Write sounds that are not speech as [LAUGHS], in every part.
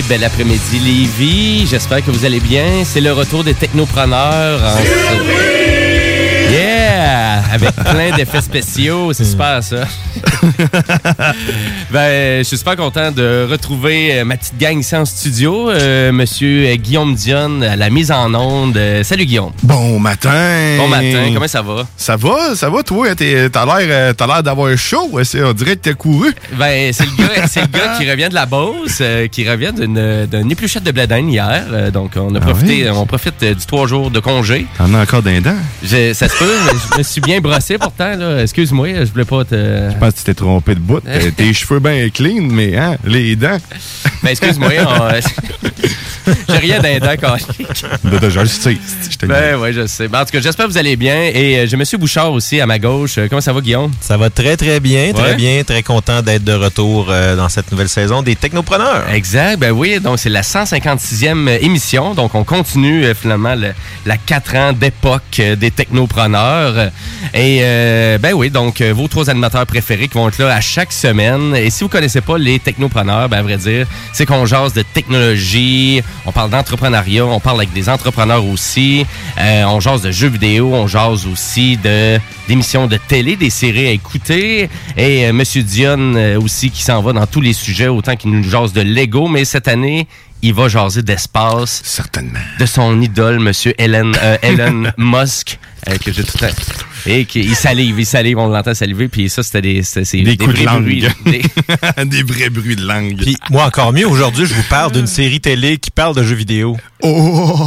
Hey, bel après-midi, Lévi. J'espère que vous allez bien. C'est le retour des technopreneurs. en Yeah! Avec [LAUGHS] plein d'effets spéciaux. C'est super, ça. [LAUGHS] ben, je suis super content de retrouver euh, ma petite gang ici en studio. Euh, Monsieur euh, Guillaume Dionne à la mise en onde. Euh, salut, Guillaume. Bon matin. Bon matin. Comment ça va? Ça va, ça va, toi? T'es- T'as l'air, l'air d'avoir chaud. On dirait que t'as couru. Ben, c'est le gars, c'est le gars [LAUGHS] qui revient de la Beauce, euh, qui revient d'une, d'une épluchette de bledin hier. Donc, on a profité, oui? on profite du trois jours de congé. T'en as encore d'un dent. Ça se peut, je me suis bien brossé pourtant, là. Excuse-moi, je voulais pas te. Je pense que tu t'es trompé de bout. [LAUGHS] Tes cheveux bien clean, mais hein, les dents. Ben, excuse-moi, [LAUGHS] on- [LAUGHS] j'ai rien d'un dent calique. De, de, je le sais, Ben, ouais, je sais. Ben, en tout cas, j'espère que vous allez bien. Et euh, j'ai Monsieur Bouchard aussi à ma gauche. Euh, Comment ça va, Guillaume? Ça va très, très bien, très Ouais. bien. Très content d'être de retour euh, dans cette nouvelle saison des Technopreneurs. Exact, ben oui, donc c'est la 156e émission, donc on continue euh, finalement le- la 4 ans d'époque euh, des technopreneurs. Et euh, ben oui, donc euh, vos trois animateurs préférés qui vont être là à chaque semaine. Et si vous connaissez pas les technopreneurs, ben à vrai dire, c'est qu'on jase de technologie, on parle d'entrepreneuriat, on parle avec des entrepreneurs aussi, euh, on jase de jeux vidéo, on jase aussi de d'émissions de télé, des séries à écouter. Et euh, Monsieur Dion euh, aussi qui s'en va dans tous les sujets, autant qu'il nous jase de Lego, mais cette année, il va jaser d'espace, Certainement. de son idole, Monsieur Elon, euh, Elon [LAUGHS] Musk, que j'ai tout le temps- Et qui, il salive, il salive, on l'entend saliver, puis ça, c'était des, c'était- c'est Des coups de langue. bruits, des- [LAUGHS] Des vrais bruits de langue. Puis moi, encore mieux, aujourd'hui, je vous parle d'une série télé qui parle de jeux vidéo. Oh!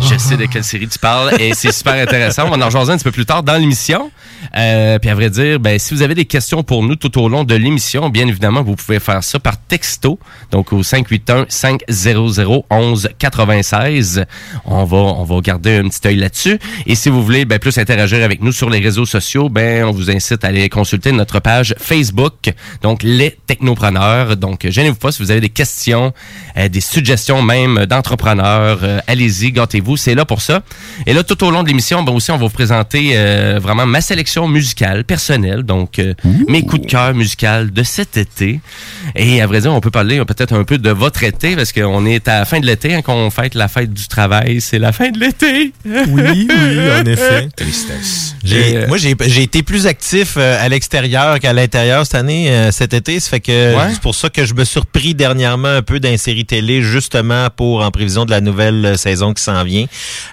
Je sais de quelle série tu parles et c'est super intéressant. On va en rejoindre un petit peu plus tard dans l'émission. Euh, puis à vrai dire, ben, si vous avez des questions pour nous tout au long de l'émission, bien évidemment, vous pouvez faire ça par texto, donc au 581-500-1196. On va, on va garder un petit œil là-dessus. Et si vous voulez ben, plus interagir avec nous sur les réseaux sociaux, ben, on vous incite à aller consulter notre page Facebook, donc les technopreneurs. Donc, gênez-vous pas si vous avez des questions, euh, des suggestions même d'entrepreneurs. euh, Allez-y, gâtez-vous, c'est là pour ça. Et là, tout au long de l'émission, ben aussi, on va vous présenter euh, vraiment ma sélection musicale personnelle, donc euh, mes coups de cœur musicaux de cet été. Et à vrai dire, on peut parler peut-être un peu de votre été, parce qu'on est à la fin de l'été, hein, quand on fête la fête du travail, c'est la fin de l'été. Oui, oui, en [LAUGHS] effet. Tristesse. Et, euh, moi, j'ai j'ai été plus actif euh, à l'extérieur qu'à l'intérieur cette année, euh, cet été. Ça fait que Ouais. c'est pour ça que je me suis surpris dernièrement un peu d'une série télé, justement pour en prévision de la nouvelle saison qui s'en vient.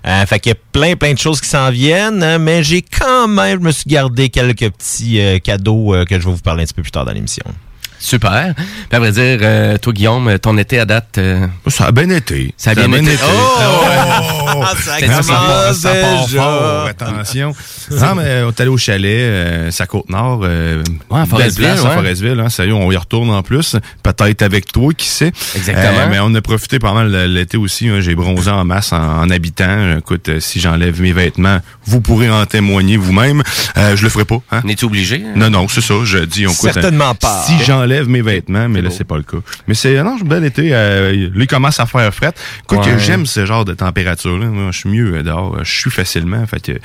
Euh, fait qu'il y a plein, plein de choses qui s'en viennent, hein, mais j'ai quand même, je me suis gardé quelques petits euh, cadeaux euh, que je vais vous parler un petit peu plus tard dans l'émission. Super. Puis à vrai dire, euh, toi, Guillaume, ton été à date, euh, Ça a bien été. Ça a bien été. Oh! ça C'était Ça part, ça part fort, attention. non, mais on est allé au chalet, euh, sa Côte-Nord. Euh, Ouais, à Forestville, belle place, ouais. à Forestville. Hein, sérieux, on y retourne en plus. Peut-être avec toi, qui sait. Exactement. Euh, mais on a profité pas mal de l'été aussi. hein. J'ai bronzé en masse en, en habitant. Écoute, euh, si j'enlève mes vêtements, vous pourrez en témoigner vous-même. Euh, je le ferai pas. Hein? es-tu obligé? Non, non, c'est ça. Je dis, on coûte. Certainement pas. Si j'enlève mes vêtements, mais là, c'est pas le cas. Mais c'est, non, j'ai bel été. Euh, il commence à faire fret. Ouais. que j'aime ce genre de température-là. Moi, je suis mieux euh, dehors. Je suis facilement. Fait que,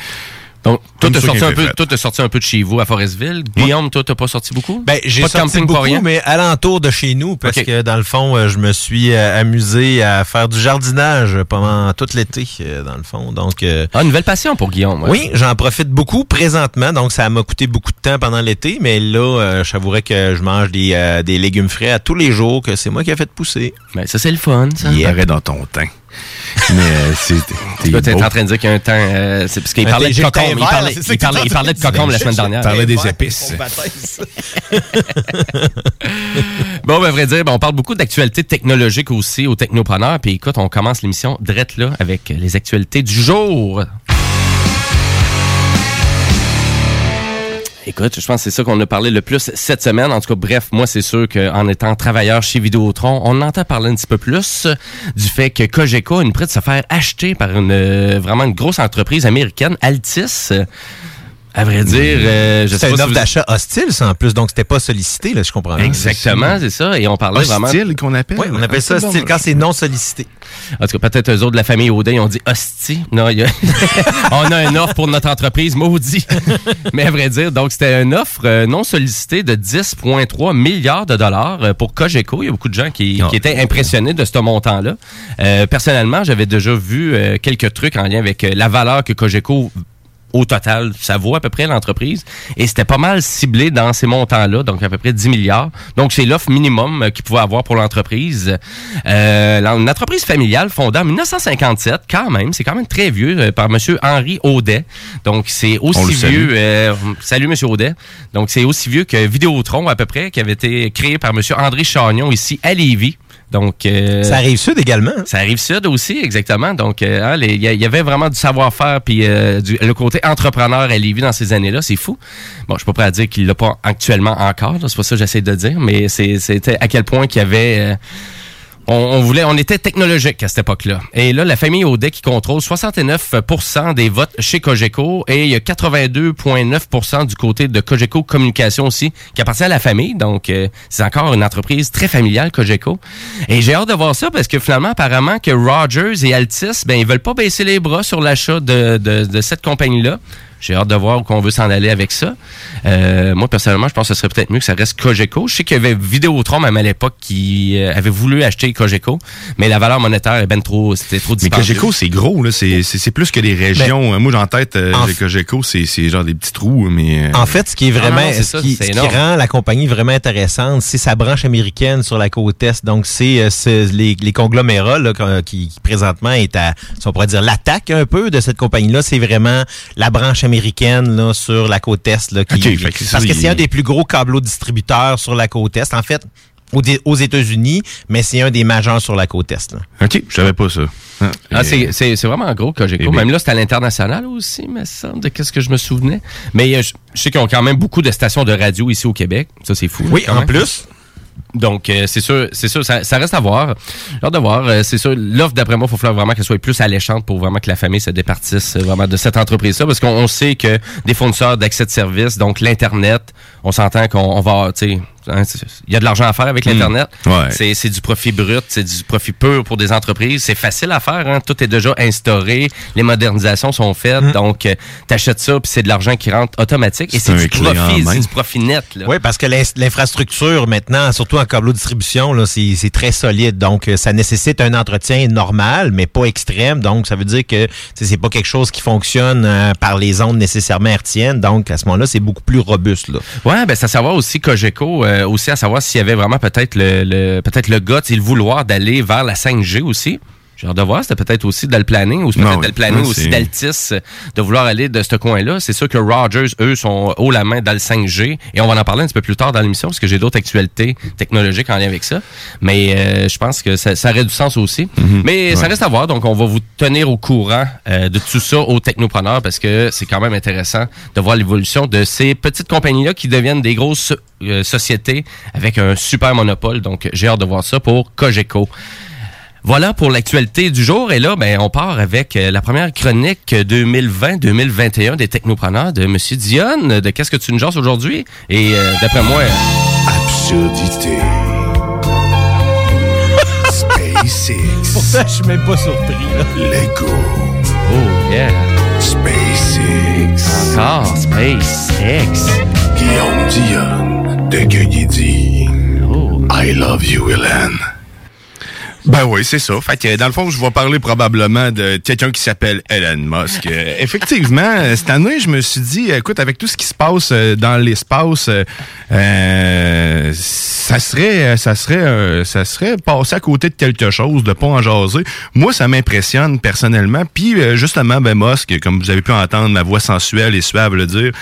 Donc, toi, t'as sorti, un peu, fait. toi, t'as sorti un peu de chez vous à Forestville. Guillaume, toi, t'as pas sorti beaucoup? Ben, j'ai sorti camping pour beaucoup, rien? mais alentour de chez nous, parce que dans le fond, euh, je me suis euh, amusé à faire du jardinage pendant tout l'été, euh, dans le fond. Donc, euh, Ah, une nouvelle passion pour Guillaume. ouais. oui, j'en profite beaucoup présentement. Donc, ça m'a coûté beaucoup de temps pendant l'été, mais là, euh, j'avouerais que je mange des, euh, des légumes frais à tous les jours, que c'est moi qui ai fait pousser. Ben, ça, c'est le fun, ça. Il paraît dans ton teint. Mais euh, c'est. Là, t'es beau. en train de dire qu'il y a un temps. euh, c'est parce qu'il parlait de cocombe. Il parlait, il parlait, il de cocombe la semaine dernière. Parlait des épices. [LAUGHS] Bon, ben, à vrai dire, ben, on parle beaucoup d'actualités technologiques aussi aux technopreneurs. Puis écoute, on commence l'émission drette là avec les actualités du jour. Écoute, je pense que c'est ça qu'on a parlé le plus cette semaine. En tout cas, bref, moi, c'est sûr qu'en étant travailleur chez Vidéotron, on entend parler un petit peu plus du fait que Cogeco a une prête de se faire acheter par une euh, vraiment une grosse entreprise américaine, Altis. À vrai dire, euh, je sais C'était pas une si offre vous- d'achat hostile, ça, en plus. Donc, c'était pas sollicité, là, je comprends. Exactement, c'est ça. Et on parlait vraiment... Hostile qu'on appelle? Oui, on appelle ça Ah, c'est hostile bon. quand c'est non sollicité. En tout cas, peut-être eux autres de la famille Audet, ils ont dit hostie. Non, il y a... [LAUGHS] on a une offre pour notre entreprise, maudit. Mais à vrai dire, donc c'était une offre euh, non sollicitée de 10,3 milliards de dollars euh, pour Cogeco. Il y a beaucoup de gens qui, Ah. qui étaient impressionnés de ce montant-là. Euh, personnellement, j'avais déjà vu euh, quelques trucs en lien avec euh, la valeur que Cogeco au total, ça vaut à peu près l'entreprise. Et c'était pas mal ciblé dans ces montants-là, donc à peu près 10 milliards. Donc c'est l'offre minimum euh, qu'il pouvait avoir pour l'entreprise. Euh, une entreprise familiale fondée en 1957, quand même, c'est quand même très vieux, euh, par Monsieur Henri Audet. Donc c'est aussi salue. vieux. euh, salut Monsieur Audet. Donc c'est aussi vieux que Vidéotron à peu près, qui avait été créé par Monsieur André Chagnon ici à Lévis. Donc euh, Ça arrive sud également. ça arrive sud aussi, exactement. Donc, euh, hein, il y, il y avait vraiment du savoir-faire, puis euh, du- le côté entrepreneur à Lévis dans ces années-là, c'est fou. Bon, je suis pas prêt à dire qu'il l'a pas actuellement encore, c'est pas ça que j'essaie de dire, mais c'est- c'était à quel point qu'il y avait... on, on voulait, on était technologique à cette époque-là. Et là, la famille Audet qui contrôle 69% des votes chez Cogeco et il y a 82,9% du côté de Cogeco Communication aussi qui appartient à la famille. Donc, euh, c'est encore une entreprise très familiale, Cogeco. Et j'ai hâte de voir ça parce que finalement, apparemment que Rogers et Altis, ben, ils veulent pas baisser les bras sur l'achat de, de, de cette compagnie-là. J'ai hâte de voir où on veut s'en aller avec ça. Euh, moi, personnellement, je pense que ce serait peut-être mieux que ça reste Cogeco. Je sais qu'il y avait Vidéotron, même à l'époque, qui euh, avait voulu acheter Cogeco, mais la valeur monétaire est ben trop, c'était trop Mais. Cogeco, c'est gros, là. C'est, c'est, c'est plus que des régions. Moi, j'ai en tête, euh, en Cogeco, c'est, c'est genre des petits trous, mais. euh, En fait, ce qui est vraiment, Ah non, c'est ce, ça, qui, c'est ce qui énorme. rend la compagnie vraiment intéressante, c'est sa branche américaine sur la côte est. Donc, c'est euh, c'est les, les conglomérats là, qui, qui présentement est à, si on pourrait dire, l'attaque un peu de cette compagnie-là. C'est vraiment la branche américaine là, sur la côte est. Là, qui, Ok, fait que ça, parce que c'est un des plus gros câbleaux distributeurs sur la côte est. En fait, aux États-Unis, mais c'est un des majeurs sur la côte est. là. OK, je savais pas ça. Ah, Ah, c'est, c'est, c'est vraiment gros Cogeco. Eh. Même là, c'est à l'international aussi, me semble, de qu'est-ce que je me souvenais. Mais euh, je, je sais qu'ils ont quand même beaucoup de stations de radio ici au Québec. Ça, c'est fou. Oui, en même. plus. Donc, euh, c'est sûr, c'est sûr, ça, ça reste à voir. Voir. Euh, c'est sûr, l'offre, d'après moi, il faut falloir vraiment qu'elle soit plus alléchante pour vraiment que la famille se départisse euh, vraiment de cette entreprise-là. Parce qu'on on sait que des fournisseurs d'accès de services, donc l'Internet, on s'entend qu'on on va, tu sais, hein, il y a de l'argent à faire avec l'Internet. Ouais. C'est, c'est du profit brut, c'est du profit pur pour des entreprises. C'est facile à faire, hein. Tout est déjà instauré. Les modernisations sont faites. Donc, euh, t'achètes ça, puis c'est de l'argent qui rentre automatique. Et C'est du profit, c'est du profit net, là. Oui, parce que l'in- l'infrastructure maintenant, surtout en câbleau distribution, là, c'est c'est très solide. Donc, euh, ça nécessite un entretien normal, mais pas extrême. Donc, ça veut dire que tu sais, c'est pas quelque chose qui fonctionne euh, par les ondes nécessairement hertziennes. Donc, à ce moment-là, c'est beaucoup plus robuste. Là. Ouais, ben c'est à savoir aussi Cogeco, euh, aussi à savoir s'il y avait vraiment peut-être le, le peut-être le le vouloir d'aller vers la 5G aussi. J'ai hâte de voir, c'était peut-être aussi dans le planning, ou peut-être oui. dans le planning Non, aussi d'Altis euh, de vouloir aller de ce coin-là. C'est sûr que Rogers, eux, sont haut la main dans le 5G, et on va en parler un petit peu plus tard dans l'émission, parce que j'ai d'autres actualités technologiques en lien avec ça. Mais euh, je pense que ça, ça aurait du sens aussi. Mais ça reste à voir, donc on va vous tenir au courant euh, de tout ça aux technopreneurs, parce que c'est quand même intéressant de voir l'évolution de ces petites compagnies-là qui deviennent des grosses euh, sociétés avec un super monopole. Donc, j'ai hâte de voir ça pour Cogeco. Voilà pour l'actualité du jour. Et là, ben, on part avec euh, la première chronique 2020-2021 des technopreneurs de Monsieur Dionne. De qu'est-ce que tu nous jases aujourd'hui? Et euh, d'après moi, Absurdité. SpaceX. [LAUGHS] je suis même pas surpris. Lego. oh yeah. SpaceX. Encore SpaceX. Guillaume Dion de Guigui Oh. I love you, Hélène. Ben oui, c'est ça. Fait que dans le fond, je vais parler probablement de quelqu'un qui s'appelle Elon Musk. Euh, [LAUGHS] effectivement, euh, cette année, je me suis dit, écoute, avec tout ce qui se passe euh, dans l'espace, euh, ça serait, ça serait, euh, ça serait passer à côté de quelque chose, de pas en jaser. Moi, ça m'impressionne personnellement. Puis justement, ben Musk, comme vous avez pu entendre ma voix sensuelle et suave le dire,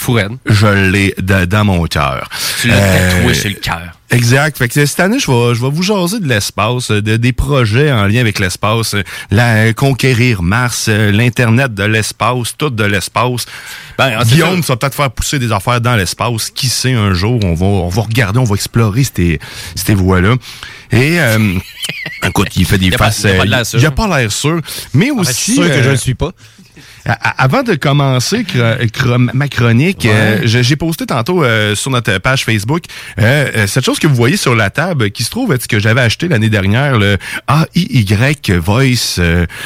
Fourette. je l'ai dans mon cœur. Tu l'as Euh, tatoué sur le cœur. Exact. Fait que cette année, je vais, je vais vous jaser de l'espace, de, des projets en lien avec l'espace, euh, la conquérir Mars, euh, l'internet de l'espace, tout de l'espace. Ben, Guillaume, ça va peut-être faire pousser des affaires dans l'espace. Qui sait un jour, on va, on va regarder, on va explorer ces, ces voies-là. Et euh, [LAUGHS] écoute, il fait des Il a pas- faces. il a pas euh, l'air sûr. il a pas l'air sûr. Mais En fait, je aussi. suis sûr que euh, je ne le suis pas. Avant de commencer ma chronique, euh, j'ai posté tantôt euh, sur notre page Facebook euh, cette chose que vous voyez sur la table qui se trouve être ce que j'avais acheté l'année dernière, le AIY Voice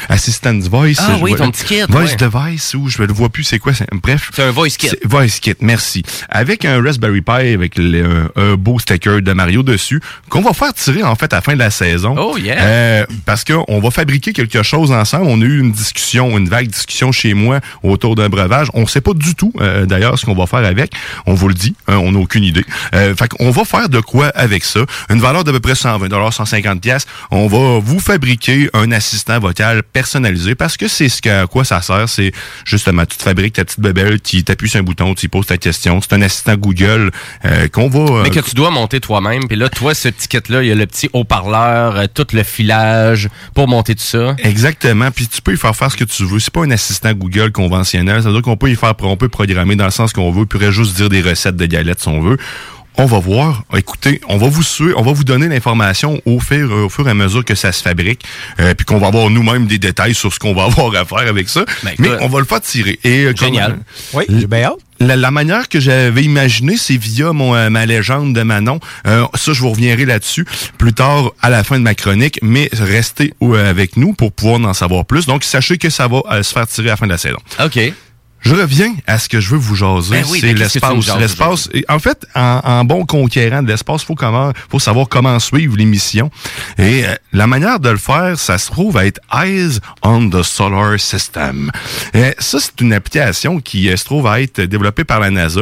Assistant Voice? Ah oui, vois- ton petit kit, Voice ouais. Device ou je ne le vois plus, c'est quoi? c'est- Bref. C'est un voice kit. Voice Kit, merci. Avec un Raspberry Pi avec le- un, beau sticker de Mario dessus, qu'on va faire tirer en fait à la fin de la saison. Oh, yeah. Parce qu'on va fabriquer quelque chose ensemble. On a eu une discussion, une vague discussion chez moi autour d'un breuvage. On sait pas du tout, euh, d'ailleurs, ce qu'on va faire avec. On vous le dit, hein, on n'a aucune idée. Euh, fait qu'on va faire de quoi avec ça? Une valeur d'à peu près 120 150 pièces. On va vous fabriquer un assistant vocal personnalisé parce que c'est ce que, à quoi ça sert. C'est justement, tu te fabriques ta petite bébelle, tu t'appuies sur un bouton, tu poses ta question. C'est un assistant Google euh, qu'on va... euh, Mais que tu dois monter toi-même. Puis là, toi, ce petit kit-là, il y a le petit haut-parleur, tout le filage pour monter tout ça. Exactement. Puis tu peux y faire faire ce que tu veux. C'est pas un assistant Google conventionnel. Ça veut dire qu'on peut y faire, on peut programmer dans le sens qu'on veut. On pourrait juste dire des recettes de galettes si on veut. On va voir. Écoutez, on va vous suivre, on va vous donner l'information au fur, au fur et à mesure que ça se fabrique, euh, puis qu'on va avoir nous-mêmes des détails sur ce qu'on va [LAUGHS] avoir à faire avec ça. Ben, Mais on va le faire tirer. Et, euh, Génial. comme- Oui, j'ai bien hâte. La, manière que j'avais imaginé, c'est via mon, euh, ma légende de Manon. Euh, ça, je vous reviendrai là-dessus plus tard à la fin de ma chronique, mais restez euh, avec nous pour pouvoir en savoir plus. Donc, sachez que ça va euh, se faire tirer à la fin de la saison. OK. Je reviens à ce que je veux vous jaser, Ben oui, c'est ben l'espace. L'espace. En fait, en, en bon conquérant de l'espace, faut comment, faut savoir comment suivre l'émission. Et euh, la manière de le faire, ça se trouve à être Eyes on the Solar System. Et ça, c'est une application qui euh, se trouve à être développée par la NASA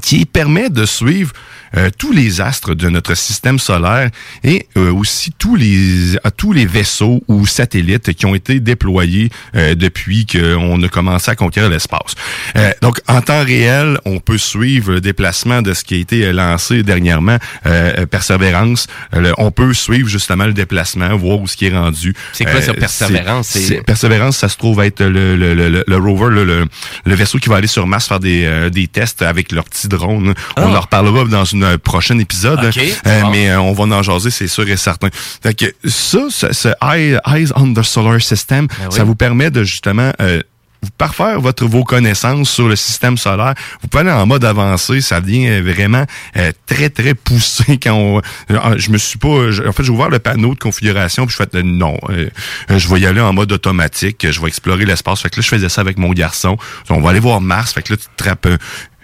qui permet de suivre euh, tous les astres de notre système solaire et euh, aussi tous les tous les vaisseaux ou satellites qui ont été déployés euh, depuis qu'on a commencé à conquérir l'espace. Euh, donc en temps réel, on peut suivre le déplacement de ce qui a été lancé dernièrement, euh, Persévérance. On peut suivre justement le déplacement, voir où ce qui est rendu. C'est quoi ça, Persévérance? ça se trouve être le, le, le, le- rover, le, le, vaisseau qui va aller sur Mars faire des, euh, des tests avec leur petit drone. On en reparlera dans une prochain épisode. Ah. Euh. Mais euh, on va en jaser, c'est sûr et certain. Fait que ça, ce, ce Eye- Eyes on the Solar System, Ben oui. ça vous permet de justement... Euh, vous parfaire votre, vos connaissances sur le système solaire. Vous pouvez aller en mode avancé, ça devient euh, vraiment euh, très, très poussé [LAUGHS] quand on... euh, je me suis pas... je- en fait, j'ai ouvert le panneau de configuration, puis je fais non, euh, je vais y aller en mode automatique, je vais explorer l'espace. Fait que là, je faisais ça avec mon garçon. On va aller voir Mars, fait que là, tu te trappes...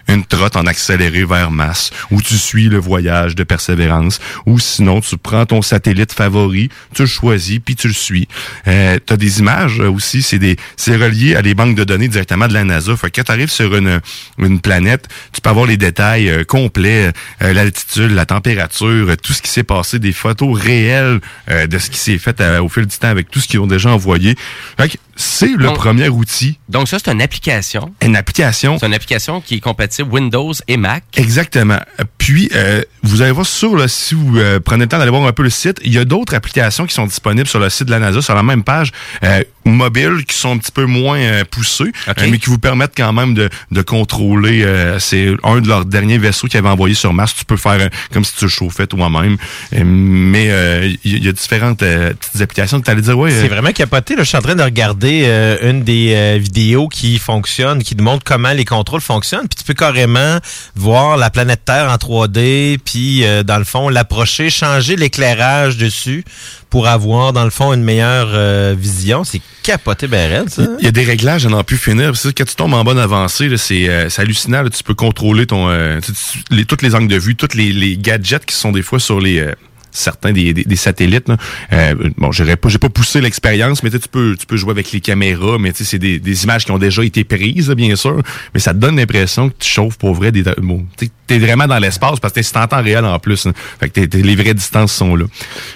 une trotte en accéléré vers Mars, où tu suis le voyage de persévérance, ou sinon tu prends ton satellite favori, tu le choisis, puis tu le suis. Euh, tu as des images euh, aussi, c'est des c'est relié à des banques de données directement de la NASA. Fait que quand tu arrives sur une, une planète, tu peux avoir les détails euh, complets, euh, l'altitude, la température, tout ce qui s'est passé, des photos réelles euh, de ce qui s'est fait euh, au fil du temps avec tout ce qu'ils ont déjà envoyé. Fait que c'est le Donc- premier outil, Donc ça, c'est une application. une application C'est une application qui est compatible Windows et Mac. Exactement. Puis, euh, vous allez voir sur le, si vous euh, prenez le temps d'aller voir un peu le site, il y a d'autres applications qui sont disponibles sur le site de la NASA, sur la même page, euh, mobiles, qui sont un petit peu moins euh, poussées, euh, mais qui vous permettent quand même de, de contrôler. euh, c'est un de leurs derniers vaisseaux qu'ils avaient envoyé sur Mars. Tu peux faire euh, comme si tu le chauffais toi-même. Euh, mais euh, il y, a différentes euh, petites applications. Tu allais dire, ouais. C'est vraiment capoté. Là. Je suis en train de regarder euh, une des euh, vidéos qui fonctionne, qui montre comment les contrôles fonctionnent. Puis tu peux carrément voir la planète Terre en 3D, puis euh, dans le fond, l'approcher, changer l'éclairage dessus pour avoir, dans le fond, une meilleure vision. C'est capoté ben ça. Il y a des réglages à n'en plus finir. Ça, quand tu tombes en bonne avancée, c'est hallucinant. tu peux contrôler ton tu- les, angles de vue, tous les, gadgets qui sont des fois sur les certains des, des, des satellites. Là. Euh, bon, j'aurais pas, j'ai pas poussé l'expérience, mais tu sais, tu peux, tu peux jouer avec les caméras, mais tu sais, c'est des, des images qui ont déjà été prises, là, bien sûr, mais ça te donne l'impression que tu chauffes pour vrai des, bon, tu es vraiment dans l'espace parce que c'est en temps réel en plus. hein. Fait que t'es- t'es- les vraies distances sont là.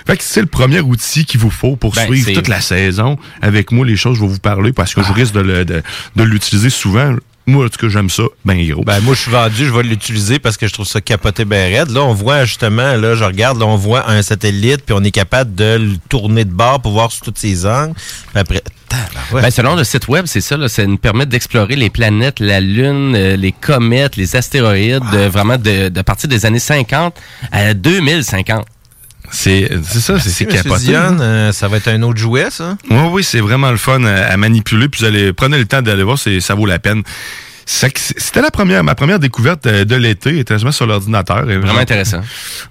Fait que c'est le premier outil qu'il vous faut pour Ben, suivre toute la saison. Avec moi, les choses, je vais vous parler parce que je risque de, le- de, de l'utiliser souvent. Moi, en tout cas, j'aime ça, ben gros. Ben, moi, je suis vendu, je vais l'utiliser parce que je trouve ça capoté ben raide. Là, on voit justement, là, je regarde, là, on voit un satellite, puis on est capable de le tourner de bord pour voir sur toutes ses angles. Puis après. Ben, selon le site web, c'est ça, là, ça nous permet d'explorer les planètes, la Lune, euh, les comètes, les astéroïdes, euh, vraiment de, de partir des années 50 à 2050. C'est ça, c'est capoté. Dion, euh, ça va être un autre jouet, ça? Oui, oui, c'est vraiment le fun à, à manipuler. Puis vous allez prenez le temps d'aller voir, ça vaut la peine. C'était la première, ma première découverte euh, de l'été, étrangement sur l'ordinateur. Vraiment intéressant.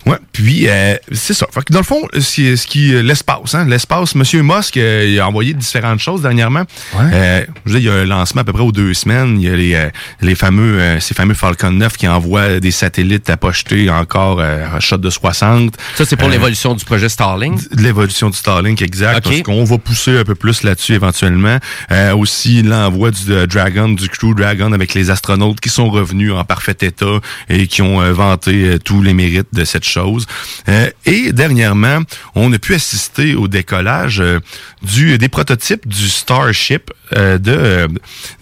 Ouais, puis euh, c'est ça. Fait que dans le fond, c'est ce qui euh, l'espace, hein, l'espace. Monsieur Musk euh, il a envoyé différentes choses dernièrement. Euh, je veux dire, il y a un lancement à peu près aux deux semaines. Il y a les les fameux euh, ces fameux Falcon 9 qui envoient des satellites à pocheter encore euh, un shot de 60. Ça, c'est pour l'évolution du projet Starlink? l'évolution du Starlink, exact. Ok. Parce qu'on va pousser un peu plus là-dessus éventuellement. Euh, aussi, l'envoi du Dragon, du Crew Dragon avec les astronautes qui sont revenus en parfait état et qui ont euh, vanté euh, tous les mérites de cette chose. Euh, et dernièrement, on a pu assister au décollage du des prototypes du Starship de, de,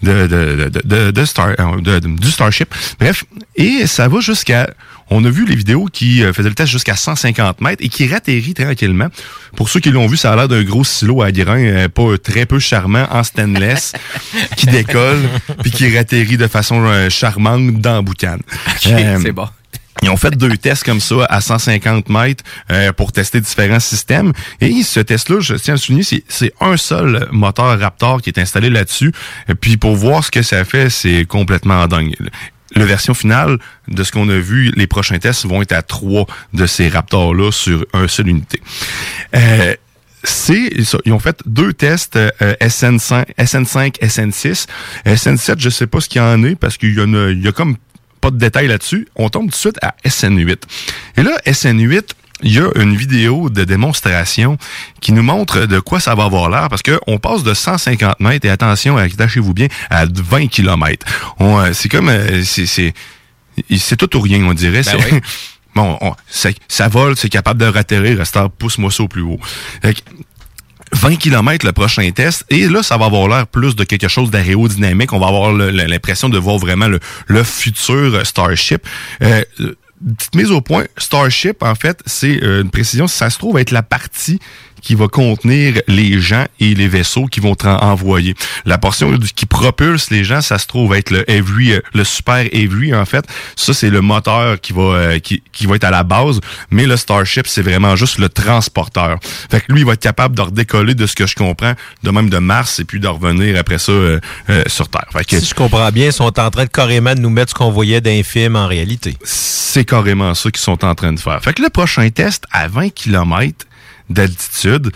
de, de, Star, du Starship. Bref, et ça va jusqu'à on a vu les vidéos qui euh, faisaient le test jusqu'à 150 mètres et qui ratterrit tranquillement. Pour ceux qui l'ont vu, ça a l'air d'un gros silo à grains, euh, pas très peu charmant, en stainless, [LAUGHS] qui décolle puis qui ratterrit de façon euh, charmante dans la boucane. Euh, c'est bon. ils ont fait deux tests comme ça à 150 mètres euh, pour tester différents systèmes. Et ce test-là, je tiens à le souligner, c'est- c'est un seul moteur Raptor qui est installé là-dessus. Et Puis pour voir ce que ça fait, c'est complètement dingue. La version finale de ce qu'on a vu, les prochains tests vont être à trois de ces Raptors-là sur un seul unité. Euh, c'est ils ont fait deux tests euh, SN5, SN5, SN6. SN7, je sais pas ce qu'il y en est parce qu'il y a comme pas de détails là-dessus. On tombe tout de suite à SN8. Et là, SN8, il y a une vidéo de démonstration qui nous montre de quoi ça va avoir l'air parce que on passe de 150 mètres et attention, attachez-vous bien, à 20 km. Euh, c'est comme, euh, c'est, tout ou rien, on dirait. Ben oui. [LAUGHS] Bon, on- ça vole, c'est capable de ratterrir, rester pousse-moi ça au plus haut. Fait que 20 km le prochain test. Et là, ça va avoir l'air plus de quelque chose d'aérodynamique. On va avoir l'impression de voir vraiment le, le futur Starship. Euh, euh, petite mise au point, Starship, en fait, c'est euh, une précision, ça se trouve être la partie qui va contenir les gens et les vaisseaux qui vont être en- envoyés. La portion qui propulse les gens, ça se trouve être le Avery, euh, le Super Avery, en fait. Ça, c'est le moteur qui va, euh, qui, qui va être à la base. Mais le Starship, c'est vraiment juste le transporteur. Fait que lui, il va être capable de redécoller de ce que je comprends, de même de Mars, et puis de revenir après ça euh, euh, sur Terre. Fait que Si je comprends bien, ils sont en train de carrément de nous mettre ce qu'on voyait d'un film en réalité. c'est carrément ça qu'ils sont en train de faire. Fait que le prochain test à 20 km d'altitude,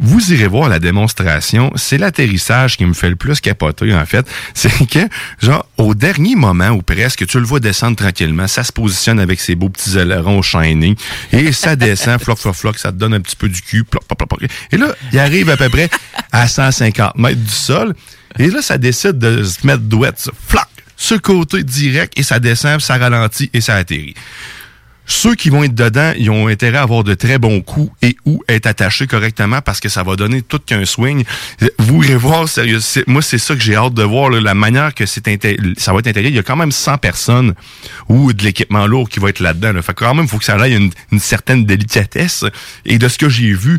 vous irez voir la démonstration. C'est l'atterrissage qui me fait le plus capoter, en fait. [LAUGHS] C'est que, genre, au dernier moment ou presque, tu le vois descendre tranquillement, ça se positionne avec ses beaux petits ailerons shiny, et ça [LAUGHS] descend, floc, floc, floc, ça te donne un petit peu du cul, ploc, ploc, ploc. Et là, il arrive à peu près à 150 mètres du sol, et là, ça décide de se mettre douette, ça, floc, sur le côté direct, et ça descend, ça ralentit, et ça atterrit. Ceux qui vont être dedans, ils ont intérêt à avoir de très bons coups et ou être attachés correctement parce que ça va donner tout qu'un swing. Vous irez voir, sérieux, moi c'est ça que j'ai hâte de voir, la manière que ça va être intégré. Il y a quand même 100 personnes ou de l'équipement lourd qui va être là-dedans. Là. Fait que quand même, il faut que ça aille une, une certaine délicatesse. Et de ce que j'ai vu,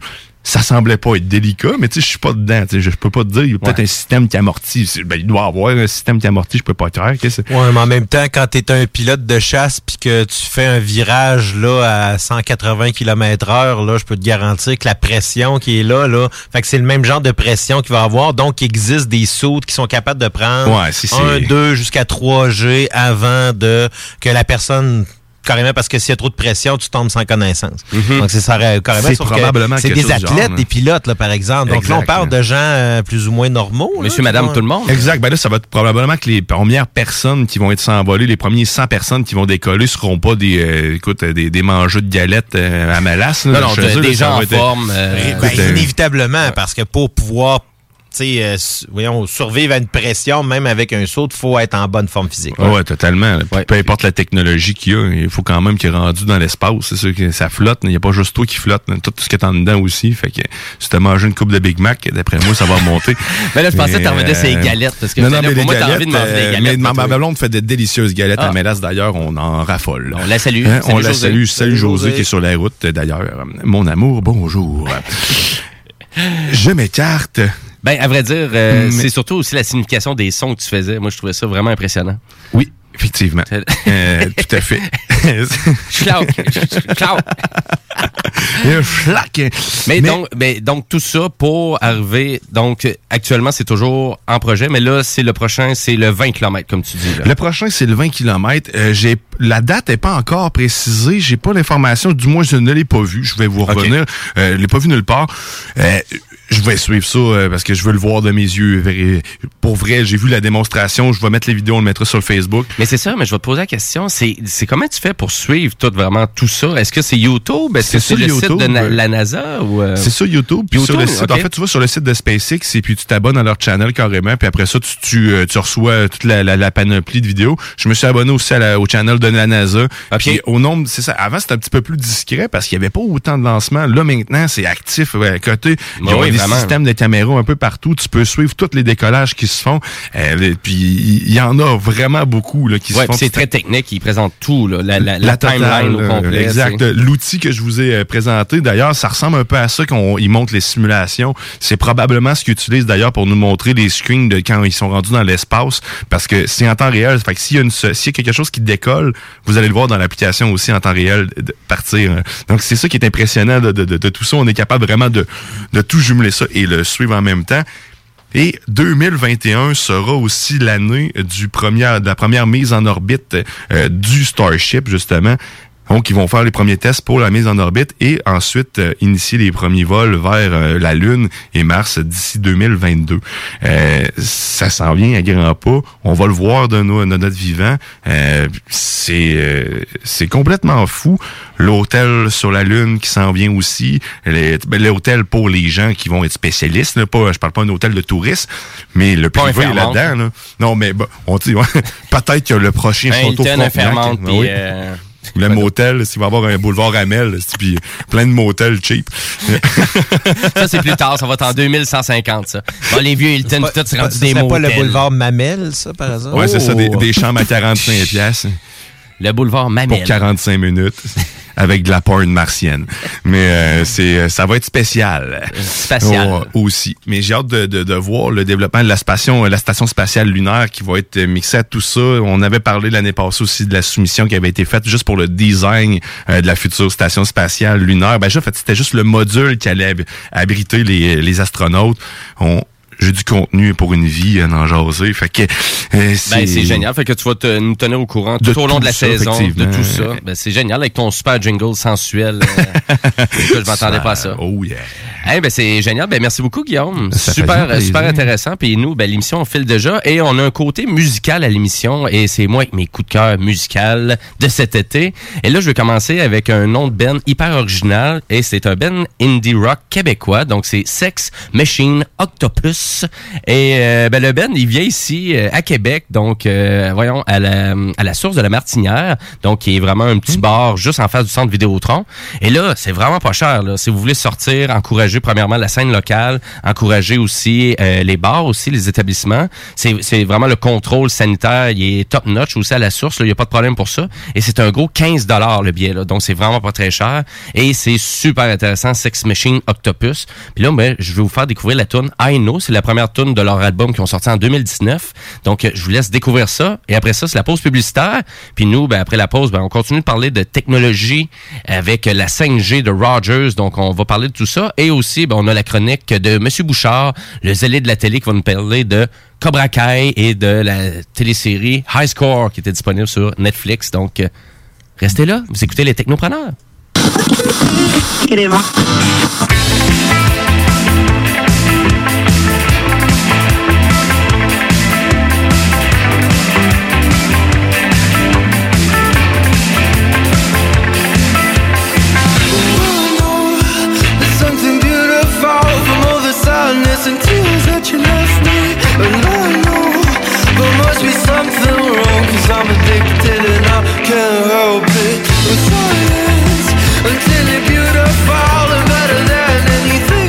ça semblait pas être délicat, mais tu sais, je suis pas dedans. Je peux pas te dire, il y a peut-être Ouais. un système qui amortit. Ben, il doit y avoir un système qui amortit, je peux pas te dire. Qu'est-ce que c'est? Ouais, mais en même temps, quand tu es un pilote de chasse puis que tu fais un virage là à 180 km heure, là, je peux te garantir que la pression qui est là, là, fait que c'est le même genre de pression qu'il va avoir. Donc, il existe des sautes qui sont capables de prendre Ouais, si c'est- 1, 2 jusqu'à 3 G avant de que la personne carrément parce que s'il y a trop de pression, tu tombes sans connaissance. Donc, c'est ça, euh, carrément. C'est C'est des athlètes, genre, des pilotes, là, par exemple. Donc là, on parle de gens euh, plus ou moins normaux. Monsieur, madame, tout le monde. Exact. Ben là, ça va être probablement que les premières personnes qui vont être s'envoler, les premiers 100 personnes qui vont décoller seront pas des, euh, écoute, des, des mangeux de galettes euh, à malasse. là. Non, non, des gens en être- forme. euh, Ben, Écoute, euh, inévitablement, parce que pour pouvoir euh, voyons, survivre à une pression, même avec un saut, il faut être en bonne forme physique. Ah Ouais, totalement. Ouais. Peu importe la technologie qu'il y a, il faut quand même qu'il est rendu dans l'espace. C'est sûr que ça flotte. Il n'y a pas juste toi qui flotte. Tout ce qui est en dedans aussi. Fait que si t'as mangé une coupe de Big Mac, d'après moi, ça va remonter. [LAUGHS] Mais là, je pensais que t'en revenais euh, ces galettes. Parce que non, non, mais pour moi, t'as envie de manger des euh, galettes. mais ma, ma blonde fait de délicieuses galettes Ah. à mélasse. D'ailleurs, on en raffole. On la salue. Hein, Salut, on la José. salue. Salut José José. qui est sur la route euh, d'ailleurs. Mon amour, bonjour. [LAUGHS] Je m'écarte. Ben, à vrai dire, euh, Mais- c'est surtout aussi la signification des sons que tu faisais. Moi, je trouvais ça vraiment impressionnant. Oui, effectivement. Euh, tout à fait. [LAUGHS] Schlauk, schlauk. Flac. Mais, donc, mais donc tout ça pour arriver. Donc euh, actuellement c'est toujours en projet, mais là c'est le prochain, c'est le 20 km comme tu dis. Là. Le prochain, c'est le 20 km. j'ai la date n'est pas encore précisée. J'ai pas l'information. Du moins, je ne l'ai pas vue. Je vais vous revenir. Euh, je l'ai pas vu nulle part. Euh, je vais suivre ça euh, parce que je veux le voir de mes yeux. Pour vrai, j'ai vu la démonstration. Je vais mettre les vidéos, on le mettra sur le Facebook. Mais c'est ça, mais je vais te poser la question, c'est c'est comment tu fais pour suivre tout vraiment tout ça? Est-ce que c'est YouTube? Est-ce que C'est le site YouTube. de na- la NASA ou euh, C'est sur YouTube. Puis YouTube, sur le site. En fait, tu vas sur le site de SpaceX et puis tu t'abonnes à leur channel carrément. Puis après ça, tu, tu, euh, tu reçois toute la, la, la panoplie de vidéos. Je me suis abonné aussi à la- au channel de la NASA. Ok. Puis au nombre, c'est ça. Avant, c'était un petit peu plus discret parce qu'il n'y avait pas autant de lancements. Là, maintenant, c'est actif ouais, à côté. Ils ont oui, des vraiment. systèmes de caméras un peu partout. Tu peux suivre tous les décollages qui se font. Euh, puis il y en a vraiment beaucoup là, qui Ouais, se font. c'est très technique, ils présentent tout là, la, la, timeline au euh, complet. Exact. L'outil que je vous ai euh, présenté, d'ailleurs, ça ressemble un peu à ça qu'on ils montrent les simulations. C'est probablement ce qu'ils utilisent d'ailleurs pour nous montrer les screens de quand ils sont rendus dans l'espace, parce que c'est en temps réel. Fait que s'il y a une, s'il y a quelque chose qui décolle, vous allez le voir dans l'application aussi en temps réel de partir. Donc c'est ça qui est impressionnant de, de, de- de tout ça. On est capable vraiment de, de tout jumeler et le suivre en même temps. Et 2021 sera aussi l'année de la première mise en orbite euh, du Starship, justement. Donc, ils vont faire les premiers tests pour la mise en orbite et ensuite euh, initier les premiers vols vers euh, la Lune et Mars d'ici 2022. Euh, ça s'en vient à grands pas. On va le voir de, nos- de notre vivant. Euh, c'est euh, c'est complètement fou. L'hôtel sur la Lune qui s'en vient aussi. Les- ben, L'hôtel pour les gens qui vont être spécialistes. Là, pas, je parle pas d'un hôtel de touristes, mais le Pas privé là-dedans. Là. Non, mais bon, on dit [LAUGHS] peut-être que le prochain château Hilton, oui. Le motel, s'il va y avoir un boulevard Amel, c'est- puis plein de motels cheap. [LAUGHS] ça c'est plus tard, ça va être en 2150 ça. Bon, les vieux Hilton, Pas- tout c'est pas- rendu des serait pas motels. le boulevard Mamel, ça, par hasard? Ouais, c'est ça, des, Oh. des chambres à 45 pièces Le boulevard pour Mamel. 45 minutes [LAUGHS] avec de la porn martienne. Mais euh, c'est ça va être spécial. Spatial. Oh, aussi. Mais j'ai hâte de, de, de voir le développement de la station, la station spatiale lunaire qui va être euh, mixée à tout ça. On avait parlé l'année passée aussi de la soumission qui avait été faite juste pour le design euh, de la future station spatiale lunaire. Ben, en fait, c'était juste le module qui allait ab- abriter les, les astronautes. On, j'ai du contenu pour une vie à en jaser. Fait que euh, Ben, c'est génial. Fait que tu vas te- nous tenir au courant tout au long tout de la ça, saison, de tout ça. Ben, c'est génial avec ton super jingle sensuel. euh, [LAUGHS] je m'attendais pas à ça. Oh yeah. Ben c'est génial. Ben merci beaucoup Guillaume. Ça super super intéressant. Puis nous, ben l'émission on file déjà et on a un côté musical à l'émission et c'est moi avec mes coups de cœur musical de cet été. Et là je vais commencer avec un nom de Ben hyper original et c'est un Ben indie rock québécois. Donc c'est Sex Machine Octopus et euh, ben le Ben il vient ici euh, à Québec donc euh, voyons à la à la source de la Martinière donc qui est vraiment un petit bar juste en face du centre Vidéotron. Et là c'est vraiment pas cher là. Si vous voulez sortir, encourager premièrement la scène locale, encourager aussi euh, les bars aussi, les établissements. C'est vraiment le contrôle sanitaire, il est top notch aussi à la source, là, il y a pas de problème pour ça. Et c'est un gros 15 dollars le billet là, donc c'est vraiment pas très cher et c'est super intéressant Sex Machine Octopus. Puis là ben, je vais vous faire découvrir la tune I Know, c'est la première tune de leur album qui ont sorti en 2019. Donc euh, je vous laisse découvrir ça et après ça c'est la pause publicitaire. Puis nous ben après la pause ben on continue de parler de technologie avec la 5G de Rogers. Donc on va parler de tout ça et aussi ben, on a la chronique de Monsieur Bouchard, le zélé de la télé qui va nous parler de Cobra Kai et de la télésérie High Score qui était disponible sur Netflix. Donc euh, Restez là, vous écoutez les technopreneurs. And tears that you left me alone. There must be something wrong, cause I'm addicted and I can't help it. With silence until you're beautiful and better than anything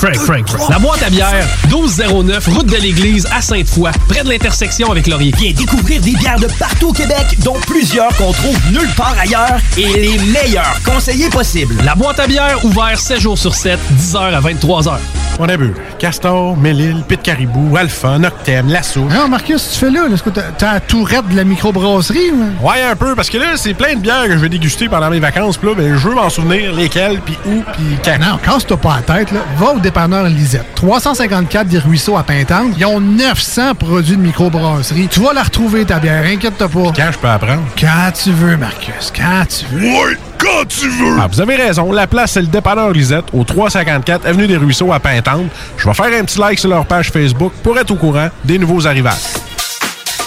Wow! Frank, Frank. La boîte à bière, 1209, route de l'église à Sainte-Foy, près de l'intersection avec Laurier. Viens découvrir des bières de partout au Québec, dont plusieurs qu'on trouve nulle part ailleurs et les meilleurs conseillers possibles. La boîte à bière, ouvert 7 jours sur 7, 10h à 23h. On a bu Castor, Mélile, Pit Caribou, Alpha, Noctem, Lasso. Non, Marcus, tu fais là? Est-ce que t'as- la tourette de la microbrasserie? ou? Ouais, un peu, parce que là, c'est plein de bières que je vais déguster pendant mes vacances. Puis là, ben, je veux m'en souvenir lesquelles, puis où, puis quand. Non, casse-toi pas la tête. Là. Va au au dépanneur Lisette. 354 des Ruisseaux à Pintante. Ils ont 900 produits de microbrasserie. Tu vas la retrouver, ta bière, inquiète-toi pas. Quand je peux apprendre? Quand tu veux, Marcus, quand tu veux. Ouais, quand tu veux. Ah, vous avez raison. La place, c'est le dépanneur Lisette, au 354 Avenue des Ruisseaux à Pintante. Je vais faire un petit like sur leur page Facebook pour être au courant des nouveaux arrivages.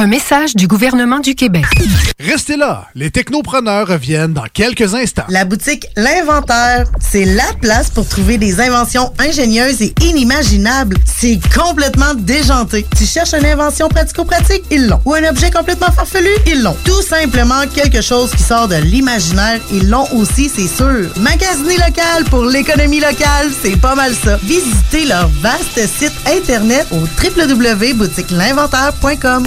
Un message du gouvernement du Québec. Restez là, les technopreneurs reviennent dans quelques instants. La boutique L'Inventaire, c'est la place pour trouver des inventions ingénieuses et inimaginables. C'est complètement déjanté. Tu cherches une invention pratico-pratique? Ils l'ont. Ou un objet complètement farfelu? Ils l'ont. Tout simplement quelque chose qui sort de l'imaginaire? Ils l'ont aussi, c'est sûr. Magasiner local pour l'économie locale, c'est pas mal ça. Visitez leur vaste site internet au www.boutiquelinventaire.com.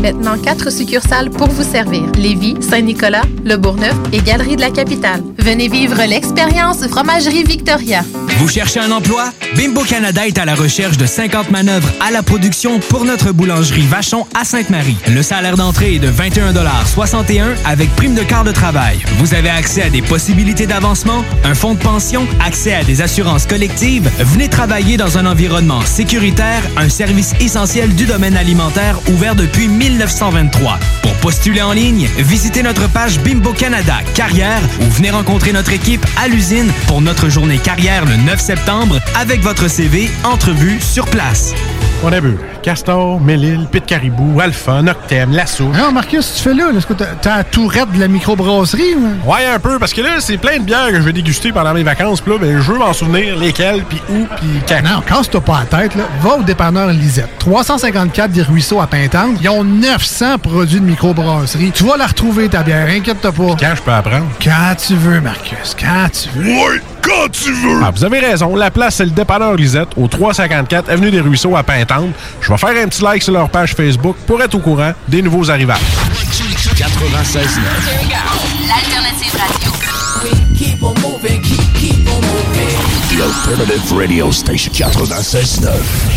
Maintenant, quatre succursales pour vous servir. Lévis, Saint-Nicolas, Le Bourgneuf et Galerie de la Capitale. Venez vivre l'expérience Fromagerie Victoria. Vous cherchez un emploi? Bimbo Canada est à la recherche de 50 manœuvres à la production pour notre boulangerie Vachon à Sainte-Marie. Le salaire d'entrée est de 21,61 avec prime de quart de travail. Vous avez accès à des possibilités d'avancement, un fonds de pension, accès à des assurances collectives. Venez travailler dans un environnement sécuritaire, un service essentiel du domaine alimentaire ouvert depuis 1923. Pour postuler en ligne, visitez notre page Bimbo Canada Carrière ou venez rencontrer notre équipe à l'usine pour notre journée carrière le 9 septembre avec votre CV entrevue sur place. On a vu. Castor, Mélile, Pit Caribou, Alpha, Noctem, Lasso. Non, Marcus, tu fais là, est-ce que t'as t'as la tourette de la microbrasserie? ou? Ouais, un peu, parce que là, c'est plein de bières que je vais déguster pendant mes vacances. Puis là, ben, je veux m'en souvenir lesquelles, puis où, puis quand. Non, casse-toi pas la tête, là. Va au dépanneur Lisette. 354 des Ruisseaux à Pintante. Ils ont 900 produits de microbrasserie. Tu vas la retrouver, ta bière, inquiète-toi pas. Quand je peux apprendre? Quand tu veux, Marcus, quand tu veux. Ouais, quand tu veux. Ah, vous avez raison. La place, c'est le dépanneur Lisette, au 354 Avenue des Ruisseaux à Pintante. Je vais faire un petit like sur leur page Facebook pour être au courant des nouveaux arrivages. 96 L'alternative radio. Keep on moving, keep, keep on moving. The Alternative Radio Station 96.9.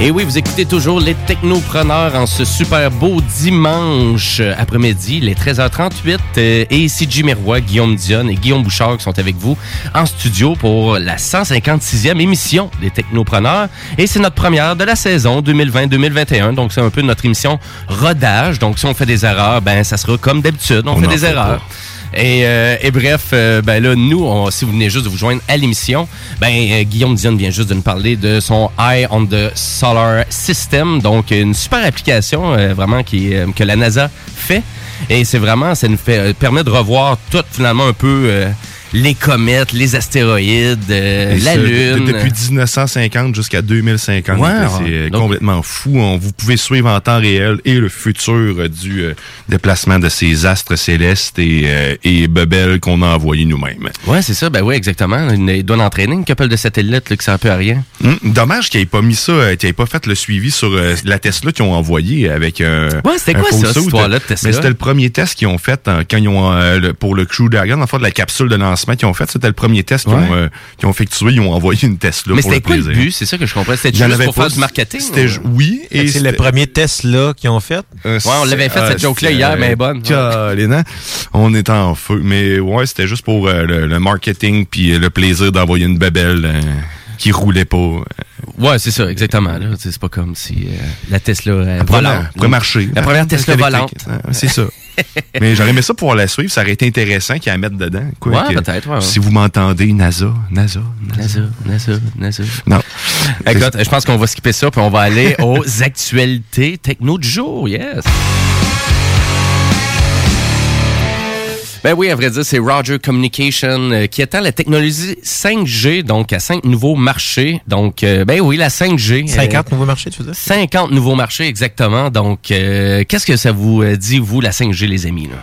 Et oui, vous écoutez toujours les technopreneurs en ce super beau dimanche euh, après-midi, les 13h38. euh, et ici Jimmy Roy, Guillaume Dionne et Guillaume Bouchard qui sont avec vous en studio pour la 156e émission des technopreneurs. Et c'est notre première de la saison 2020-2021. Donc, c'est un peu notre émission rodage. Donc, si on fait des erreurs, ben, ça sera comme d'habitude. On, On fait des fait erreurs. Et, euh, et bref, euh, ben là, nous, on- si vous venez juste de vous joindre à l'émission, ben euh, Guillaume Dion vient juste de nous parler de son Eye on the Solar System, donc une super application euh, vraiment qui, que la NASA fait. Et c'est vraiment, ça nous fait, permet de revoir tout finalement un peu les comètes, les astéroïdes, euh, la ça, de- Lune. Depuis 1950 jusqu'à 2050. Ouais, là, c'est donc- complètement fou. On- vous pouvez suivre en temps réel et le futur euh, du euh, déplacement de ces astres célestes et, euh, et bebelles qu'on a envoyés nous-mêmes. Ouais, c'est ça. Ben oui, exactement. Il doit en entraîner une couple de satellites là, qui sert un peu à rien. Hum, dommage qu'ils n'aient pas mis ça, qu'ils n'aient pas fait le suivi sur la Tesla qu'ils ont envoyé avec euh, Ouais, c'était un quoi ça, cette histoire-là de Tesla? Mais c'était le premier test qu'ils ont fait euh, quand ils ont le- pour le Crew Dragon, en fait, de la capsule de lancement qu'ils ont fait. C'était le premier test qu'ils Ouais. ont, euh, ont effectué. Ils ont envoyé une Tesla Mais pour c'était le quoi le but? C'est ça que je comprends. C'était juste pour pas, faire du marketing? c'était ou- ju- oui. C'est le premier test-là qu'ils ont fait. Euh, Ouais, on l'avait fait, cette joke-là, c'est- hier, mais bonne. Hein? On est en feu. Mais ouais, c'était juste pour euh, le, le marketing puis euh, le plaisir d'envoyer une bébelle euh, qui roulait pas. Ouais, c'est ça, exactement. là. C'est pas comme si euh, la Tesla euh, volante. marcher. La première Tesla volante. Ah, C'est ça. [LAUGHS] Mais j'aurais aimé ça pouvoir la suivre. Ça aurait été intéressant qu'il la mette dedans. Quoi, Ouais, peut-être, ouais, ouais. Si vous m'entendez, NASA, NASA, NASA, NASA, NASA. Non. [LAUGHS] Écoute, je pense qu'on va skipper ça, puis on va aller aux [LAUGHS] actualités techno du jour. Yes! Ben oui, à vrai dire, c'est Roger Communication euh, qui attend la technologie 5G, donc à cinq nouveaux marchés. Donc, euh, ben oui, la 5G. 50 nouveaux marchés, tu veux dire? 50 nouveaux marchés, exactement. Donc, euh, qu'est-ce que ça vous euh, dit, vous, la 5G, les amis? Là?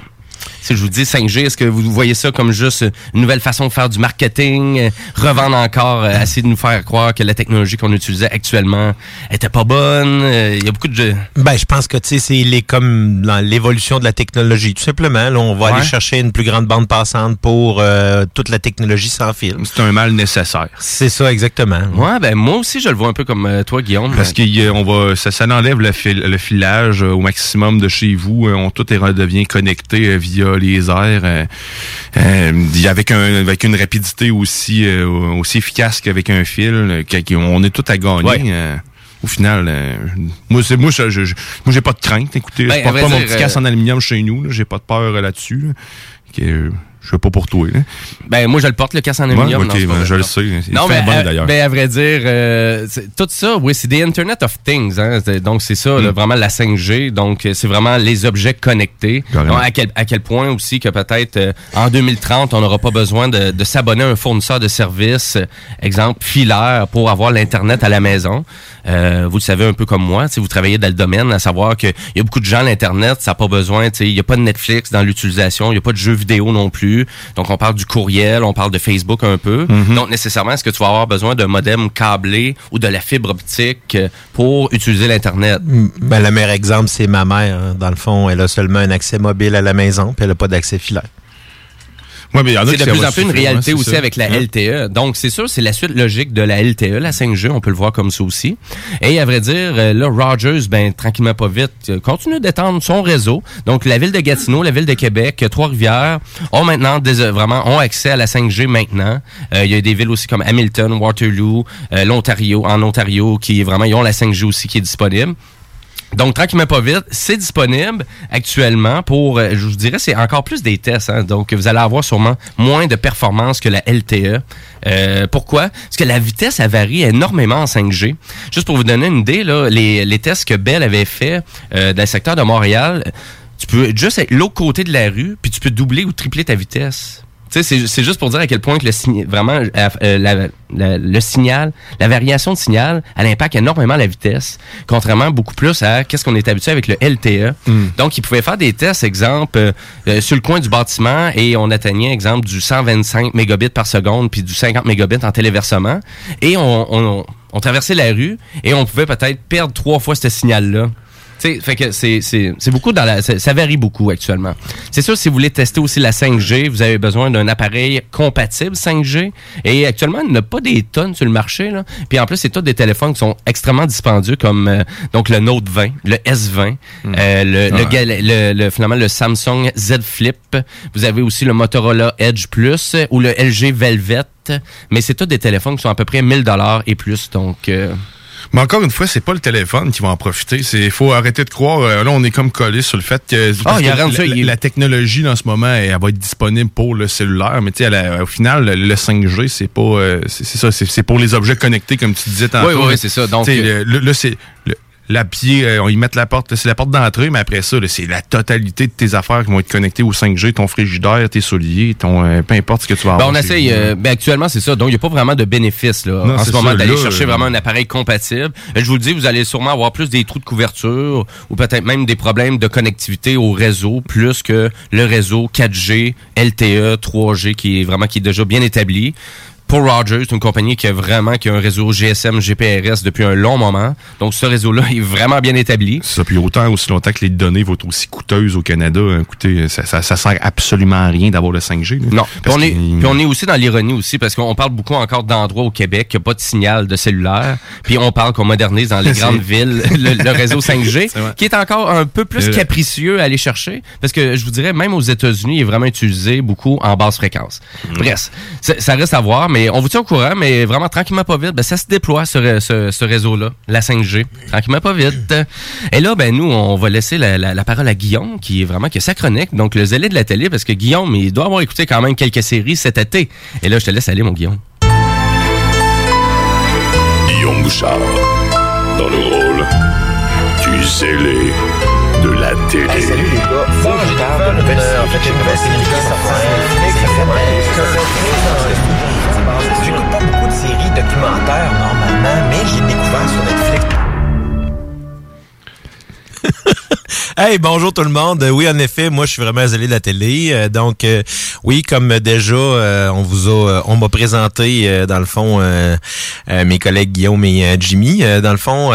Si je vous dis 5G, est-ce que vous voyez ça comme juste une nouvelle façon de faire du marketing, euh, revendre encore, euh, essayer de nous faire croire que la technologie qu'on utilisait actuellement était pas bonne? Euh, Il y a beaucoup de... Ben, je pense que tu sais, c'est les, comme dans l'évolution de la technologie. Tout simplement, là, on va Ouais. aller chercher une plus grande bande passante pour euh, toute la technologie sans fil. C'est un mal nécessaire. C'est ça, exactement. Ouais, ben moi aussi, je le vois un peu comme euh, toi, Guillaume. Parce qu'on va, ça, ça enlève le, fil- le filage euh, au maximum de chez vous. Euh, On tout est redevient connecté euh, via les airs, euh, euh, avec un, avec une rapidité aussi, euh, aussi efficace qu'avec un fil. on est tout à gagner. Ouais. au final, euh, moi, c'est moi, je, je- moi, j'ai pas de crainte. Écoutez, Ben, je porte pas mon petit casque en aluminium chez nous. J'ai pas de peur euh, là-dessus. là. Euh, je sais pas pour toi. Là. Ben moi, je le porte, le casse en Ouais, aluminium. ok, non, ben, je le sais. Non, mais, bon, à, d'ailleurs. ben, à vrai dire, euh, tout ça, oui, c'est des Internet of Things. Hein, donc, c'est ça, Mm. là, vraiment la 5G. Donc, euh, c'est vraiment les objets connectés. Donc, à, quel, à quel point aussi que peut-être euh, en 2030, on n'aura pas besoin de, de s'abonner à un fournisseur de services, euh, exemple, filaire, pour avoir l'Internet à la maison. Euh, vous le savez un peu comme moi, si vous travaillez dans le domaine, à savoir qu'il y a beaucoup de gens à l'Internet, ça n'a pas besoin, tu sais, il n'y a pas de Netflix dans l'utilisation, il n'y a pas de jeux vidéo non plus. Donc, on parle du courriel, on parle de Facebook un peu. Donc, nécessairement, est-ce que tu vas avoir besoin d'un modem câblé ou de la fibre optique euh, pour utiliser l'Internet? Ben, le meilleur exemple, c'est ma mère. hein. Dans le fond, elle a seulement un accès mobile à la maison, puis elle n'a pas d'accès filaire. Ouais, mais il y en a C'est de plus en plus une réalité aussi ça. avec la Ouais. LTE. Donc, c'est sûr, c'est la suite logique de la LTE, la 5G, on peut le voir comme ça aussi. Et à vrai dire, euh, là, Rogers, ben, tranquillement pas vite, euh, continue d'étendre son réseau. Donc, la ville de Gatineau, la ville de Québec, euh, Trois-Rivières ont maintenant des, vraiment ont accès à la 5G maintenant. Euh, Il y a des villes aussi comme Hamilton, Waterloo, euh, l'Ontario, en Ontario, qui vraiment, ils ont la 5G aussi qui est disponible. Donc, tranquillement pas vite, c'est disponible actuellement pour, euh, je vous dirais, c'est encore plus des tests. hein. donc, vous allez avoir sûrement moins de performance que la LTE. Euh, pourquoi? Parce que la vitesse, elle varie énormément en 5G. Juste pour vous donner une idée, là, les, les tests que Bell avait fait euh, dans le secteur de Montréal, tu peux juste être l'autre côté de la rue, puis tu peux doubler ou tripler ta vitesse. Tu sais, c'est- juste pour dire à quel point que le sign- vraiment euh, la- la- le signal, la variation de signal, elle impacte énormément la vitesse, contrairement beaucoup plus à qu'est-ce qu'on est habitué avec le LTE. Donc, ils pouvaient faire des tests, exemple, euh, euh, sur le coin du bâtiment et on atteignait, exemple, du 125 mégabits par seconde puis du 50 mégabits en téléversement. Et on, on, on traversait la rue et on pouvait peut-être perdre trois fois ce signal-là. Sais, fait que c'est, c'est, c'est beaucoup dans la, ça, varie beaucoup actuellement. C'est sûr, si vous voulez tester aussi la 5G, vous avez besoin d'un appareil compatible 5G. Et actuellement, il n'y en a pas des tonnes sur le marché, là. Puis en plus, c'est tous des téléphones qui sont extrêmement dispendieux, comme, euh, donc le Note 20, le S20, euh, le, le, Ouais. Le, le- finalement, le Samsung Z Flip. Vous avez aussi le Motorola Edge Plus ou le LG Velvet. Mais c'est tous des téléphones qui sont à peu près 1000 dollars et plus. Donc, euh, Mais encore une fois, c'est pas le téléphone qui va en profiter. Il faut arrêter de croire. euh, là, on est comme collé sur le fait que, Ah, parce il y a que rien de ça, la, la technologie, dans ce moment, elle, elle va être disponible pour le cellulaire. Mais tu sais, au final, le, le 5G, c'est pas. euh, c'est c'est ça. C'est c'est pour les objets connectés, comme tu disais tantôt. Oui, oui, c'est ça. Donc, euh, là, c'est. La pied, euh, on y met la porte, c'est la porte d'entrée, mais après ça, c'est la totalité de tes affaires qui vont être connectées au 5G, ton frigidaire, tes souliers, ton euh, peu importe ce que tu vas Ben, avoir. on essaye. euh, ben, actuellement, c'est ça. Donc, il n'y a pas vraiment de bénéfice là, Non, en ce moment d'aller chercher euh, vraiment un appareil compatible. Euh, Je vous le dis, vous allez sûrement avoir plus des trous de couverture ou peut-être même des problèmes de connectivité au réseau, plus que le réseau 4G, LTE, 3G qui est vraiment qui est déjà bien établi. Pour Rogers, c'est une compagnie qui a vraiment qui a un réseau GSM, GPRS depuis un long moment. Donc, ce réseau-là est vraiment bien établi. Ça, puis autant, aussi longtemps que les données vont être aussi coûteuses au Canada, hein, écoutez, ça, ça, ça sert absolument à rien d'avoir le 5G. là. Non. Puis on, est, puis on est aussi dans l'ironie aussi parce qu'on parle beaucoup encore d'endroits au Québec qui a pas de signal de cellulaire. Puis on parle qu'on modernise dans les [LAUGHS] grandes villes le, le réseau 5G [LAUGHS] C'est vrai. qui est encore un peu plus vrai. capricieux à aller chercher parce que je vous dirais même aux États-Unis il est vraiment utilisé beaucoup en basse fréquence. Mm. Bref, ça reste à voir mais on vous tient au courant mais vraiment tranquillement pas vite ben, ça se déploie ce, ce, réseau-là, la 5G. Tranquillement pas vite. Et là ben nous on va laisser la, la- parole à Guillaume qui est vraiment qui a sa chronique donc le zélé de la télé parce que Guillaume il doit avoir écouté quand même quelques séries cet été. Et là je te laisse aller mon Guillaume. Guillaume Bouchard, dans le rôle du zélé la télé. salut les gars. Faut que je parle de nouvelle série. En fait, j'ai une nouvelle série qui sort sur Netflix. J'écoute pas beaucoup de séries documentaires normalement, mais j'ai découvert sur Netflix. Hey, bonjour tout le monde. Oui, en effet, moi, je suis vraiment zélé de la télé. Euh, donc, euh, oui, comme déjà, euh, on vous a, euh, on m'a présenté, euh, dans le fond, euh, mes collègues Guillaume et Jimmy. Dans le fond,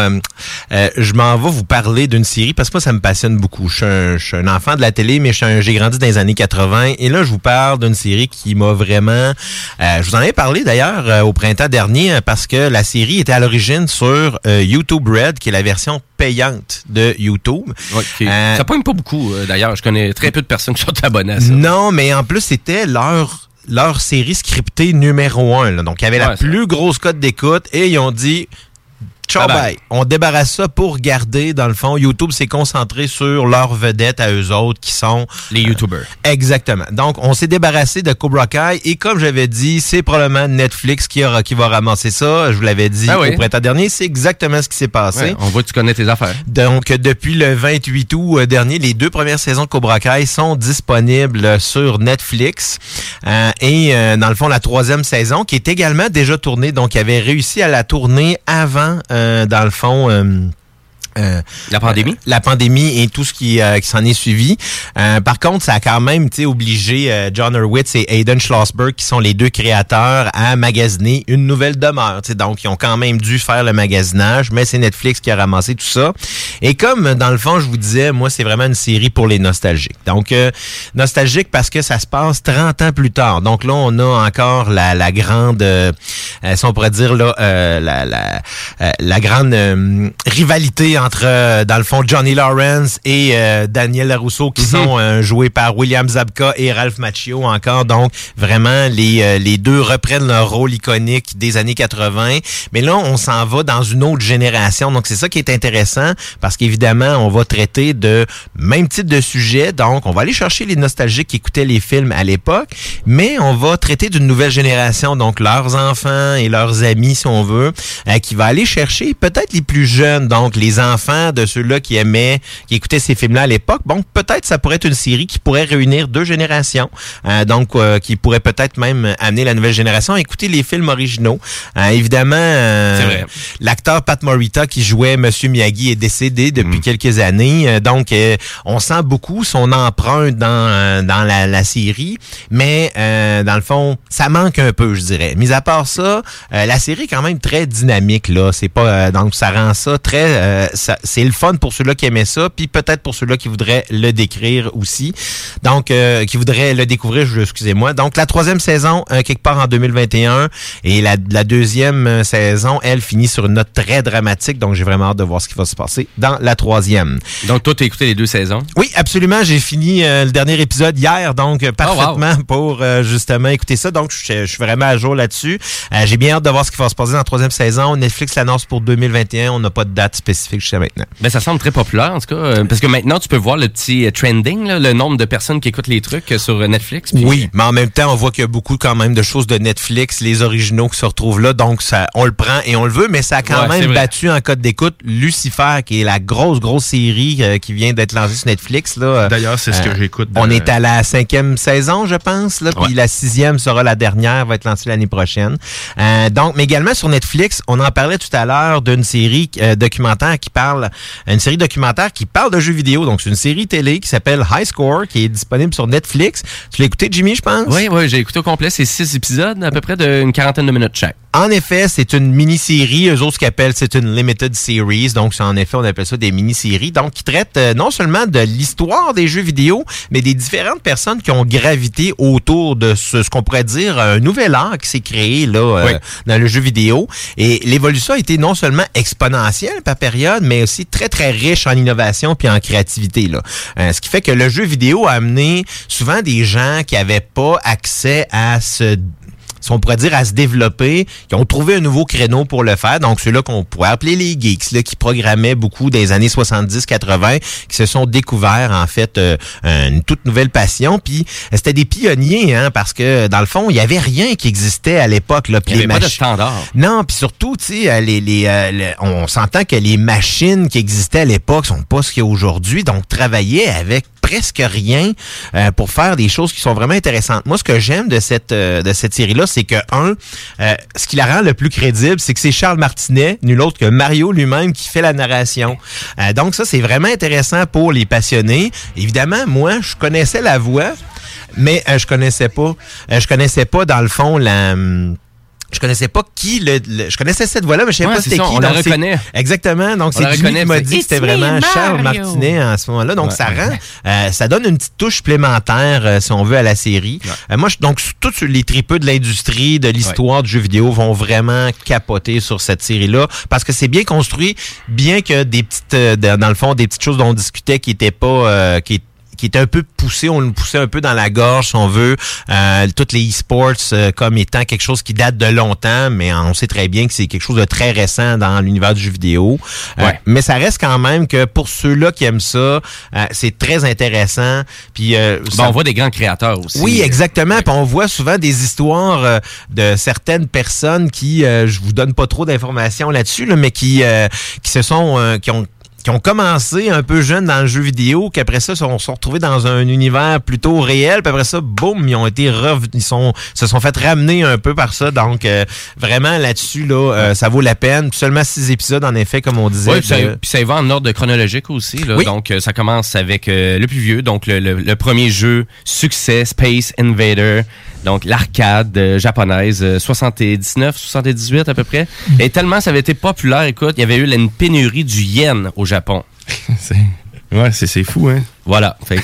je m'en vais vous parler d'une série parce que moi, ça me passionne beaucoup. Je suis un, je suis un enfant de la télé, mais j'ai grandi dans les années 80. Et là, je vous parle d'une série qui m'a vraiment... je vous en avais parlé d'ailleurs au printemps dernier euh, parce que la série était à l'origine sur YouTube Red, qui est la version payante de YouTube. Euh, ça pogne pas beaucoup euh, d'ailleurs. Je connais très peu de personnes qui sont abonnées à ça. non, mais en plus, c'était leur leur série scriptée numéro un. là. Donc, il y avait la Ouais, plus grosse cote d'écoute et ils ont dit Ciao, Bye. On débarrasse ça pour garder, dans le fond. YouTube s'est concentré sur leurs vedettes à eux autres qui sont... Les YouTubers. Exactement. Donc, on s'est débarrassé de Cobra Kai et comme j'avais dit, c'est probablement Netflix qui, aura, qui va ramasser ça. Je vous l'avais dit oui. au printemps dernier. C'est exactement ce qui s'est passé. Ouais, on voit que tu connais tes affaires. Donc, depuis le 28 août euh, dernier, les deux premières saisons de Cobra Kai sont disponibles sur Netflix. Euh, et euh, dans le fond, la troisième saison, qui est également déjà tournée, donc il avait réussi à la tourner avant, euh, dans le fond... euh, euh, La pandémie? la pandémie et tout ce qui, euh, qui s'en est suivi. Euh, par contre, ça a quand même obligé euh, John Hurwitz et Aidan Schlossberg, qui sont les deux créateurs, à magasiner une nouvelle demeure. tu sais. Donc, ils ont quand même dû faire le magasinage, mais c'est Netflix qui a ramassé tout ça. Et comme, dans le fond, je vous disais, moi, c'est vraiment une série pour les nostalgiques. Donc, euh, nostalgique parce que ça se passe 30 ans plus tard. Donc là, on a encore la, la grande, euh, euh, si on pourrait dire, là, euh, la, la, euh, la grande euh, rivalité entre, euh, dans le fond, Johnny Lawrence et euh, Daniel Larousseau, qui sont euh, joués par William Zabka et Ralph Macchio encore. Donc, vraiment, les, euh, les deux reprennent leur rôle iconique des années 80. Mais là, on s'en va dans une autre génération. Donc, c'est ça qui est intéressant parce qu'évidemment, on va traiter de même type de sujet. Donc, on va aller chercher les nostalgiques qui écoutaient les films à l'époque, mais on va traiter d'une nouvelle génération, donc leurs enfants et leurs amis, si on veut, euh, qui va aller chercher peut-être les plus jeunes, donc les enfants de ceux-là qui aimaient, qui écoutaient ces films-là à l'époque. Bon, peut-être ça pourrait être une série qui pourrait réunir deux générations, euh, donc euh, qui pourrait peut-être même amener la nouvelle génération à écouter les films originaux. Euh, évidemment, euh, l'acteur Pat Morita qui jouait Monsieur Miyagi est décédé depuis quelques années. Donc, on sent beaucoup son empreinte dans, dans la, la série, mais dans le fond, ça manque un peu, je dirais. Mis à part ça, la série est quand même très dynamique là. C'est pas donc ça rend ça très c'est le fun pour ceux-là qui aimaient ça, puis peut-être pour ceux-là qui voudraient le décrire aussi. Donc, euh, qui voudraient le découvrir, je- excusez-moi. Donc, la troisième saison, euh, quelque part en 2021, et la, la deuxième euh, saison, elle, finit sur une note très dramatique. Donc, j'ai vraiment hâte de voir ce qui va se passer dans la troisième. Donc, toi, tu as écouté les deux saisons? Oui, absolument. J'ai fini euh, le dernier épisode hier, donc euh, parfaitement pour euh, justement écouter ça. Donc, je, suis vraiment à jour là-dessus. J'ai bien hâte de voir ce qui va se passer dans la troisième saison. Netflix l'annonce pour 2021. On n'a pas de date spécifique jusqu'à maintenant. Ben, ça semble très populaire, en tout cas. euh, Parce que maintenant, tu peux voir le petit euh, trending, là, le nombre de personnes qui écoutent les trucs euh, sur Netflix. puis- Oui, mais en même temps, on voit qu'il y a beaucoup quand même de choses de Netflix, les originaux qui se retrouvent là, donc ça, on le prend et on le veut, mais ça a quand Ouais, même battu en code d'écoute Lucifer, qui est la grosse, grosse série euh, qui vient d'être lancée sur Netflix. là. D'ailleurs, c'est ce que j'écoute. On de- est à la cinquième saison, je pense, là, puis la sixième sera la dernière, va être lancée l'année prochaine. Euh, donc, mais également sur Netflix, on en parlait tout à l'heure d'une série euh, documentaire qui parle, une série documentaire qui parle de jeux vidéo. Donc, c'est une série télé qui s'appelle High Score, qui est disponible sur Netflix. Tu l'as écouté, Jimmy, je pense? Oui, oui, j'ai écouté au complet. C'est six épisodes, à peu près d'une quarantaine de minutes chaque. En effet, c'est une mini-série. Eux autres, ce qu'ils appellent, c'est une limited series. Donc, en effet, on appelle ça des mini-séries. Donc, qui traitent euh, non seulement de l'histoire des jeux vidéo, mais des différentes personnes qui ont gravité autour de ce, ce qu'on pourrait dire un nouvel art qui s'est créé là euh, Oui. dans le jeu vidéo. Et l'évolution a été non seulement exponentielle par période, mais aussi très, très riche en innovation puis en créativité. Là. Euh, ce qui fait que le jeu vidéo a amené souvent des gens qui avaient pas accès à ce si on pourrait dire, à se développer, qui ont trouvé un nouveau créneau pour le faire. Donc, ceux-là qu'on pourrait appeler les geeks, là, qui programmaient beaucoup des années 70-80, qui se sont découverts, en fait, euh, une toute nouvelle passion. Puis, euh, c'était des pionniers, hein, parce que, dans le fond, il y avait rien qui existait à l'époque. Il y les avait pas de standard. non, puis surtout, tu sais, euh, les, les, euh, on s'entend que les machines qui existaient à l'époque sont pas ce qu'il y a aujourd'hui, donc travailler avec presque rien euh, pour faire des choses qui sont vraiment intéressantes. Moi, ce que j'aime de cette euh, de cette série-là, c'est que un, euh, ce qui la rend le plus crédible, c'est que c'est Charles Martinet, nul autre que Mario lui-même, qui fait la narration. Euh, donc ça, c'est vraiment intéressant pour les passionnés. Évidemment, moi, je connaissais la voix, mais je connaissais pas, je connaissais pas dans le fond la hum, je connaissais pas qui le, le- je connaissais cette voix-là mais je savais Ouais, pas c'était qui on Donc, reconnaît. exactement donc On c'est Jimmy qui m'a dit que c'était vraiment Charles. Martinet à ce moment-là donc Ouais. ça rend euh, ça donne une petite touche supplémentaire euh, si on veut à la série Euh, moi je, donc tous les tripeux de l'industrie de l'histoire du jeu vidéo vont vraiment capoter sur cette série là parce que c'est bien construit bien que des petites euh, dans dans le fond des petites choses dont on discutait qui étaient pas euh, qui qui était un peu poussé, on le poussait un peu dans la gorge, si on veut, euh, toutes les e-sports euh, comme étant quelque chose qui date de longtemps, mais on sait très bien que c'est quelque chose de très récent dans l'univers du jeu vidéo. Euh, mais ça reste quand même que pour ceux-là qui aiment ça, euh, c'est très intéressant. Puis Ben, on voit des grands créateurs aussi. oui, exactement. Puis on voit souvent des histoires de certaines personnes qui, je vous donne pas trop d'informations là-dessus, là, mais qui, qui se sont, qui ont qui ont commencé un peu jeunes dans le jeu vidéo, qu'après ça, sont, sont retrouvés dans un univers plutôt réel, puis après ça, boum, ils ont été rev- ils sont, se sont fait ramener un peu par ça. Donc, euh, vraiment, là-dessus, là, euh, ça vaut la peine. Seulement six épisodes, en effet, comme on disait. Oui, puis ça, puis ça y va en ordre chronologique aussi. Là. Oui. Donc, euh, ça commence avec euh, le plus vieux, donc le, le- le premier jeu succès, Space Invader, donc l'arcade euh, japonaise, euh, 79, 78 à peu près. Et tellement ça avait été populaire, écoute, il y avait eu une pénurie du yen au Japon. [LAUGHS] ouais, c'est c'est fou, hein? Voilà. Fait [LAUGHS]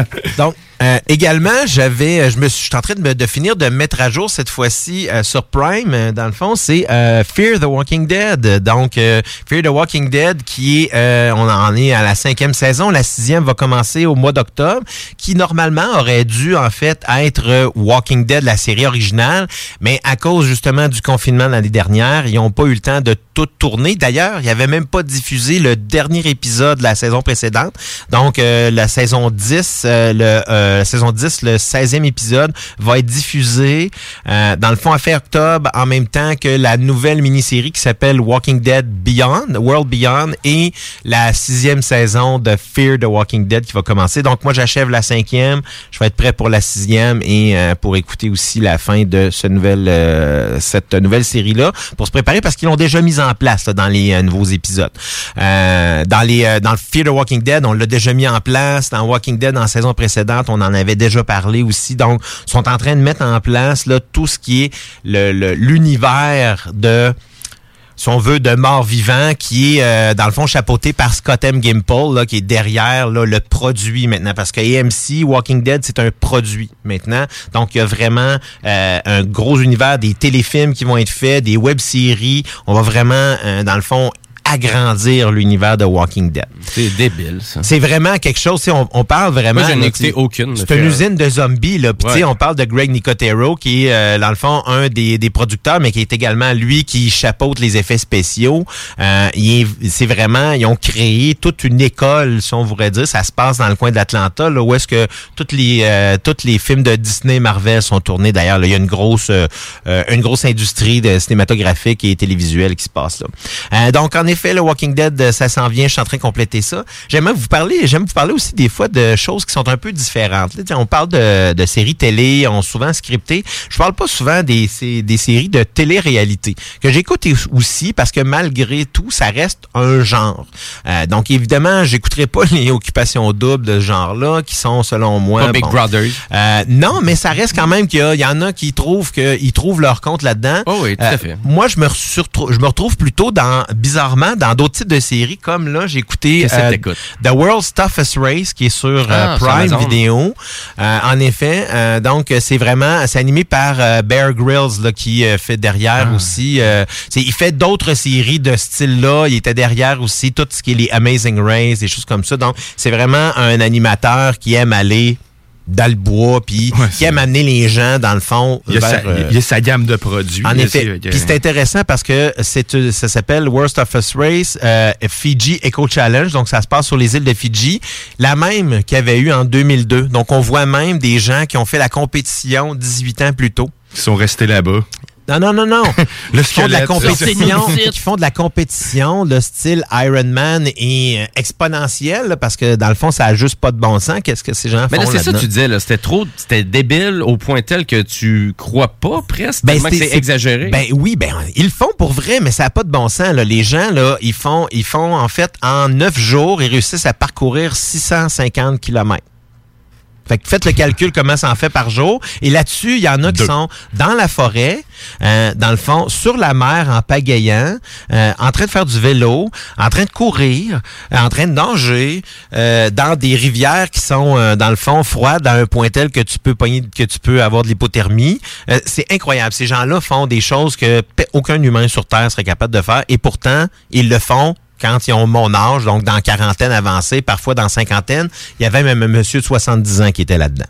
[LAUGHS] Donc, euh, également, j'avais, euh, je me suis, en train de, me- de finir de mettre à jour cette fois-ci euh, sur Prime. euh, dans le fond, c'est euh, Fear the Walking Dead. Donc, euh, Fear the Walking Dead, qui est, on en est à la cinquième saison. La sixième va commencer au mois d'octobre, qui normalement aurait dû en fait être Walking Dead, la série originale, mais à cause justement du confinement l'année dernière, ils n'ont pas eu le temps de tout tourner. D'ailleurs, il n'y avait même pas diffusé le dernier épisode de la saison précédente. Donc, la saison 10, euh, le, la saison 10, le 16e épisode va être diffusé euh, dans le fond à fin octobre en même temps que la nouvelle mini-série qui s'appelle Walking Dead Beyond, World Beyond et la sixième saison de Fear the Walking Dead qui va commencer. Donc, moi, j'achève la cinquième. Je vais être prêt pour la sixième et euh, pour écouter aussi la fin de ce nouvel, euh, cette nouvelle série-là pour se préparer parce qu'ils l'ont déjà mise en place là, dans les euh, nouveaux épisodes. Euh, dans les euh, dans le Fear the Walking Dead, on l'a déjà mis en place. Dans Walking Dead, en saison précédente, on en avait déjà parlé aussi. Donc, sont en train de mettre en place là tout ce qui est l'univers de si on veut, de mort-vivant qui est, euh, dans le fond, chapeauté par Scott M. Gimple, là, qui est derrière le produit maintenant. Parce que AMC, Walking Dead, c'est un produit maintenant. Donc, il y a vraiment euh, un gros univers des téléfilms qui vont être faits, des web-séries. On va vraiment, euh, dans le fond, agrandir l'univers de Walking Dead. C'est débile, ça. C'est vraiment quelque chose, on, on parle vraiment... Moi, je n'ai écouté aucune. C'est une usine de zombies, là. Puis, Ouais. on parle de Greg Nicotero, qui est, euh, dans le fond, un des, des producteurs, mais qui est également lui qui chapeaute les effets spéciaux. Euh, c'est vraiment, ils ont créé toute une école, si on voudrait dire. Ça se passe dans le coin de l'Atlanta, là, où est-ce que toutes les, euh, tous les films de Disney, Marvel sont tournés. D'ailleurs, il y a une grosse, euh, euh, une grosse industrie de cinématographique et télévisuelle qui se passe là. Euh, donc, en effet, le Walking Dead, euh, ça s'en vient. Je suis en train de compléter ça. J'aimerais vous parler, j'aime vous parler aussi des fois de choses qui sont un peu différentes. Là, on parle de, de séries télé, on souvent scripté. Je parle pas souvent des, des séries de télé-réalité que j'écoute aussi parce que malgré tout, ça reste un genre. Euh, donc, évidemment, j'écouterai pas [LAUGHS] les occupations doubles de ce genre-là qui sont, selon moi, Pas Big bon, Brothers. euh, non, mais ça reste quand même qu'il y, en a qui trouvent qu'ils trouvent leur compte là-dedans. Oh oui, tout à fait. Moi, je me, je me retrouve plutôt dans, bizarrement, dans d'autres types de séries, comme là, j'ai écouté euh? The World's Toughest Race, qui est sur euh, Ah, Prime. Video. Euh, en effet, donc c'est vraiment, c'est animé par Bear Grylls, là, qui fait derrière Ah. aussi. il fait d'autres séries de ce style-là. Il était derrière aussi tout ce qui est les Amazing Race, des choses comme ça. Donc, c'est vraiment un animateur qui aime aller dans le bois, puis qui aime amener les gens, dans le fond, Il y a, sa, euh, il y a sa gamme de produits. en effet. Puis c'est intéressant parce que c'est ça s'appelle Worst of Us Race euh, Fiji Eco Challenge. Donc ça se passe sur les îles de Fiji, la même qu'il y avait eu en 2002. Donc on voit même des gens qui ont fait la compétition 18 ans plus tôt. Ils sont restés là-bas. Non, non, non, non. [LAUGHS] Le Qui font de la compétition, qui font de la compétition, le style Ironman est euh, exponentiel là, parce que dans le fond, ça a juste pas de bon sens. Qu'est-ce que ces gens Mais là, font c'est ça que tu disais. C'était trop, c'était débile au point tel que tu crois pas presque, Ben, c'est exagéré. Ben oui, ben ils le font pour vrai, mais ça n'a pas de bon sens. Là. Les gens, là, ils font, ils font en fait en neuf jours, ils réussissent à parcourir 650 kilomètres. Fait que faites le calcul comment ça en fait par jour. Et là-dessus, il y en a qui Deux. sont dans la forêt, euh, dans le fond, sur la mer en pagayant, euh, en train de faire du vélo, en train de courir, euh, en train de nager, euh, dans des rivières qui sont euh, dans le fond froides, à un point tel que tu peux pogner, que tu peux avoir de l'hypothermie. Euh, c'est incroyable. Ces gens-là font des choses que aucun humain sur Terre serait capable de faire, et pourtant ils le font quand ils ont mon âge, donc dans quarantaine avancée, parfois dans cinquantaine. Il y avait même un monsieur de 70 ans qui était là-dedans.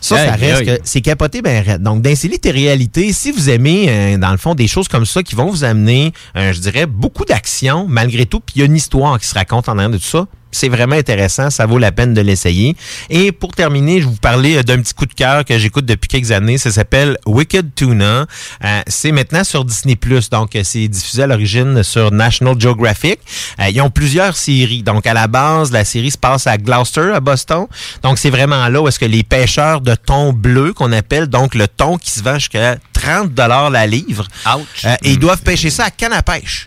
Ça, ça reste c'est capoté ben raide. Donc, d'insélie tes réalités, si vous aimez, euh, dans le fond, des choses comme ça qui vont vous amener, euh, je dirais, beaucoup d'action, malgré tout, puis il y a une histoire qui se raconte en arrière de tout ça, c'est vraiment intéressant, ça vaut la peine de l'essayer. Et pour terminer, je vais vous parler euh, d'un petit coup de cœur que j'écoute depuis quelques années. Ça s'appelle Wicked Tuna. Euh, c'est maintenant sur Disney+. Donc, euh, c'est diffusé à l'origine sur National Geographic. Euh, ils ont plusieurs séries. Donc, à la base, la série se passe à Gloucester, à Boston. Donc, c'est vraiment là où est-ce que les pêcheurs de thon bleu, qu'on appelle, donc le thon qui se vend jusqu'à 30 la livre, euh, et ils doivent pêcher ça à canne à pêche.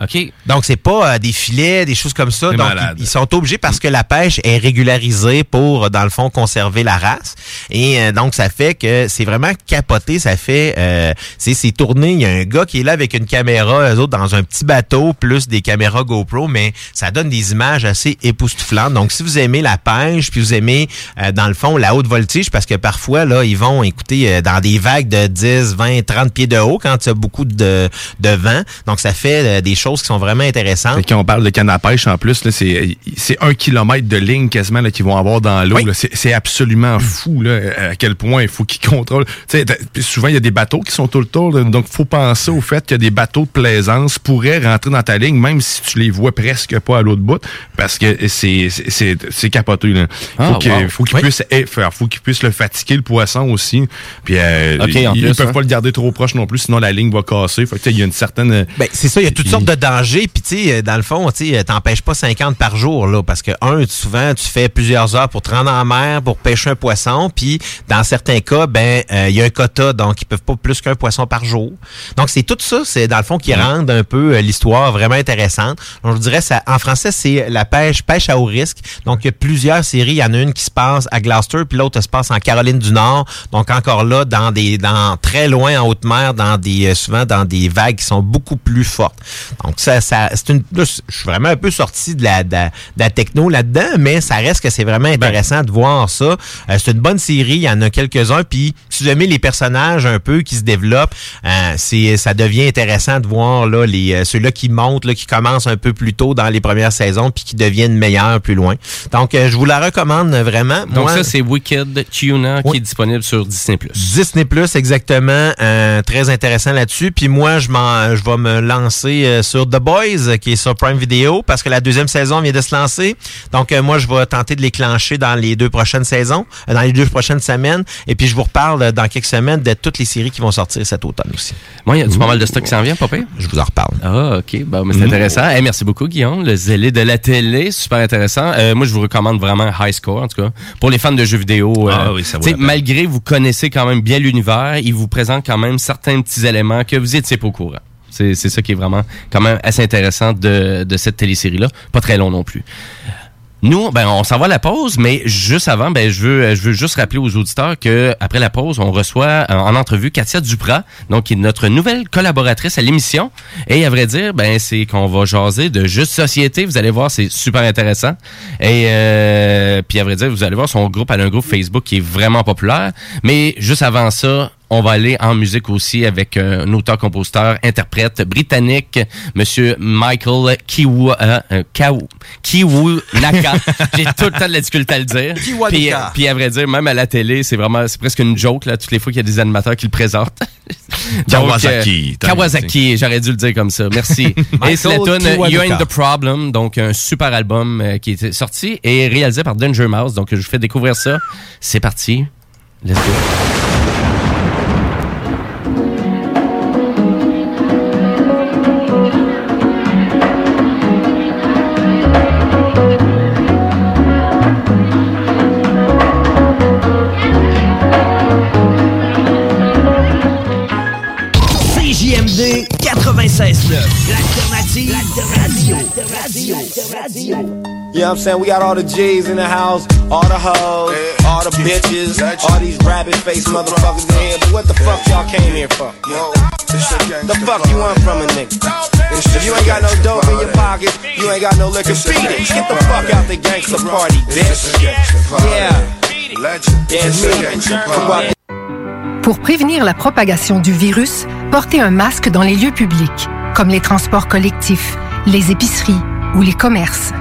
OK. Donc, c'est pas euh, des filets, des choses comme ça. Donc, ils, ils sont obligés parce que la pêche est régularisée pour, euh, dans le fond, conserver la race. Et euh, donc, ça fait que c'est vraiment capoté. Ça fait, euh, c'est c'est tourné. Il y a un gars qui est là avec une caméra, eux autres, dans un petit bateau, plus des caméras GoPro, mais ça donne des images assez époustouflantes. Donc, si vous aimez la pêche, puis vous aimez, euh, dans le fond, la haute voltige, parce que parfois, là, ils vont, écouter euh, dans des vagues de 10, 20, 30 pieds de haut quand il y a beaucoup de, de vent. Donc, ça fait des choses qui sont vraiment intéressantes. Fait Quand on parle de canne à pêche, en plus, là, c'est, c'est un kilomètre de ligne quasiment là, qu'ils vont avoir dans l'eau. C'est, absolument fou là, à quel point il faut qu'ils contrôlent. Souvent, il y a des bateaux qui sont tout le tour. là. donc, il faut penser au fait que des bateaux de plaisance pourraient rentrer dans ta ligne, même si tu les vois presque pas à l'autre bout, parce que c'est, c'est, c'est, c'est capoté. Là. Faut, Ah, wow. faut qu'ils puissent eh, faire, faut qu'ils puissent le fatiguer, le poisson aussi. Puis, euh, ils, plus, peuvent hein. pas le garder trop proche non plus, sinon la ligne va casser. Fait que, il y a une certaine... Ben, c'est ça, il y a toutes sortes de danger. Puis, tu sais, dans le fond, tu t'empêches pas 50 par jour, là, parce que, un, souvent, tu fais plusieurs heures pour te rendre en mer, pour pêcher un poisson. Puis, dans certains cas, ben, euh, il y a un quota, donc ils peuvent pas plus qu'un poisson par jour. Donc, c'est tout ça, c'est dans le fond qui rend un peu euh, l'histoire vraiment intéressante. Donc, je dirais, ça, en français, c'est la pêche, pêche à haut risque. Donc, il y a plusieurs séries. Il y en a une qui se passe à Gloucester, puis l'autre se passe en Caroline du Nord. Donc, encore là, dans des, dans très loin en haute mer, dans des, euh, souvent dans des vagues qui sont beaucoup plus fortes. Donc, ça, ça, c'est une, là, je suis vraiment un peu sorti de la, de de la techno là-dedans, mais ça reste que c'est vraiment intéressant de voir ça. Euh, c'est une bonne série. Il y en a quelques-uns. Puis, si vous aimez les personnages un peu qui se développent, euh, c'est, ça devient intéressant de voir là les euh, ceux-là qui montent, là, qui commencent un peu plus tôt dans les premières saisons, puis qui deviennent meilleurs plus loin. Donc, euh, je vous la recommande vraiment. Donc Moi, ça, c'est Wicked Tuna qui est disponible sur Disney+. Disney Plus exactement euh, très intéressant là-dessus puis moi je m'en je vais me lancer euh, sur The Boys euh, qui est sur Prime Video parce que la deuxième saison vient de se lancer donc euh, moi je vais tenter de l'éclencher dans les deux prochaines saisons euh, dans les deux prochaines semaines et puis je vous reparle dans quelques semaines de toutes les séries qui vont sortir cet automne aussi Moi, il y a du pas mal de stock qui s'en vient, papa. je vous en reparle Ah, OK. Bon, mais c'est Mhm. intéressant. Hey, merci beaucoup, Guillaume. Le zélé de la télé, super intéressant. Euh, moi, je vous recommande vraiment High Score, en tout cas. Pour les fans de jeux vidéo, Ah oui, ça vaut malgré vous connaissez quand même bien l'univers, il vous présente quand même certains petits éléments que vous étiez pas au courant. C'est ça qui est vraiment quand même assez intéressant de, de cette télésérie-là. Pas très long non plus. Nous, ben, on s'en va à la pause, mais juste avant, ben, je veux, je veux juste rappeler aux auditeurs que après la pause, on reçoit en entrevue Katia Duprat, donc qui est notre nouvelle collaboratrice à l'émission. Et à vrai dire, ben, c'est qu'on va jaser de juste société. Vous allez voir, c'est super intéressant. Et euh, puis à vrai dire, vous allez voir son groupe, a un groupe Facebook qui est vraiment populaire. Mais juste avant ça, on va aller en musique aussi avec euh, un auteur-compositeur, interprète britannique, Monsieur Michael Kiwu, euh, euh, Kawu- Kiwunaka. [LAUGHS] J'ai tout le temps de la difficulté à le dire. Puis, euh, puis à vrai dire, même à la télé, c'est vraiment, c'est presque une joke là, toutes les fois qu'il y a des animateurs qui le présentent. [LAUGHS] Donc, Kawasaki. euh, Kawasaki, j'aurais dû le dire comme ça. Merci. [LAUGHS] et c'est la tune You. Ain't the Problem, donc un super album qui est sorti et réalisé par Danger Mouse. Donc je vous fais découvrir ça. C'est parti. Let's go. 96.9, l'alternative. You know what I'm saying? We got all the G's in the house, all the hoes, all the bitches, all these rabbit faced motherfuckers in here. But what the fuck y'all came here for? The fuck you want from a nigga? If you ain't got no dope in your pocket, you ain't got no liquor, beat it. Get the fuck out the gangster party, bitch. Yeah. Pour prévenir la propagation du virus, portez un masque dans les lieux publics, comme les transports collectifs, les épiceries ou les commerces.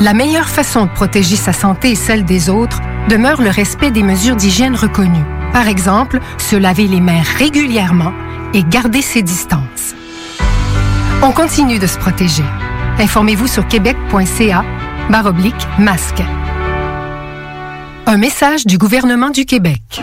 La meilleure façon de protéger sa santé et celle des autres demeure le respect des mesures d'hygiène reconnues. Par exemple, se laver les mains régulièrement et garder ses distances. On continue de se protéger. Informez-vous sur québec.ca baroblique masque. Un message du gouvernement du Québec.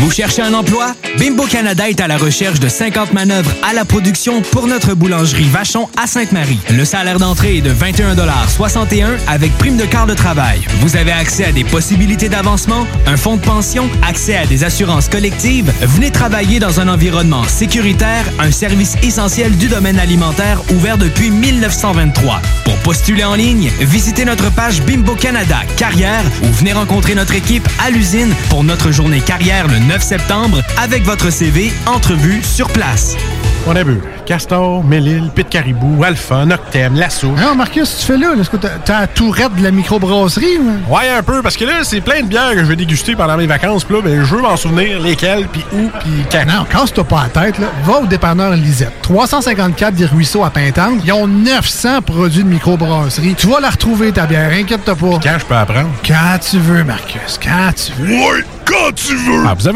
Vous cherchez un emploi? Bimbo Canada est à la recherche de 50 manœuvres à la production pour notre boulangerie Vachon à Sainte-Marie. Le salaire d'entrée est de 21,61 avec prime de quart de travail. Vous avez accès à des possibilités d'avancement, un fonds de pension, accès à des assurances collectives. Venez travailler dans un environnement sécuritaire, un service essentiel du domaine alimentaire ouvert depuis 1923. Pour postuler en ligne, visitez notre page Bimbo Canada Carrière ou venez rencontrer notre équipe à l'usine pour notre journée carrière le 9 septembre avec votre CV entrevue sur place. On a vu Castor, Mélile, Pit Caribou, Alpha, Noctem, Lasso. Non, Marcus, tu fais là? Est-ce que t'as la tourette de la microbrasserie? ou? Ouais, un peu, parce que là, c'est plein de bières que je vais déguster pendant mes vacances. Puis là, ben, je veux m'en souvenir lesquelles, puis où, puis quand. Non, casse-toi pas la tête, là. Va au dépanneur Lisette. 354 des Ruisseaux à Pintante. Ils ont 900 produits de microbrasserie. Tu vas la retrouver, ta bière. Inquiète-toi pas. Quand je peux apprendre? Quand tu veux, Marcus. Quand tu veux. Ouais, quand tu veux! Ah, vous avez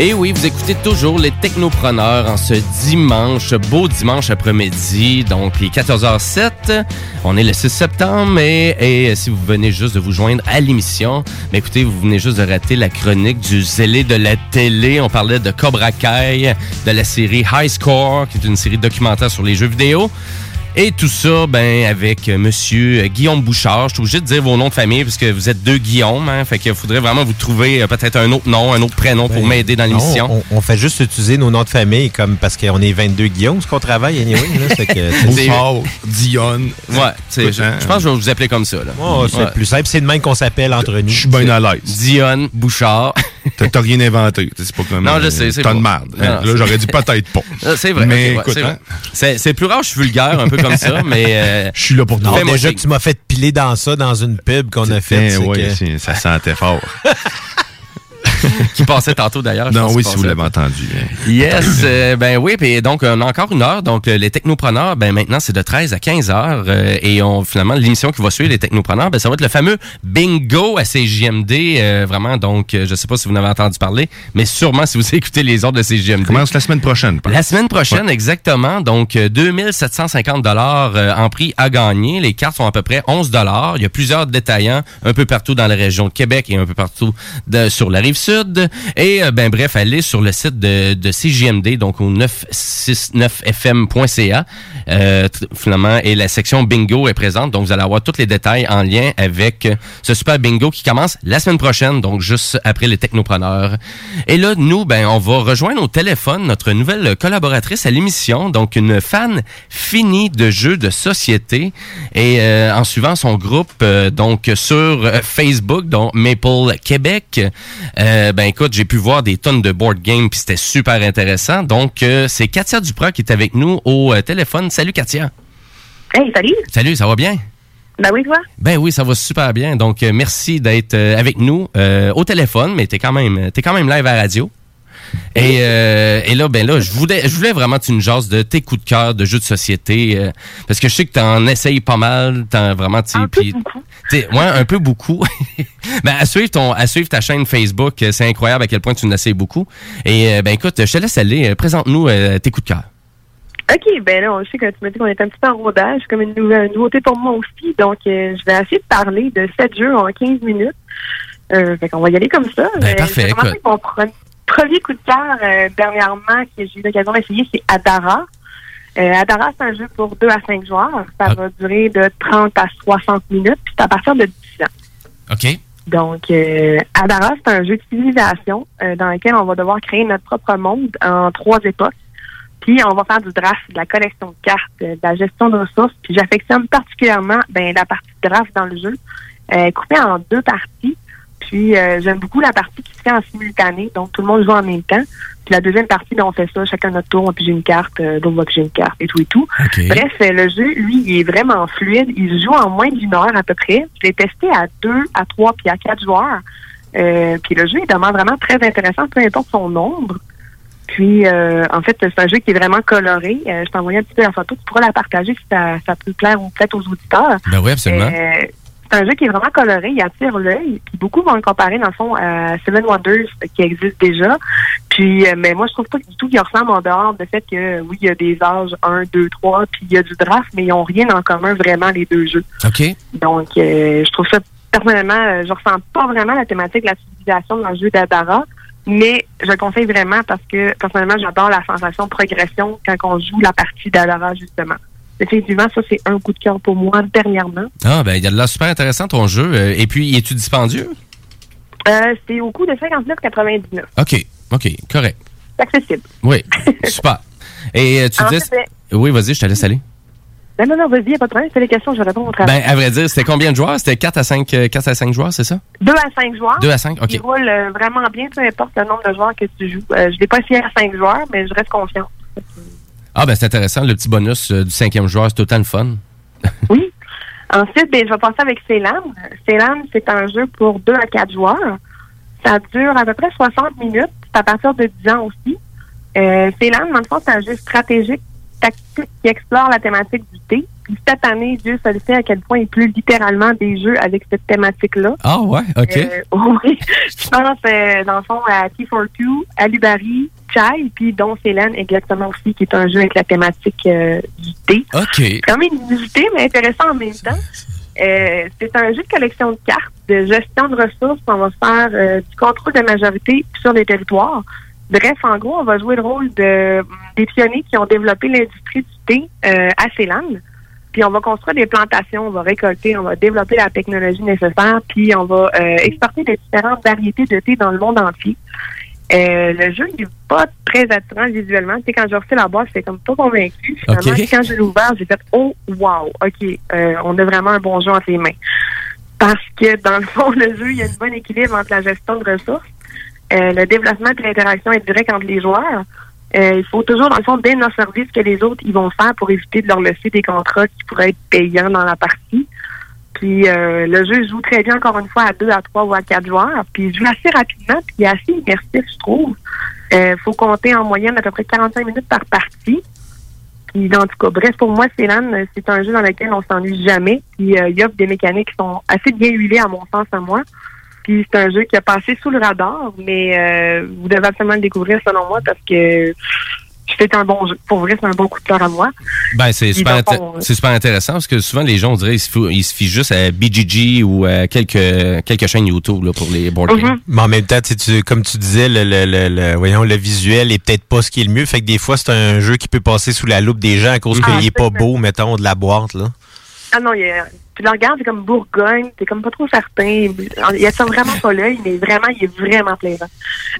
Et oui, vous écoutez toujours les Technopreneurs en ce dimanche, beau dimanche après-midi, donc il est 14h07. On est le 6 septembre et, si vous venez juste de vous joindre à l'émission, ben écoutez, vous venez juste de rater la chronique du zélé de la télé. On parlait de Cobra Kai, de la série High Score, qui est une série documentaire sur les jeux vidéo. Et tout ça, ben, avec euh, Monsieur euh, Guillaume Bouchard. Je suis obligé de dire vos noms de famille parce que vous êtes deux Guillaume. Hein, fait qu'il faudrait vraiment vous trouver euh, peut-être un autre nom, un autre prénom pour m'aider dans l'émission. Ben, On, on fait juste utiliser nos noms de famille comme parce qu'on est 22 Guillaume, ce qu'on travaille, anyway. Là, fait que, [LAUGHS] Bouchard, Dionne. Ouais, c'est- je, je pense que je vais vous appeler comme ça. Là. Oh, c'est Ouais. plus simple. C'est de même qu'on s'appelle entre nous. Je suis bien à l'aise. Dionne Bouchard. [LAUGHS] T'as rien inventé. C'est pas comme. Non, je sais, c'est T'as de merde. Non, Là, j'aurais dit peut-être pas. C'est vrai. Mais écoute, c'est hein, vrai. c'est plus rare, je suis vulgaire, un peu comme ça, mais. euh, je suis là pour Fais-moi déjà que tu m'as fait piler dans ça, dans une pub qu'on a faite. C'est oui, ça sentait fort. [LAUGHS] [LAUGHS] qui passait tantôt d'ailleurs. non, oui, si vous l'avez entendu. hein. Yes, euh, ben oui, puis donc on a encore une heure. Donc euh, les technopreneurs, ben maintenant c'est de 13 à 15 heures euh, et on finalement l'émission qui va suivre les technopreneurs, ben ça va être le fameux bingo à CJMD. euh, vraiment, donc euh, je sais pas si vous en avez entendu parler, mais sûrement si vous [LAUGHS] écoutez les autres de CJMD. Commence la semaine prochaine. La semaine prochaine, exactement. Donc, euh, 2750 dollars euh, en prix à gagner. Les cartes sont à peu près 11 dollars. Il y a plusieurs détaillants un peu partout dans la région de Québec et un peu partout de- sur la rive Et euh, ben bref, allez sur le site de, de CJMD, donc au 969fm.ca. Euh, finalement, et la section bingo est présente. Donc, vous allez avoir tous les détails en lien avec ce super bingo qui commence la semaine prochaine, donc juste après les technopreneurs. Et là, nous, ben, on va rejoindre au téléphone notre nouvelle collaboratrice à l'émission, donc une fan finie de jeux de société. Et euh, en suivant son groupe, euh, donc sur euh, Facebook, donc Maple Québec, euh, ben écoute, j'ai pu voir des tonnes de board games, puis c'était super intéressant. Donc, euh, c'est Katia Duprat qui est avec nous au euh, téléphone. Salut Katia. Hey, salut! Salut, ça va bien? Ben oui, toi? Ben oui, ça va super bien. Donc, euh, merci d'être euh, avec nous euh, au téléphone, mais t'es quand même, t'es quand même live à la radio. Et, euh, et là, ben là, je voulais, je voulais vraiment nous jases de tes coups de cœur de jeux de société, euh, parce que je sais que t'en essayes pas mal, t'en vraiment, tu sais, puis- t'es- ouais, un peu beaucoup. [LAUGHS] ben, à suivre ton, à suivre ta chaîne Facebook, euh, c'est incroyable à quel point tu nous essayes beaucoup. Et ben écoute, je te laisse aller, présente-nous euh, tes coups de cœur. OK, ben là, je sais que tu m'as dit qu'on était un petit peu en rodage, comme une, une nouveauté pour moi aussi. Donc, je vais essayer de parler de 7 jeux en 15 minutes. Euh, fait qu'on va y aller comme ça. Ben, parfait, je vais commencer écoute. avec mon pre- premier coup de cœur euh, dernièrement que j'ai eu l'occasion d'essayer, c'est Adara. Euh, Adara, c'est un jeu pour 2 à 5 joueurs. Ça va durer de 30 à 60 minutes, puis c'est à partir de 10 ans. OK. Donc, euh, Adara, c'est un jeu de civilisation euh, dans lequel on va devoir créer notre propre monde en trois époques. Puis, on va faire du draft, de la collection de cartes, euh, de la gestion de ressources. Puis, j'affectionne particulièrement ben, la partie draft dans le jeu, euh, coupée en deux parties. Puis, euh, j'aime beaucoup la partie qui se fait en simultané, donc tout le monde joue en même temps. Puis, la deuxième partie, ben, on fait ça, chacun notre tour, puis j'ai une carte, euh, d'autres voient que j'ai une carte, et tout et tout. Bref, euh, le jeu, lui, il est vraiment fluide. Il se joue en moins d'une heure à peu près. Je l'ai testé à deux, à trois, puis à quatre joueurs. Euh, puis le jeu, il demande vraiment très intéressant, peu importe son nombre. Puis, euh, en fait, c'est un jeu qui est vraiment coloré. Euh, je t'ai envoyé un petit peu la photo. Tu pourras la partager si ça, ça peut plaire ou peut-être aux auditeurs. Ben oui, absolument. Euh, c'est un jeu qui est vraiment coloré, il attire l'œil. Puis beaucoup vont le comparer, dans le fond, à Seven Wonders qui existe déjà. Puis, euh, mais moi, je trouve pas du tout qu'il ressemble en dehors du fait que, oui, il y a des âges 1, 2, 3, puis il y a du draft, mais ils ont rien en commun vraiment, les deux jeux. OK. Donc, euh, je trouve ça, personnellement, euh, je ressens pas vraiment la thématique de la civilisation dans le jeu d'Adara, mais je le conseille vraiment parce que, personnellement, j'adore la sensation de progression quand on joue la partie d'Adara, justement. Effectivement, ça, c'est un coup de cœur pour moi dernièrement. Ah, ben il y a de l'air super intéressant ton jeu. Euh, et puis, es-tu dispendieux? Euh, c'est au coût de 59,99. OK, OK, correct. C'est accessible. Oui, [LAUGHS] super. Et euh, tu En dis... fait, Oui, vas-y, je te laisse aller. Non, non, non, vas-y, y a pas de problème. C'est les questions, je réponds au travail. Ben, à vrai dire, c'était combien de joueurs? C'était 4 à 5, euh, 4 à 5 joueurs, c'est ça? 2 à 5 joueurs. Deux à cinq, OK. Ils roulent euh, vraiment bien, peu importe le nombre de joueurs que tu joues. Euh, je l'ai pas essayé à 5 joueurs, mais je reste confiant. Ah, ben c'est intéressant. Le petit bonus euh, du cinquième joueur, c'est tout le fun. [LAUGHS] Ensuite, ben, je vais passer avec Célan. Célan, c'est un jeu pour 2 à 4 joueurs. Ça dure à peu près 60 minutes. C'est à partir de 10 ans aussi. Euh, Célan, dans le fond, c'est un jeu stratégique, tactique qui explore la thématique du thé. Puis cette année, Dieu se le sait à quel point il pleut littéralement des jeux avec cette thématique-là. Ah ouais, OK. Euh, [LAUGHS] oui, je pense, euh, dans le fond, à T42, Alubari, Chai, puis dont Célène exactement aussi, qui est un jeu avec la thématique euh, du thé. OK. C'est quand même inusité, mais intéressant en même temps. Euh, c'est un jeu de collection de cartes, de gestion de ressources. On va faire euh, du contrôle de majorité sur les territoires. Bref, en gros, on va jouer le rôle de des pionniers qui ont développé l'industrie du thé euh, à Ceylan. Puis on va construire des plantations, on va récolter, on va développer la technologie nécessaire, puis on va euh, exporter des différentes variétés de thé dans le monde entier. Euh, le jeu n'est pas très attirant visuellement. Tu sais, quand j'ai reçu la boîte, j'étais comme pas convaincu. Finalement, quand je l'ai ouvert, j'ai fait Oh wow, OK, euh, on a vraiment un bon jeu entre les mains. Parce que dans le fond, [LAUGHS] le jeu, il y a un bon équilibre entre la gestion de ressources, le développement de l'interaction indirecte entre les joueurs. Euh, il faut toujours, dans le fond, bien observer ce que les autres ils vont faire pour éviter de leur laisser des contrats qui pourraient être payants dans la partie. Puis euh, le jeu joue très bien, encore une fois, à deux, à trois ou à quatre joueurs. Puis il joue assez rapidement, puis il est assez immersif, je trouve. Il faut compter en moyenne à peu près 45 minutes par partie. Puis en tout cas, bref, pour moi, Célan, euh, c'est un jeu dans lequel on s'ennuie jamais. Puis euh, il offre des mécaniques qui sont assez bien huilées, à mon sens, à moi. Puis c'est un jeu qui a passé sous le radar, mais euh, vous devez absolument le découvrir selon moi parce que c'est un bon jeu. Pour vrai, c'est un bon coup de cœur à moi. Ben, c'est super, euh, c'est super intéressant parce que souvent, les gens, on dirait, ils se, fou- ils se fient juste à BGG ou à quelques, quelques chaînes YouTube là, pour les board games. Mais en même temps, tu comme tu disais, le, le, le, le- voyons, le visuel est peut-être pas ce qui est le mieux. Fait que des fois, c'est un jeu qui peut passer sous la loupe des gens à cause Ah, qu'il est pas beau, mettons, de la boîte. là. Ah non, il y a, tu le regardes, c'est comme Bourgogne, t'es comme pas trop certain. Il y a ça vraiment pas l'œil, mais vraiment, il est vraiment plaisant.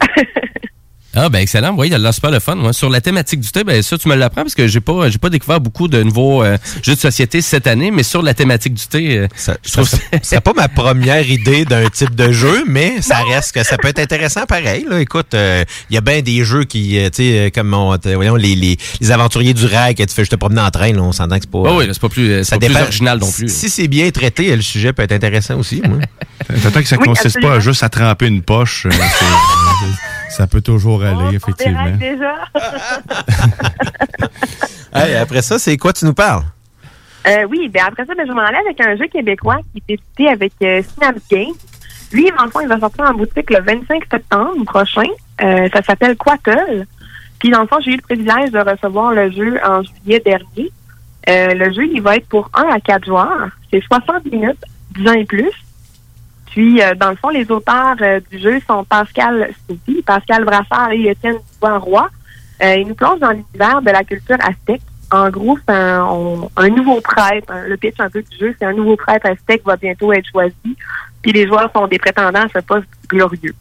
[LAUGHS] Ah, ben excellent. Oui, il a l'air super le fun. Moi, sur la thématique du thé, ben ça, tu me l'apprends parce que j'ai pas, j'ai pas découvert beaucoup de nouveaux euh, jeux de société cette année, mais sur la thématique du thé, euh, je trouve Ça ça. serait pas ma première idée d'un type de jeu, mais ça reste que ça peut être intéressant pareil. Là. Écoute, euh, il y a bien des jeux qui, euh, tu sais, comme on, euh, voyons, les, les, les aventuriers du rail que tu fais juste te promener en train, là, on s'entend que c'est pas. Ah oui, c'est pas plus, euh, c'est pas plus original non plus. Si c'est bien traité, le sujet peut être intéressant aussi. moi. [LAUGHS] Peut-être que ça Oui, consiste pas à juste à tremper une poche. [LAUGHS] ça peut toujours aller, effectivement. Déjà. [LAUGHS] Hey, après ça, c'est quoi tu nous parles? Euh, oui, ben après ça, ben, je m'en allais avec un jeu québécois qui est édité avec euh, Synapse Games. Lui, dans le fond, il va sortir en boutique le 25 septembre prochain. Euh, ça s'appelle Quattle. Puis, dans le fond, j'ai eu le privilège de recevoir le jeu en juillet dernier. Euh, le jeu, il va être pour 1 à 4 joueurs. C'est 60 minutes, 10 ans et plus. Puis, euh, dans le fond, les auteurs euh, du jeu sont Pascal Soudy, Pascal Brassard et Étienne Dubois-Roy. Euh, ils nous plongent dans l'univers de la culture aztèque. En gros, c'est un, un nouveau prêtre. le pitch un peu du jeu, c'est un nouveau prêtre aztèque va bientôt être choisi. Puis les joueurs sont des prétendants à ce poste glorieux.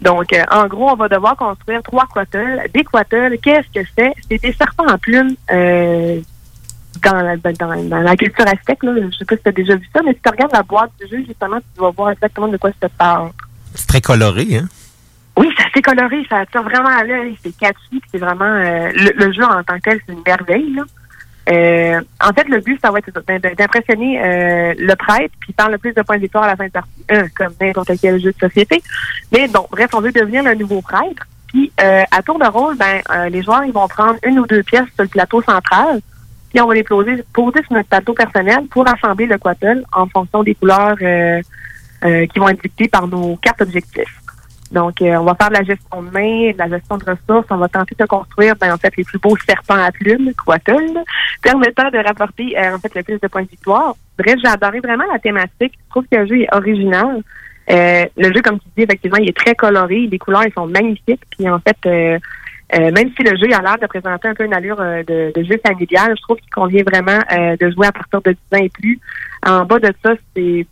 Donc, euh, en gros, on va devoir construire trois quattles. Des quattles, qu'est-ce que c'est? C'est des serpents en plumes euh, dans, la, ben, dans, dans la culture aztèque. Là. Je sais pas si tu as déjà vu ça, mais si tu regardes la boîte du jeu, justement, tu vas voir exactement de quoi ça parle. C'est très coloré, hein? Oui, c'est assez coloré, ça attire vraiment à l'œil, c'est catchy, c'est vraiment euh, le, le jeu en tant que tel, c'est une merveille. Là. Euh, en fait, le but, ça va être ça, d'im- d'impressionner euh, le prêtre, puis faire le plus de points de victoire à la fin de partie, comme n'importe quel jeu de société. Mais bon, bref, on veut devenir le nouveau prêtre. Puis à tour de rôle, ben les joueurs ils vont prendre une ou deux pièces sur le plateau central, puis on va les poser, poser sur notre plateau personnel pour assembler le quattle en fonction des couleurs euh, euh, qui vont être dictées par nos cartes objectifs. Donc, euh, on va faire de la gestion de main, de la gestion de ressources. On va tenter de construire, ben, en fait, les plus beaux serpents à plumes, quattles, [LAUGHS] permettant de rapporter, euh, en fait, le plus de points de victoire. Bref, j'ai adoré vraiment la thématique. Je trouve que le jeu est original. Euh, le jeu, comme tu dis, effectivement, il est très coloré. Les couleurs, ils sont magnifiques. Puis, en fait, euh, même si le jeu a l'air de présenter un peu une allure euh, de, de jeu familial, je trouve qu'il convient vraiment euh, de jouer à partir de 10 ans et plus. En bas de ça, c'est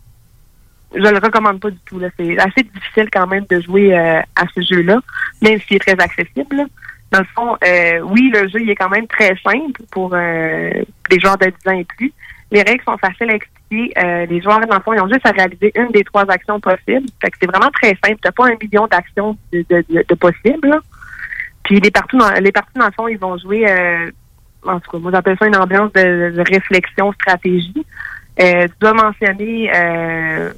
je le recommande pas du tout. C'est assez difficile quand même de jouer euh, à ce jeu-là, même s'il est très accessible. Dans le fond, euh, oui, le jeu il est quand même très simple pour les joueurs de 10 ans et plus. Les règles sont faciles à expliquer. Les joueurs, dans le fond, ils ont juste à réaliser une des trois actions possibles. Fait que c'est vraiment très simple. T'as pas un million d'actions de, de, de- possibles. Puis les parties, dans, les parties, dans le fond, ils vont jouer, euh, en tout cas, moi j'appelle ça une ambiance de, de réflexion, stratégie. Euh, tu dois mentionner, euh,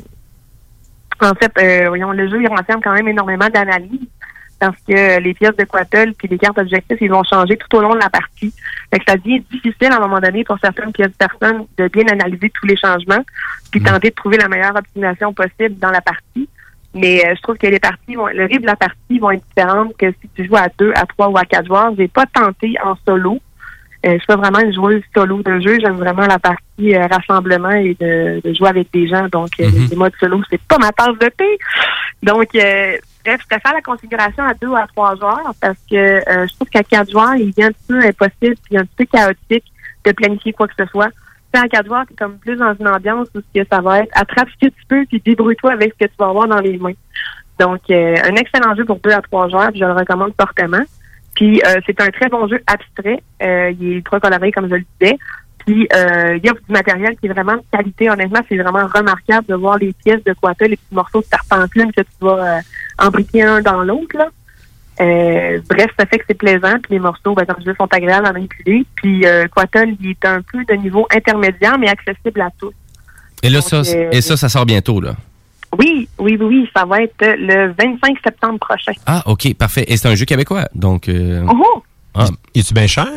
en fait, euh, voyons, le jeu, il renferme quand même énormément d'analyse. parce que les pièces de Quattle puis les cartes objectifs, ils vont changer tout au long de la partie. Fait que ça devient difficile à un moment donné pour certaines pièces personnes de bien analyser tous les changements puis tenter de trouver la meilleure optimisation possible dans la partie. Mais euh, je trouve que les parties vont, le rythme de la partie vont être différentes que si tu joues à deux, à trois ou à quatre joueurs. J'ai pas tenté en solo. Euh, je suis pas vraiment une joueuse solo de jeu. J'aime vraiment la partie euh, rassemblement et de, de jouer avec des gens. Donc, euh, les modes solo, c'est pas ma tasse de thé. Donc, euh, bref, je préfère la configuration à deux ou à trois joueurs parce que euh, je trouve qu'à quatre joueurs, il devient un petit peu impossible puis un petit peu chaotique de planifier quoi que ce soit. À quatre t'es comme plus dans une ambiance où ce que ça va être attrape ce que tu peux puis débrouille-toi avec ce que tu vas avoir dans les mains. Donc, euh, un excellent jeu pour deux à trois joueurs, puis je le recommande fortement. Puis, euh, c'est un très bon jeu abstrait. Euh, il est ultra coloré, comme je le disais. Puis, euh, il y a du matériel qui est vraiment de qualité. Honnêtement, c'est vraiment remarquable de voir les pièces de Quata, les petits morceaux de tarpentine que tu vas embriquer un dans l'autre. Euh, bref, ça fait que c'est plaisant. Puis les morceaux, ben, comme je dis, sont agréables à manipuler. Puis euh, Quattle, il est un peu de niveau intermédiaire, mais accessible à tous. Et là, ça, euh, et ça, ça sort bientôt, là. Oui, oui, oui, oui, ça va être le 25 septembre prochain. Ah, OK, parfait. Et c'est un jeu québécois, donc... euh, Oh, ah. Es-tu bien cher?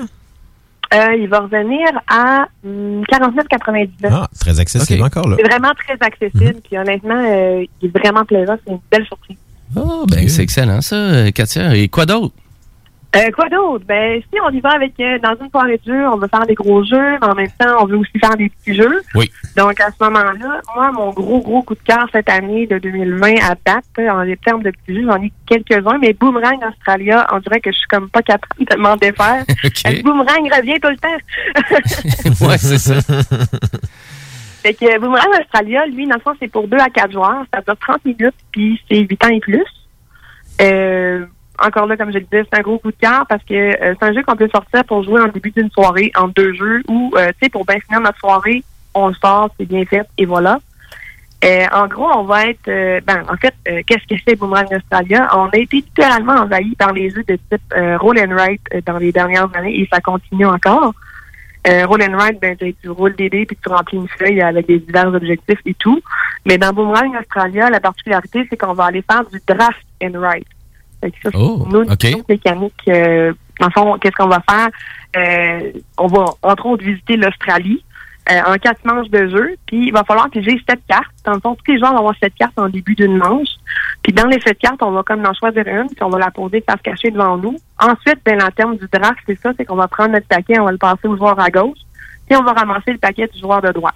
Euh, il va revenir à hum, 49,99. Ah, très accessible encore, là. C'est vraiment très accessible. Puis honnêtement, euh, il est vraiment plaisant. C'est une belle surprise. Oh, ben, c'est excellent, ça, euh, Katia. Et quoi d'autre? Euh, quoi d'autre? Ben, si on y va avec, euh, dans une soirée de jeu, on veut faire des gros jeux, mais en même temps, on veut aussi faire des petits jeux. Oui. Donc, à ce moment-là, moi, mon gros, gros coup de cœur cette année de 2020 à date, en termes de petits jeux, j'en ai quelques-uns, mais Boomerang Australia, on dirait que je suis comme pas capable de m'en défaire. [LAUGHS] OK. Euh, Boomerang revient tout le temps? [LAUGHS] ouais, c'est ça. [LAUGHS] Fait que Boomerang Australia, lui, dans le fond, c'est pour 2 à 4 joueurs. Ça dure 30 minutes, puis c'est 8 ans et plus. Euh, encore là, comme je le disais, c'est un gros coup de cœur parce que euh, c'est un jeu qu'on peut sortir pour jouer en début d'une soirée, en deux jeux, ou, euh, tu sais, pour bien finir notre soirée, on le sort, c'est bien fait, et voilà. Euh, en gros, on va être... euh, ben, en fait, qu'est-ce que c'est Boomerang Australia? On a été littéralement envahi par les jeux de type Roll and Write dans les dernières années, et ça continue encore. Euh, roll and write, ben, tu tu roules des dés puis tu remplis une feuille avec des divers objectifs et tout. Mais dans Boomerang Australia, la particularité, c'est qu'on va aller faire du draft and write. Fait que ça, c'est Oh, une autre OK. autre mécanique. euh, dans le fond, qu'est-ce qu'on va faire? Euh, on va, entre autres, visiter l'Australie euh, en quatre manches de jeu. Puis il va falloir piger sept cartes. Dans le fond, tous les joueurs vont avoir sept cartes en début d'une manche. Puis dans les sept cartes, on va comme en choisir une, puis on va la poser face cachée devant nous. Ensuite, ben, en termes du draft, c'est ça, c'est qu'on va prendre notre paquet, on va le passer au joueur à gauche, puis on va ramasser le paquet du joueur de droite.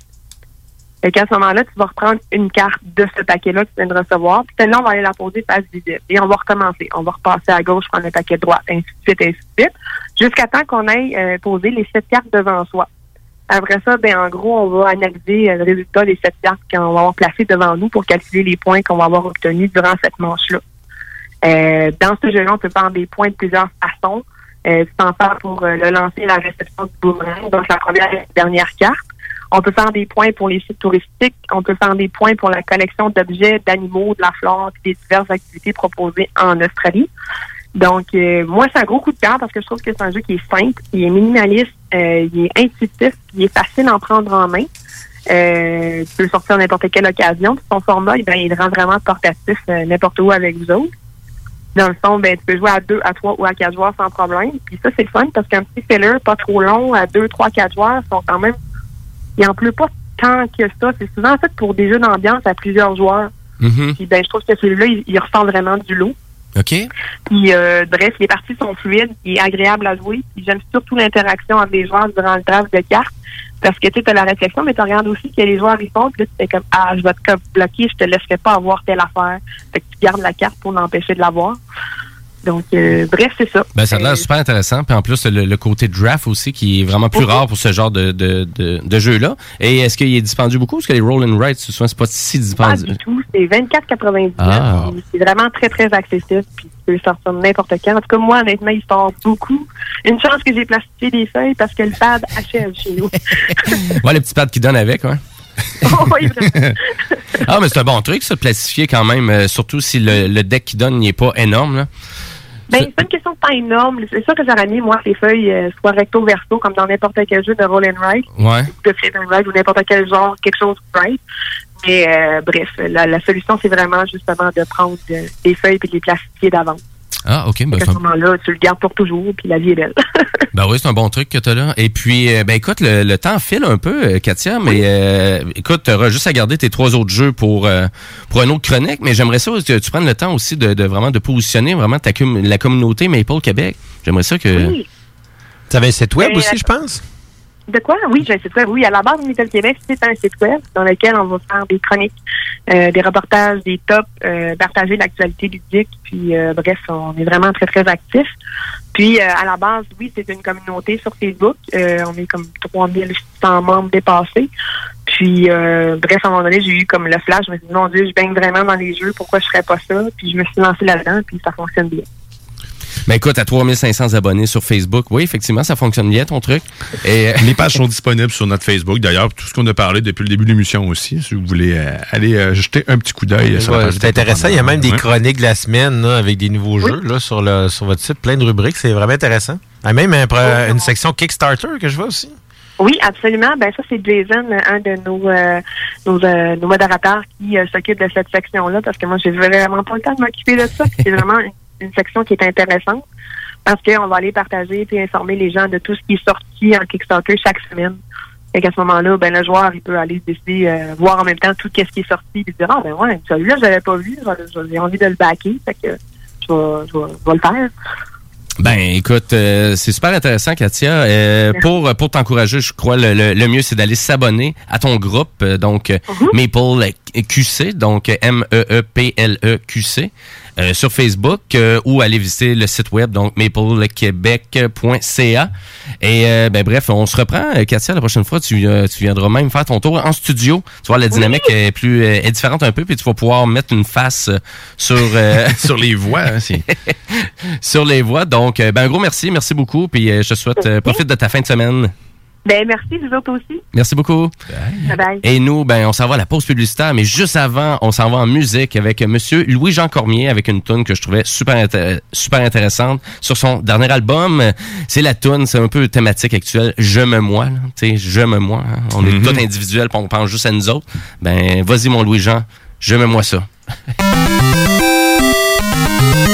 Fait qu'à ce moment-là, tu vas reprendre une carte de ce paquet-là que tu viens de recevoir, puis celle-là, on va aller la poser face visible. Et on va recommencer. On va repasser à gauche, prendre le paquet de droite, ainsi de suite, ainsi de suite, jusqu'à temps qu'on aille euh, poser les sept cartes devant soi. Après ça, ben en gros, on va analyser euh, le résultat des sept cartes qu'on va avoir placées devant nous pour calculer les points qu'on va avoir obtenus durant cette manche-là. Euh, dans ce jeu-là, on peut faire des points de plusieurs façons. Euh, tu t'en faire pour euh, le lancer et la réception du boomerang, donc la première et la dernière carte. On peut faire des points pour les sites touristiques. On peut faire des points pour la collection d'objets, d'animaux, de la flore, puis des diverses activités proposées en Australie. Donc, euh, moi, c'est un gros coup de cœur parce que je trouve que c'est un jeu qui est simple, il est minimaliste, euh, il est intuitif, il est facile à en prendre en main. Euh, tu peux le sortir à n'importe quelle occasion. Puis son format, ben, il rend vraiment portatif euh, n'importe où avec vous autres. Dans le fond, ben, tu peux jouer à deux, à trois ou à quatre joueurs sans problème. Puis ça, c'est le fun parce qu'un petit filler pas trop long, à deux, trois, quatre joueurs, sont quand même. Il en pleut pas tant que ça. C'est souvent fait pour des jeux d'ambiance à plusieurs joueurs. Mhm. Puis ben, je trouve que celui-là, il, il ressent vraiment du lot. OK? Puis euh, bref, les parties sont fluides, il est agréable à jouer. J'aime surtout l'interaction avec les joueurs durant le draft de cartes. Parce que tu as la réflexion, mais tu regardes aussi que les joueurs y font, puis là, tu fais comme Ah, je vais te bloquer, je te laisserai pas avoir telle affaire. Fait que tu gardes la carte pour l'empêcher de l'avoir. Donc euh, bref, c'est ça. Ben, ça a l'air super intéressant. Puis en plus, le, le côté draft aussi, qui est vraiment plus rare pour ce genre de, de, de, de jeu-là. Et est-ce qu'il est dispendieux beaucoup? Parce que les roll and write, souvent, c'est pas si Pas dispendieux? du tout. C'est 24,99. Ah. C'est vraiment très, très accessible. Puis tu peux le sortir n'importe quand. En tout cas, moi, honnêtement, il sort beaucoup. Une chance que j'ai plastifié des feuilles parce que le pad achève chez nous. [LAUGHS] ouais, les petits pads qui donnent avec, ouais. [LAUGHS] Oui, vraiment. Ah, mais c'est un bon truc, ça, de plastifier quand même, euh, surtout si le, le deck qui donne n'est pas énorme. Là. Ben, c'est pas une question de temps énorme. C'est sûr que j'aurais mis, moi, les feuilles euh, soit recto verso, comme dans n'importe quel jeu de roll and write, Ouais. de flip and write, ou n'importe quel genre, quelque chose de write. Mais euh, bref, la, la solution, c'est vraiment justement de prendre euh, des feuilles et de les plastifier d'avance. Ah, OK. Ben, Fait qu'à c'est ce moment-là, tu le gardes pour toujours, puis la vie est belle. [LAUGHS] Ben oui, c'est un bon truc que tu as là. Et puis, euh, ben écoute, le, le temps file un peu, euh, Katia, mais euh, écoute, tu auras juste à garder tes trois autres jeux pour euh, pour un autre chronique, mais j'aimerais ça que tu prennes le temps aussi de, de vraiment de positionner vraiment ta la communauté Maple Québec. J'aimerais ça que... Oui. Tu avais un site web Mais, aussi, je pense? De quoi? Oui, j'ai un site web. Oui, à la base, Metal Québec, c'est un site web dans lequel on va faire des chroniques, euh, des reportages, des tops, euh, partager l'actualité ludique. Puis, euh, bref, on est vraiment très, très actifs. Puis, euh, à la base, oui, c'est une communauté sur Facebook. Euh, on est comme 3600 membres dépassés. Puis, euh, bref, à un moment donné, j'ai eu comme le flash. Je me suis dit, mon Dieu, je baigne vraiment dans les jeux. Pourquoi je ferais pas ça? Puis, je me suis lancée là-dedans. Puis, ça fonctionne bien. Ben écoute, à 3500 abonnés sur Facebook, oui, effectivement, ça fonctionne bien ton truc. Et, euh, Les pages sont disponibles sur notre Facebook. D'ailleurs, tout ce qu'on a parlé depuis le début de l'émission aussi, si vous voulez euh, aller euh, jeter un petit coup d'œil. Ouais, c'est intéressant. Il y a même des chroniques de la semaine là, avec des nouveaux jeux là, sur, le, sur votre site, plein de rubriques. C'est vraiment intéressant. Il y a même une section Kickstarter que je vois aussi. Oui, absolument. Ben ça, c'est Jason, un de nos euh, nos, euh, nos modérateurs qui euh, s'occupe de cette section-là, parce que moi, j'ai vraiment pas le temps de m'occuper de ça. C'est vraiment une, une section qui est intéressante parce qu'on va aller partager et informer les gens de tout ce qui est sorti en Kickstarter chaque semaine. Et qu'à ce moment-là, ben le joueur, il peut aller décider, euh, voir en même temps tout ce qui est sorti, et dire ah ben ouais, celui-là, je l'avais pas vu, j'ai envie de le backer, fait que je vais, je vais, je vais le faire. Ben, écoute, euh, c'est super intéressant, Katia. Euh, pour pour t'encourager, je crois le, le, le mieux c'est d'aller s'abonner à ton groupe, donc euh, Maple QC, donc M E E P L E Q C. euh, sur Facebook euh, ou aller visiter le site web donc maplequebec.ca et euh, ben bref on se reprend Katia la prochaine fois tu, tu viendras même faire ton tour en studio tu vois la dynamique est plus est différente un peu puis tu vas pouvoir mettre une face sur [LAUGHS] sur les voix hein, [LAUGHS] sur les voix. Donc, ben, un gros merci. Merci beaucoup. Puis, je te souhaite, profite de ta fin de semaine. Ben merci, vous autres aussi. Merci beaucoup. Bye bye. Et nous, ben, on s'en va à la pause publicitaire, mais juste avant, on s'en va en musique avec Monsieur Louis-Jean Cormier avec une tune que je trouvais super, super intéressante sur son dernier album. C'est la tune, c'est un peu thématique actuelle. Je me moi, là. tu sais, je me moi. hein. On est Mhm. tous individuels, puis on pense juste à nous autres. Ben, vas-y mon Louis-Jean, je me moi ça. [LAUGHS]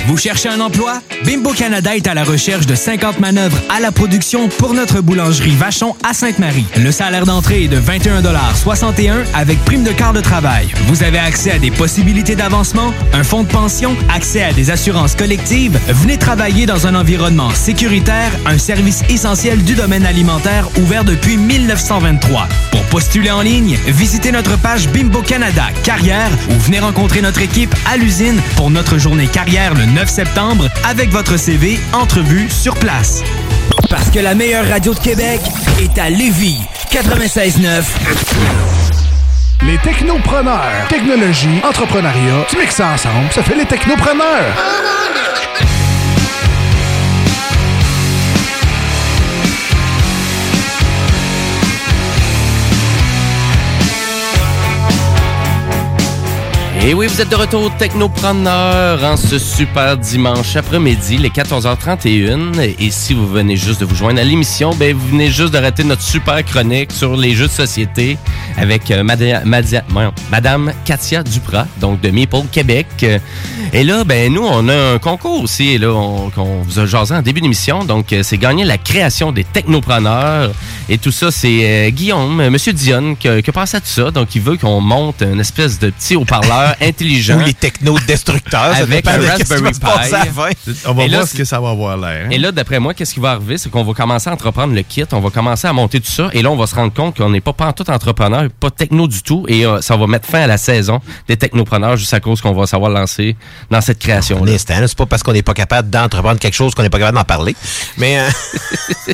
Vous cherchez un emploi? Bimbo Canada est à la recherche de 50 manœuvres à la production pour notre boulangerie Vachon à Sainte-Marie. Le salaire d'entrée est de 21,61 avec prime de quart de travail. Vous avez accès à des possibilités d'avancement, un fonds de pension, accès à des assurances collectives. Venez travailler dans un environnement sécuritaire, un service essentiel du domaine alimentaire ouvert depuis 1923. Pour postuler en ligne, visitez notre page Bimbo Canada Carrière ou venez rencontrer notre équipe à l'usine pour notre journée carrière le 9 septembre avec votre CV, entrevue sur place. Parce que la meilleure radio de Québec est à Lévis. 96.9. Les technopreneurs. Technologie, entrepreneuriat, tu mixes ça ensemble, ça fait les technopreneurs. Et oui, vous êtes de retour Technopreneur en ce super dimanche après-midi, les 14h31. Et si vous venez juste de vous joindre à l'émission, ben vous venez juste de rater notre super chronique sur les jeux de société avec euh, Madame Katia Duprat, donc de Meeple Québec. Et là, ben nous, on a un concours aussi, là, on, vous a jasé en début d'émission. Donc, euh, c'est gagner la création des technopreneurs. Et tout ça, c'est euh, Guillaume, Monsieur Dionne, qui a pensé à tout ça. Donc, il veut qu'on monte une espèce de petit haut-parleur ordinateurs intelligents. Ou les techno-destructeurs. ça Avec un Raspberry Pi. fin. On va Et là, voir ce que ça va avoir l'air. hein. Et là, d'après moi, qu'est-ce qui va arriver? C'est qu'on va commencer à entreprendre le kit, on va commencer à monter tout ça, et là, on va se rendre compte qu'on n'est pas, pas tout entrepreneur, pas techno du tout, et euh, ça va mettre fin à la saison des technopreneurs juste à cause qu'on va savoir lancer dans cette création-là. c'est pas parce qu'on n'est pas capable d'entreprendre quelque chose qu'on n'est pas capable d'en parler. Mais euh, [LAUGHS]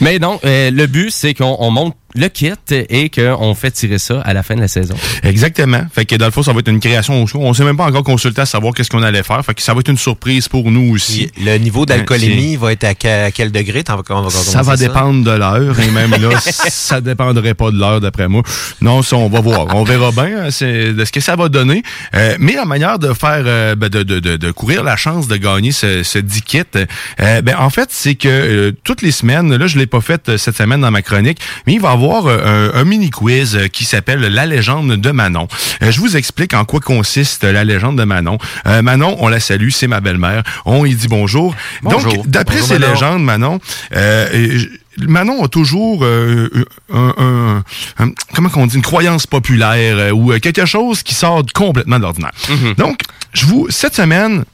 Mais non, euh, le but, c'est qu'on on monte le kit et qu'on fait tirer ça à la fin de la saison. Exactement. Fait que dans le fond, ça va être une création au show. On sait même pas encore consulter à savoir qu'est-ce qu'on allait faire. Fait que ça va être une surprise pour nous aussi. le niveau d'alcoolémie va être à, que- à quel degré? On va Ça va dépendre de l'heure et même là, [LAUGHS] ça dépendrait pas de l'heure d'après moi. Non, ça on va voir, on verra bien hein, c'est de ce que ça va donner. Euh, mais la manière de faire, euh, ben, de, de, de, de courir la chance de gagner ce, ce 10 kit, euh, ben en fait c'est que euh, toutes les semaines, là je l'ai pas fait euh, cette semaine dans ma chronique, mais il va y avoir euh, un, un mini quiz euh, qui s'appelle la légende de Manon. Euh, je vous explique en quoi consiste la légende de Manon. Euh, Manon, on la salue, c'est ma belle-mère. On y dit bonjour. Bonjour. Donc d'après ces Manon. légendes, Manon, euh, Manon a toujours euh, un, un- un- comment qu'on dit une croyance populaire euh, ou quelque chose qui sort complètement de l'ordinaire. Donc, je vous cette semaine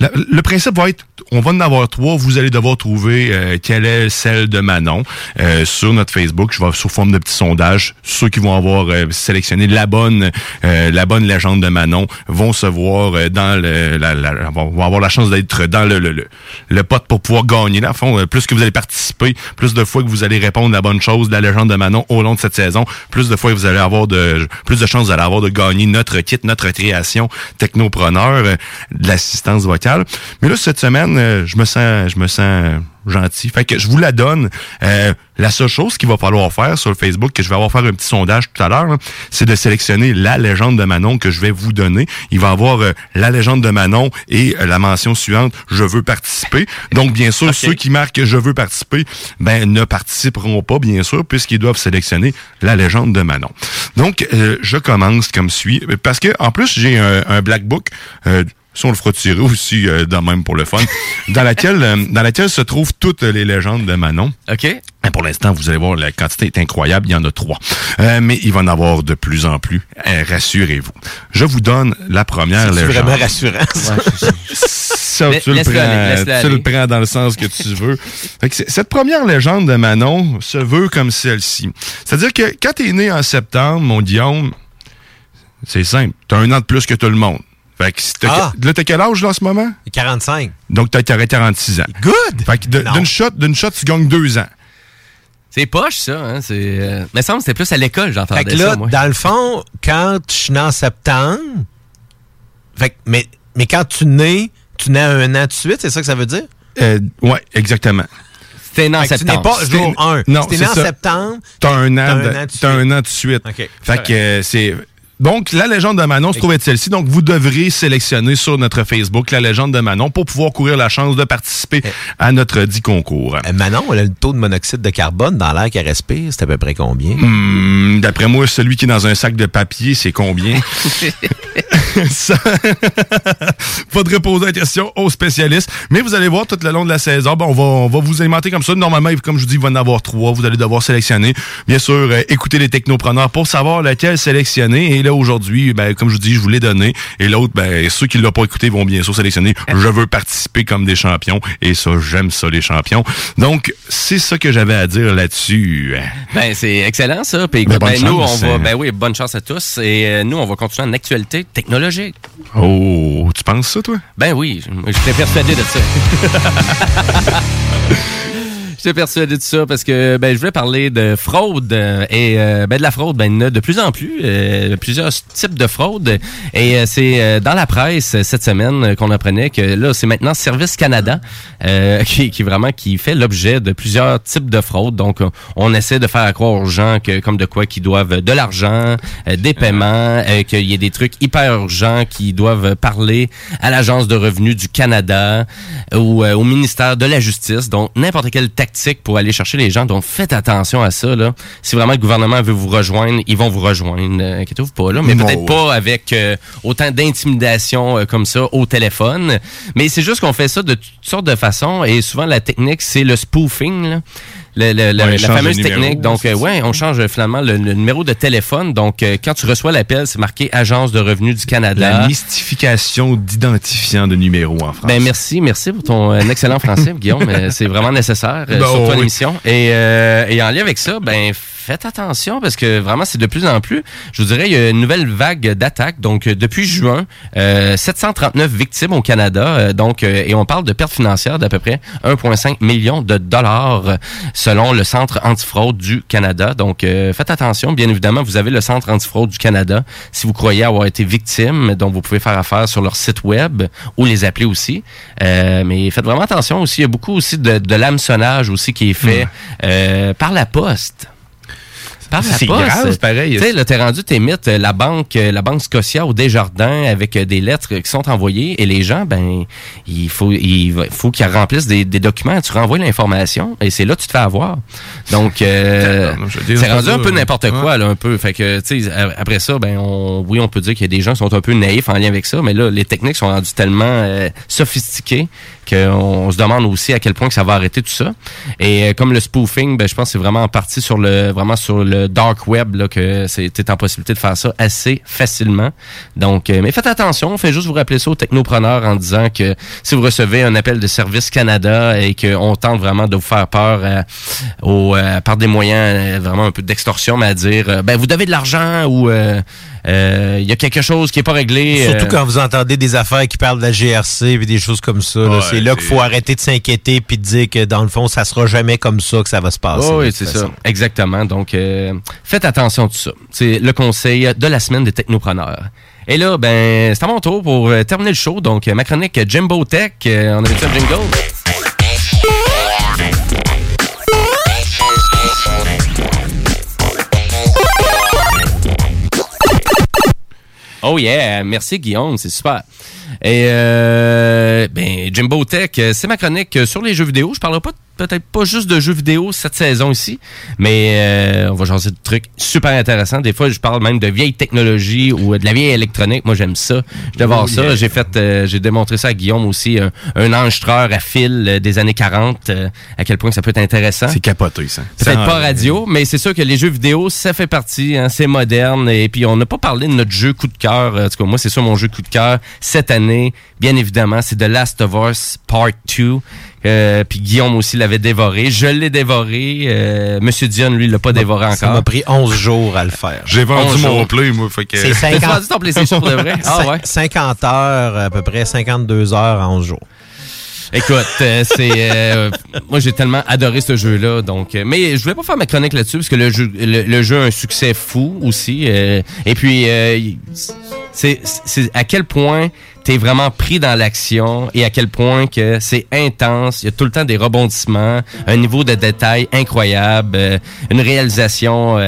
le principe va être, on va en avoir trois. Vous allez devoir trouver euh, quelle est celle de Manon euh, sur notre Facebook. Je vais sous forme de petit sondage. Ceux qui vont avoir euh, sélectionné la bonne, euh, la bonne légende de Manon vont se voir euh, dans le, la, la- vont avoir la chance d'être dans le, le, le, le pot pour pouvoir gagner. Là, à fond, euh, plus que vous allez participer, plus de fois que vous allez répondre la bonne chose la légende de Manon au long de cette saison, plus de fois que vous allez avoir de, plus de chances vous allez avoir de gagner notre kit, notre création technopreneur, euh, de l'assistance Mais là, cette semaine, euh, je me sens, je me sens gentil. Fait que je vous la donne. Euh, la seule chose qu'il va falloir faire sur le Facebook, que je vais avoir faire un petit sondage tout à l'heure, c'est de sélectionner la légende de Manon que je vais vous donner. Il va avoir euh, la légende de Manon et euh, la mention suivante, je veux participer. Donc, bien sûr, ceux qui marquent je veux participer, ben, ne participeront pas, bien sûr, puisqu'ils doivent sélectionner la légende de Manon. Donc, euh, je commence comme suit. Parce que, en plus, j'ai un, un black book. Ça, on le fera tirer aussi euh, dans même pour le fun. [LAUGHS] dans laquelle euh, dans laquelle se trouvent toutes les légendes de Manon. OK. Et pour l'instant, vous allez voir, la quantité est incroyable. Il y en a trois. Euh, mais il va en avoir de plus en plus. Rassurez-vous. Je vous donne la première C'est légende. vraiment rassurant. ça? Tu, le prends, aller, tu le prends dans le sens que tu veux. [LAUGHS] Fait que c'est- cette première légende de Manon se veut comme celle-ci. C'est-à-dire que quand tu es né en septembre, mon Guillaume, c'est simple. Tu as un an de plus que tout le monde. Fait que si t'as- Ah. là, t'as quel âge là, en ce moment? 45. Donc, t'as t'aurais 46 ans. Good! Fait que d'une shot, d'une shot, tu gagnes deux ans. C'est poche, ça. Hein? C'est, euh, mais ça me semble que c'était plus à l'école, Fait j'entendais que là, ça, moi. dans le fond, quand je suis né en septembre, fait que- mais, mais quand tu nais, tu nais un an tout de suite, c'est ça que ça veut dire? Euh, ouais, exactement. C'était né en Fait que tu septembre. n'es pas jour 1. Non, si t'es c'est né en ça. septembre, T'as un an, T'as de- un an de t'as suite. un an de suite. OK. Fait que euh, c'est. Donc, la légende de Manon se trouve être celle-ci. Donc, vous devrez sélectionner sur notre Facebook la légende de Manon pour pouvoir courir la chance de participer à notre dit concours. Euh, Manon, elle a le taux de monoxyde de carbone dans l'air qu'elle respire, c'est à peu près combien? Hmm, D'après moi, celui qui est dans un sac de papier, c'est combien? [LAUGHS] Ça- Faudrait poser la question aux spécialistes. Mais vous allez voir tout le long de la saison, ben, on, va, on va vous alimenter comme ça. Normalement, comme je vous dis, il va en avoir trois. Vous allez devoir sélectionner. Bien sûr, euh, écoutez les technopreneurs pour savoir lequel sélectionner. Et là, aujourd'hui, ben, comme je vous dis, je vous l'ai donné. Et l'autre, ben, ceux qui ne l'ont pas écouté vont bien sûr sélectionner. Je veux participer comme des champions. Et ça, j'aime ça, les champions. Donc, c'est ça que j'avais à dire là-dessus. Ben, c'est excellent, ça. Puis, Ben, ben, nous, on va, euh. ben oui, bonne chance à tous. Et euh, nous, on va continuer en actualité technologique. Oh, tu penses ça, toi? Ben oui, je- j'étais persuadé de ça. [LAUGHS] J'étais persuadé de ça parce que ben, je voulais parler de fraude euh, et euh, ben, de la fraude, ben, il y en a de plus en plus, euh, plusieurs types de fraude. Et euh, c'est euh, dans la presse cette semaine qu'on apprenait que là, c'est maintenant Service Canada euh, [LAUGHS] qui, qui vraiment qui fait l'objet de plusieurs types de fraude. Donc, on- essaie de faire croire aux gens que comme de quoi qu'ils doivent de l'argent, euh, des paiements, euh, qu'il y ait des trucs hyper urgents qui doivent parler à l'Agence de revenus du Canada ou euh, au ministère de la Justice. Donc, n'importe quelle tactique pour aller chercher les gens. Donc, faites attention à ça. Là. Si vraiment le gouvernement veut vous rejoindre, ils vont vous rejoindre. Euh, Inquiétez-vous pas. Là. Mais peut-être pas avec euh, autant d'intimidation euh, comme ça au téléphone. Mais c'est juste qu'on fait ça de toutes sortes de façons. Et souvent, la technique, c'est le spoofing. là. Le- le- Ouais, la fameuse numéro, technique. Donc, euh, ouais, on change finalement le, le numéro de téléphone. Donc, euh, quand tu reçois l'appel, c'est marqué Agence de revenus du Canada. La mystification d'identifiant de numéro en France. Ben merci, merci pour ton euh, excellent français, [LAUGHS] Guillaume. Euh, c'est vraiment nécessaire, euh, Ben, surtout à oui. l'émission. Et, euh, et en lien avec ça, ben faites attention parce que vraiment c'est de plus en plus. Je vous dirais, il y a une nouvelle vague d'attaques. Donc depuis juin, euh, 739 victimes au Canada. euh, donc euh, et on parle de pertes financières d'à peu près 1,5 million de dollars selon le Centre antifraude du Canada. Donc euh, faites attention. Bien évidemment, vous avez le Centre antifraude du Canada. Si vous croyez avoir été victime, donc vous pouvez faire affaire sur leur site web ou les appeler aussi. Euh, mais faites vraiment attention aussi. Il y a beaucoup aussi de, de l'hameçonnage aussi qui est fait euh, par la poste. C'est grave, c'est pareil. Tu sais, là, t'es rendu, t'émites la banque, la banque Scotia ou Desjardins avec euh, des lettres qui sont envoyées et les gens, ben, il faut, il faut qu'ils remplissent des, des documents. Tu renvoies l'information et c'est là que tu te fais avoir. Donc, euh, [LAUGHS] c'est rendu un peu n'importe ouais. quoi, là, un peu. Fait que, tu sais, après ça, ben, on, oui, on peut dire qu'il y a des gens qui sont un peu naïfs en lien avec ça, mais là, les techniques sont rendues tellement euh, sophistiquées qu'on se demande aussi à quel point que ça va arrêter tout ça. Et euh, comme le spoofing, ben, je pense que c'est vraiment en partie sur le vraiment sur le dark web là, que c'est en possibilité de faire ça assez facilement. Donc, euh, mais faites attention, faites juste vous rappeler ça aux technopreneurs en disant que si vous recevez un appel de Service Canada et qu'on tente vraiment de vous faire peur euh, au, euh, par des moyens euh, vraiment un peu d'extorsion, mais à dire ben vous devez de l'argent ou euh, il y a quelque chose qui est pas réglé. Surtout euh, quand vous entendez des affaires qui parlent de la GRC et des choses comme ça. Ouais, c'est là qu'il faut arrêter de s'inquiéter puis de dire que dans le fond, ça sera jamais comme ça que ça va se passer. Oh, oui, c'est ça. Exactement. Donc, euh, faites attention à tout ça. C'est le conseil de la semaine des technopreneurs. Et là, ben, c'est à mon tour pour euh, terminer le show. Donc, euh, ma chronique Jimbo Tech. on avait ça jingle. Oh yeah, merci Guillaume, c'est super. Et euh, ben Jimbo Tech, euh, c'est ma chronique sur les jeux vidéo. Je parlerai pas peut-être pas juste de jeux vidéo cette saison ici, mais euh, on va changer de trucs super intéressants. Des fois, je parle même de vieilles technologies ou de la vieille électronique. Moi, j'aime ça. Je devais voir Oh, ça. J'ai fait, euh, j'ai démontré ça à Guillaume aussi, un, un enregistreur à fil euh, des années 40, euh, à quel point ça peut être intéressant. C'est capoté, ça. Peut-être pas euh, radio, mais c'est sûr que les jeux vidéo, ça fait partie, hein, c'est moderne. Et puis, on n'a pas parlé de notre jeu coup de cœur. En tout cas, moi, c'est ça mon jeu coup de cœur cette année. Bien évidemment, c'est The Last of Us Part 2. Euh, puis Guillaume aussi l'avait dévoré. Je l'ai dévoré. Euh, Monsieur Dion, lui, l'a pas dévoré encore. Ça m'a pris 11 jours à le faire. J'ai vendu 11 mon jours. play, moi. Fait que... C'est T'as 50... vendu ton PlayStation pour de vrai? Ah ouais? 50 heures, à peu près 52 heures en 11 jours. Écoute, euh, c'est euh, moi j'ai tellement adoré ce jeu-là, donc euh, mais je voulais pas faire ma chronique là-dessus parce que le jeu le, jeu a un succès fou aussi. euh, et puis euh, c'est à quel point t'es vraiment pris dans l'action et à quel point que c'est intense. Il y a tout le temps des rebondissements, un niveau de détail incroyable, euh, une réalisation.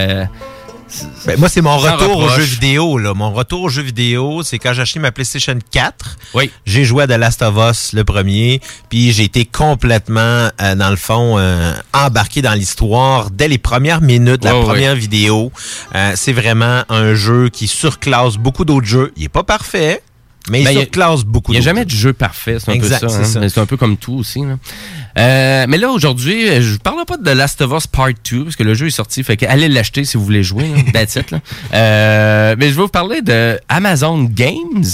Ben, moi, c'est mon retour aux reproche. jeux vidéo. Là. Mon retour aux jeux vidéo, c'est quand j'ai acheté ma PlayStation 4. Oui. J'ai joué à The Last of Us, le premier, puis j'ai été complètement, euh, dans le fond, euh, embarqué dans l'histoire dès les premières minutes de la première vidéo. Euh, c'est vraiment un jeu qui surclasse beaucoup d'autres jeux. Il est pas parfait, mais il Ben, il surclasse beaucoup Il n'y a jamais de jeu parfait, c'est un Exact, peu ça. c'est hein. C'est un peu comme tout aussi. là. Euh, mais là, aujourd'hui, euh, je ne parlerai pas de Last of Us Part 2, parce que le jeu est sorti. Fait que allez l'acheter si vous voulez jouer. Là. [LAUGHS] That's it, là. Euh, mais je vais vous parler de Amazon Games.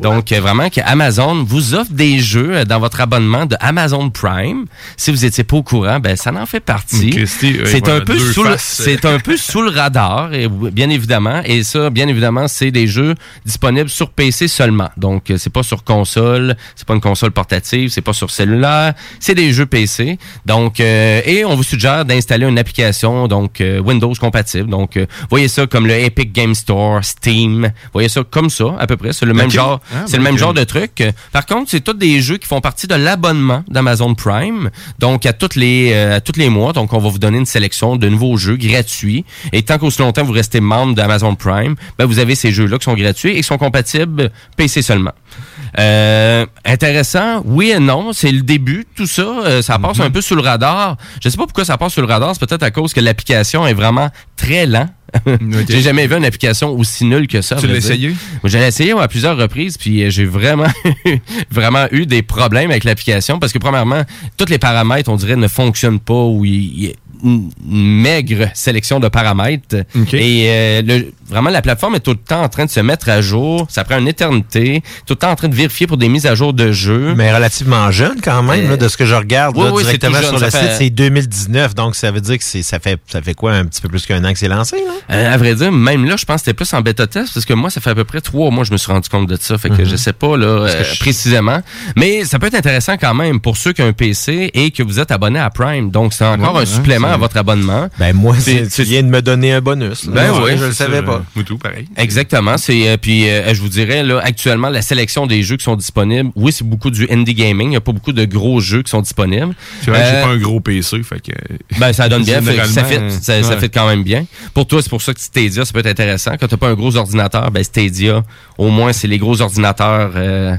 Donc, euh, vraiment, que Amazon vous offre des jeux dans votre abonnement de Amazon Prime. Si vous n'étiez pas au courant, ben ça en fait partie. C'est voilà, un peu sous le, c'est un peu sous le radar, et, bien évidemment. Et ça, bien évidemment, c'est des jeux disponibles sur PC seulement. Donc, c'est pas sur console, c'est pas une console portative, c'est pas sur cellulaire, c'est des jeux PC. Donc, euh, et on vous suggère d'installer une application donc euh, Windows compatible. Donc, euh, voyez ça comme le Epic Game Store, Steam. Voyez ça comme ça, à peu près. C'est le même genre. Ah, c'est ben, le même ok. genre de truc. Par contre, c'est tous des jeux qui font partie de l'abonnement d'Amazon Prime. Donc, à toutes les à tous les mois, donc on va vous donner une sélection de nouveaux jeux gratuits. Et tant qu'aussi longtemps vous restez membre d'Amazon Prime, ben vous avez ces jeux-là qui sont gratuits et qui sont compatibles PC seulement. Euh, intéressant, oui et non, c'est le début, tout ça, euh, ça passe un peu sous le radar. Je sais pas pourquoi ça passe sous le radar, c'est peut-être à cause que l'application est vraiment très lent. [LAUGHS] J'ai jamais vu une application aussi nulle que ça. Tu l'as essayé? L'ai essayé à plusieurs reprises, puis euh, j'ai vraiment, [LAUGHS] vraiment eu des problèmes avec l'application parce que premièrement, tous les paramètres, on dirait, ne fonctionnent pas ou il, il- une maigre sélection de paramètres. Et euh, le- vraiment, la plateforme est tout le temps en train de se mettre à jour. Ça prend une éternité. Tout le temps en train de vérifier pour des mises à jour de jeux. Mais relativement jeune quand même, là, de ce que je regarde oui, là, oui, c'est directement jeune, sur le site, c'est 2019, donc ça veut dire que ça fait ça fait quoi un petit peu plus qu'un an que c'est lancé là? Euh, à vrai dire, même là, je pense que c'était plus en bêta test parce que moi, ça fait à peu près trois mois que je me suis rendu compte de ça. Fait que Mhm. je sais pas là euh, je- précisément. Mais ça peut être intéressant quand même pour ceux qui ont un PC et que vous êtes abonné à Prime. Donc, c'est encore Ouais, un hein, supplément à votre abonnement. Ben moi, C'est- tu viens de me donner un bonus. là. Ben oui, je le savais ça. pas. Moutou, pareil. Exactement. C'est euh, puis euh, je vous dirais là actuellement la sélection des jeux qui sont disponibles. Oui, c'est beaucoup du indie gaming. Il n'y a pas beaucoup de gros jeux qui sont disponibles. C'est vrai que j'ai Euh, pas un gros PC, fait que. Ben, ça donne bien. Fait ça, fit, Généralement, ça, fit quand même bien. Pour toi, c'est pour ça que Stadia, ça peut être intéressant. Quand t'as pas un gros ordinateur, ben Stadia, au moins, c'est les gros ordinateurs euh,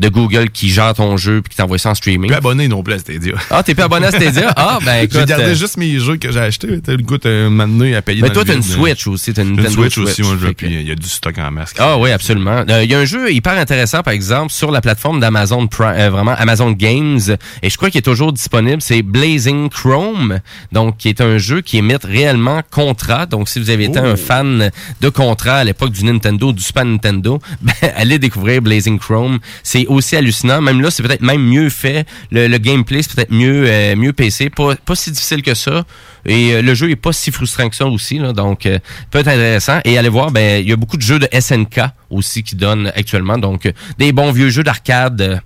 de Google qui gèrent ton jeu puis qui t'envoient ça en streaming. Plus abonné non plus à Stadia. Ah, t'es pas abonné à Stadia? Ah, [LAUGHS] ben écoute. J'ai gardé euh, juste mes jeux que j'ai achetés. T'as le goût un moment donné à payer Ben dans toi, t'as une Switch aussi. T'as une Nintendo Switch aussi, moi, je Puis il y a du stock en masque. Ah oui, absolument. Euh, Il y a un jeu hyper intéressant, par exemple, sur la plateforme d'Amazon Pri- euh, vraiment Amazon Games, et je crois qu'il est toujours disponible, c'est Blazing Chrome, donc qui est un jeu qui émite réellement Contra. Donc, si vous avez été Oh. un fan de Contra à l'époque du Nintendo, du Super Nintendo, [LAUGHS] ben, allez découvrir Blazing Chrome. C'est aussi hallucinant. Même là, c'est peut-être même mieux fait. Le, le gameplay, c'est peut-être mieux, euh, mieux PC. Pas, pas si difficile que ça. Et euh, le jeu est pas si frustrant que ça aussi. Là, donc, euh, peut être intéressant. Et allez voir, ben il y a beaucoup de jeux de SNK aussi qui donnent actuellement. Donc, euh, des bons vieux jeux d'arcade.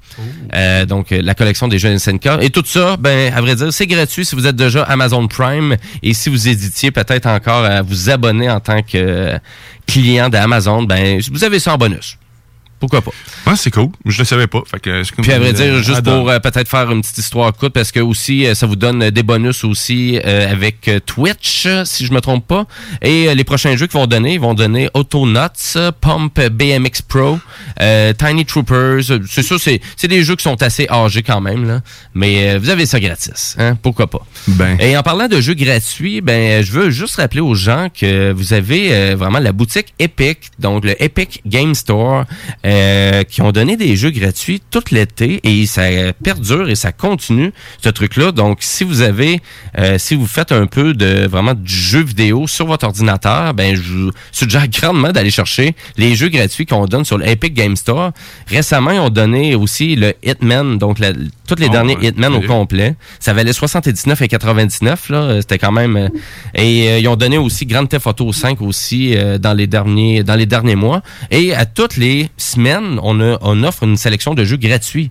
euh, donc, euh, la collection des jeux SNK. Et tout ça, ben à vrai dire, c'est gratuit si vous êtes déjà Amazon Prime. Et si vous hésitiez peut-être encore à vous abonner en tant que client d'Amazon, ben vous avez ça en bonus. Pourquoi pas? Ouais, c'est cool. Je le savais pas. Fait que Puis à vrai dire, juste pour euh, peut-être faire une petite histoire courte, parce que aussi, euh, ça vous donne euh, des bonus aussi euh, avec Twitch, si je me trompe pas. Et euh, les prochains jeux qu'ils vont donner, ils vont donner Autonauts, Pump BMX Pro, Tiny Troopers. C'est sûr, c'est c'est des jeux qui sont assez âgés quand même, là. Mais vous avez ça gratis, hein? Pourquoi pas? Ben. Et en parlant de jeux gratuits, ben je veux juste rappeler aux gens que vous avez vraiment la boutique Epic, donc le Epic Game Store, euh, qui ont donné des jeux gratuits tout l'été et ça perdure et ça continue ce truc-là. Donc si vous avez, euh, si vous faites un peu de vraiment du jeu vidéo sur votre ordinateur, ben je vous suggère [LAUGHS] grandement d'aller chercher les jeux gratuits qu'on donne sur le Epic Game Store. Récemment, ils ont donné aussi le Hitman, donc la- tous les Oh, derniers ouais, Hitman au complet. Ça valait 79 et 99 là, Euh, c'était quand même euh, et euh, ils ont donné aussi Grand Theft Auto 5 aussi euh, dans les derniers dans les derniers mois et à toutes les semaines, on a on offre une sélection de jeux gratuits.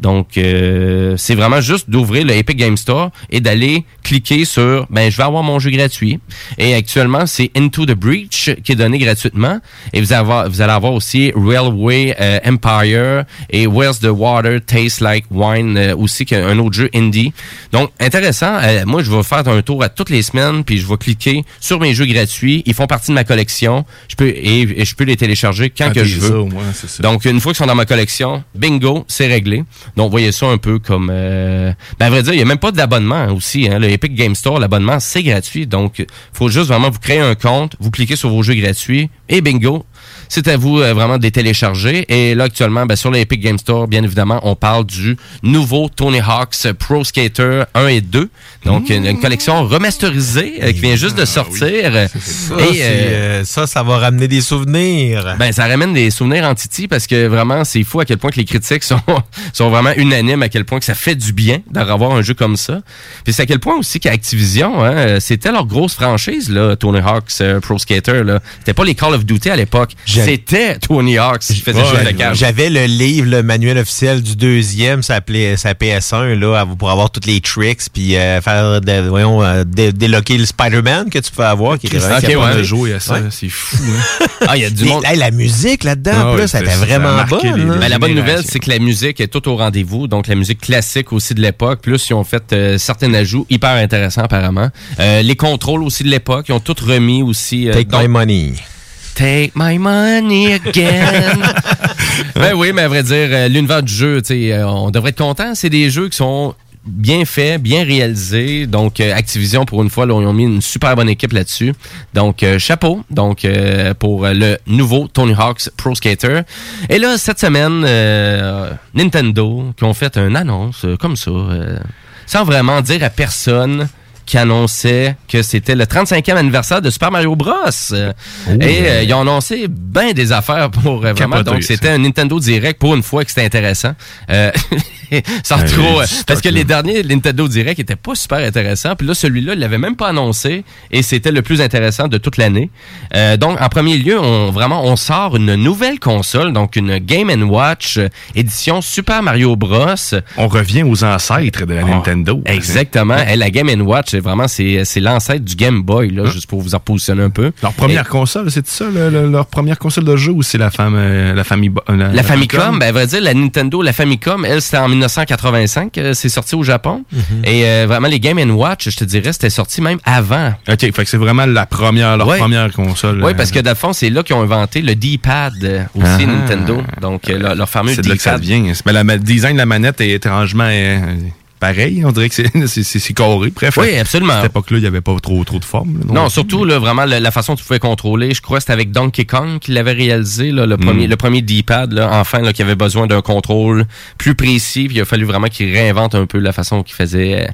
Donc, euh, c'est vraiment juste d'ouvrir le Epic Game Store et d'aller cliquer sur ben je vais avoir mon jeu gratuit. Et actuellement, c'est Into the Breach qui est donné gratuitement. Et vous, avoir, vous allez avoir aussi Railway euh, Empire et Where's the Water Tastes Like Wine euh, aussi, qui est un autre jeu indie. Donc, intéressant. Euh, moi, je vais faire un tour à toutes les semaines, puis je vais cliquer sur mes jeux gratuits. Ils font partie de ma collection. Je peux et, et je peux les télécharger quand Quand que je veux. ça, au moins, ça. Donc, une fois qu'ils sont dans ma collection, bingo, c'est réglé. Donc, voyez ça un peu comme... Euh, ben, à vrai dire, il n'y a même pas d'abonnement aussi. Hein. Le Epic Game Store, l'abonnement, c'est gratuit. Donc, faut juste vraiment vous créer un compte, vous cliquez sur vos jeux gratuits et bingo, c'est à vous euh, vraiment de les télécharger. Et là, actuellement, ben, sur l'Epic Game Store, bien évidemment, on parle du nouveau Tony Hawk's Pro Skater 1 et 2. Donc, une, une collection remasterisée euh, qui vient juste de sortir. Ça, Et, euh, euh, ça, ça va ramener des souvenirs. ben, ça ramène des souvenirs en Titi parce que vraiment, c'est fou à quel point que les critiques sont, [LAUGHS] sont vraiment unanimes, à quel point que ça fait du bien d'avoir un jeu comme ça. Puis c'est à quel point aussi qu'Activision, hein, euh, c'était leur grosse franchise, là, Tony Hawk's euh, Pro Skater. Là. C'était pas les Call of Duty à l'époque. C'était Tony Hawk's qui faisait Ouais, de. J'avais le livre, le manuel officiel du deuxième, ça s'appelait sa PS1 là, pour avoir toutes les tricks puis euh, faire de, voyons euh, dé- déloquer le Spider-Man que tu peux avoir qui Christ, vraiment ok, capable ouais. de jouer à ça, Ouais. c'est fou. Hein? [LAUGHS] Ah, il y a du monde. hey, la musique là-dedans, Ah ouais, ça c'était- était vraiment marqué bonne. les- là. Ben, la bonne nouvelle, c'est que la musique est tout au rendez-vous. Donc, la musique classique aussi de l'époque. Plus, ils ont fait euh, certains ajouts hyper intéressants, apparemment. Euh, les contrôles aussi de l'époque, ils ont tout remis aussi. euh, Take donc- my money. Take my money again. [LAUGHS] ben oui, mais à vrai dire, euh, l'univers du jeu, euh, on devrait être content. C'est des jeux qui sont bien faits, bien réalisés. Donc, euh, Activision, pour une fois, là, ils ont mis une super bonne équipe là-dessus. Donc, euh, chapeau. Donc, euh, pour le nouveau Tony Hawk's Pro Skater. Et là, cette semaine, euh, Nintendo, qui ont fait une annonce euh, comme ça, euh, sans vraiment dire à personne qui annonçait que c'était le 35e anniversaire de Super Mario Bros. Et euh, ils ont annoncé bien des affaires pour euh, vraiment. Capoté, Donc, c'était un Nintendo Direct pour une fois que c'était intéressant. Euh, [LAUGHS] [LAUGHS] sans Ouais, trop. parce que les derniers Nintendo Direct étaient pas super intéressants. Puis là, celui-là, il l'avait même pas annoncé. Et c'était le plus intéressant de toute l'année. Euh, donc, en premier lieu, on vraiment on sort une nouvelle console, donc une Game Watch euh, édition Super Mario Bros. On revient aux ancêtres de la Nintendo. Exactement. Et la Game Watch, c'est vraiment c'est l'ancêtre du Game Boy là, juste pour vous en positionner un peu. Leur première console, c'est ça, le- le- leur première console de jeu ou c'est la, femme, euh, la famille la, La Famicom, ben, à vrai dire, la Nintendo, la Famicom, elle, c'était en 1985, euh, c'est sorti au Japon. Et euh, vraiment, les Game Watch, je te dirais, c'était sorti même avant. OK, fait que c'est vraiment la première, leur Ouais. première console. Oui, euh, parce que dans le fond, c'est là qu'ils ont inventé le D-pad aussi, Ah. Nintendo. Donc, leur, leur fameux c'est de là que ça D-pad. vient. Mais le design de la manette est étrangement euh, pareil. On dirait que [LAUGHS] c'est- carré. Bref, Oui, absolument. À cette époque-là, il n'y avait pas trop, trop de forme. là, Non, surtout là, vraiment la, la façon dont tu pouvais contrôler. Je crois que c'était avec Donkey Kong qu'il l'avait réalisé, là, le premier, le premier D-pad, là, enfin, là, qui avait besoin d'un contrôle plus précis. Puis il a fallu vraiment qu'il réinvente un peu la façon qu'il faisait euh,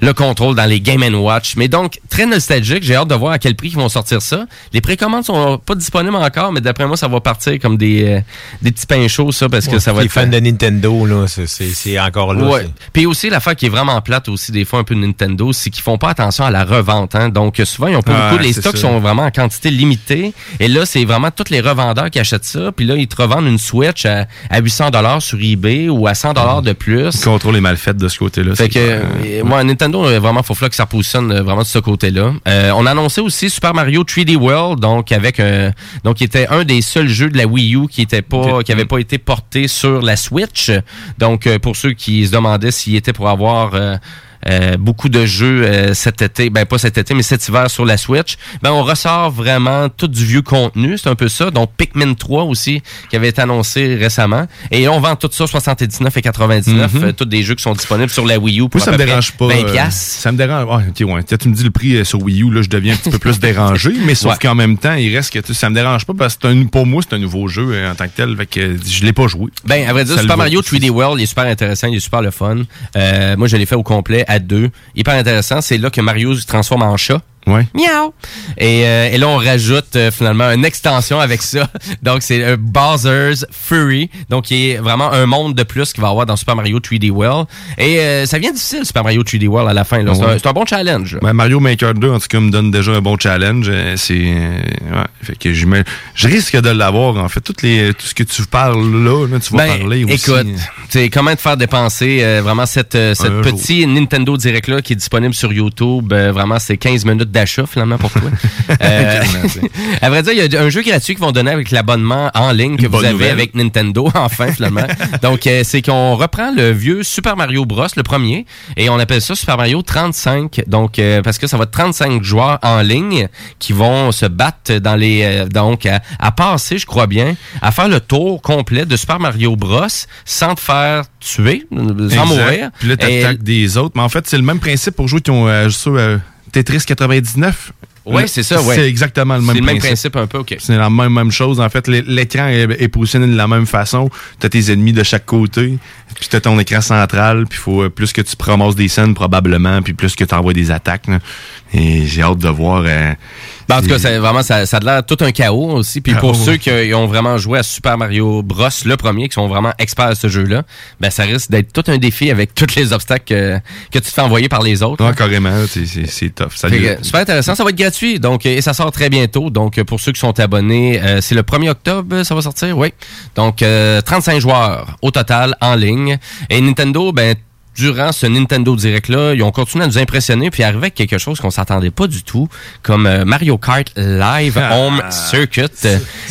le contrôle dans les Game Watch. Mais donc, très nostalgique. J'ai hâte de voir à quel prix ils vont sortir ça. Les précommandes sont pas disponibles encore, mais d'après moi, ça va partir comme des, euh, des petits pains chauds, ça, parce que Ouais, ça va les être fans de Nintendo, là, c'est- encore là. Ouais. Puis aussi, l'affaire qui est vraiment plate aussi, des fois, un peu de Nintendo, c'est qu'ils font pas attention à la revente. Hein. Donc, souvent, ils ont pas Ah, beaucoup. Les stocks ça. sont vraiment en quantité limitée. Et là, c'est vraiment tous les revendeurs qui achètent ça. Puis là, ils te revendent une Switch à, à 800 dollars sur eBay ou à 100 dollars de plus. Le contrôle est mal fait de ce côté-là. Fait c'est que, euh, moi, Nintendo, euh, vraiment, faut falloir que ça repositionne euh, vraiment de ce côté-là. Euh, on a annoncé aussi Super Mario 3D World, donc avec, donc, qui était un des seuls jeux de la Wii U qui était pas, qui avait pas été porté sur la Switch. Donc, pour ceux qui se demandaient s'il était pour avoir euh, beaucoup de jeux euh, cet été, ben pas cet été, mais cet hiver sur la Switch, ben on ressort vraiment tout du vieux contenu, c'est un peu ça. Donc Pikmin 3 aussi, qui avait été annoncé récemment. Et on vend tout ça 79 et 99, Mhm. euh, tous des jeux qui sont disponibles sur la Wii U pour Moi, ça me dérange pas. 20 euh, piastres. ça me dérange. Ah, ok, ouais. Quand tu me dis le prix sur Wii U, là, je deviens un petit peu plus dérangé, [LAUGHS] mais sauf Ouais. qu'en même temps, il reste que tu- ça me dérange pas parce que c'est un- pour moi, c'est un nouveau jeu en tant que tel. Fait que je l'ai pas joué. Ben, à vrai dire, Ça Super. Mario 3D World, il est super intéressant, il est super le fun. Euh, moi, je l'ai fait au complet, à Hyper intéressant. C'est là que Mario se transforme en chat. Ouais. Miaou! Et, euh, et là, on rajoute euh, finalement une extension avec ça. [LAUGHS] Donc, c'est euh, Bowser's Fury. Donc, qui est vraiment un monde de plus qu'il va avoir dans Super Mario 3D World. Et euh, ça vient difficile, Super Mario 3D World, à la fin. là. C'est Ouais. un- bon challenge. Ben, Mario Maker 2, en tout cas, me donne déjà un bon challenge. Euh, C'est, euh, ouais. Fait que je, me, je risque de l'avoir, en fait. Toutes les, tout ce que tu parles là, là, tu vas Ben, parler aussi. Écoute, c'est comment te faire dépenser euh, vraiment cette, euh, cette petit Nintendo Direct là qui est disponible sur YouTube. euh, vraiment, c'est 15 minutes d'achat finalement pour toi. [LAUGHS] Euh, à vrai dire, il y a un jeu gratuit qu'ils vont donner avec l'abonnement en ligne que Une vous avez nouvelle. avec Nintendo, [LAUGHS] enfin finalement. Donc, euh, c'est qu'on reprend le vieux Super Mario Bros, le premier, et on appelle ça Super Mario 35. Donc, euh, parce que ça va être 35 joueurs en ligne qui vont se battre dans les, donc à, à passer, je crois bien, à faire le tour complet de Super Mario Bros sans te faire tuer, sans Exact. mourir. Puis là, t'attaques des autres. Mais en fait, c'est le même principe pour jouer qui ont euh, euh, Tetris 99. Ouais, Là, c'est ça, ouais. C'est exactement le même C'est le même principe. principe un peu, ok. C'est la même, même chose. En fait, l'é- l'écran est, est positionné de la même façon. Tu as tes ennemis de chaque côté. Puis tu as ton écran central. Puis faut euh, plus que tu te ramasses des scènes, probablement. Puis plus que tu envoies des attaques. là. Et j'ai hâte de voir. euh, Ben, en tout cas, ça, vraiment, ça, ça a l'air tout un chaos aussi. Puis Ah, pour ouais. ceux qui ont vraiment joué à Super Mario Bros, le premier, qui sont vraiment experts à ce jeu-là, ben ça risque d'être tout un défi avec tous les obstacles que, que tu te fais envoyer par les autres. ouais, carrément. c'est- C'est c'est tough. Ça que, super intéressant, ça va être gratuit. Donc, et ça sort très bientôt. Donc, pour ceux qui sont abonnés, euh, c'est le 1er octobre, ça va sortir, oui. Donc, euh, 35 joueurs au total en ligne. Et Nintendo, ben, durant ce Nintendo Direct-là, ils ont continué à nous impressionner puis arriver avec quelque chose qu'on s'attendait pas du tout, comme euh, Mario Kart Live Ah, Home Circuit.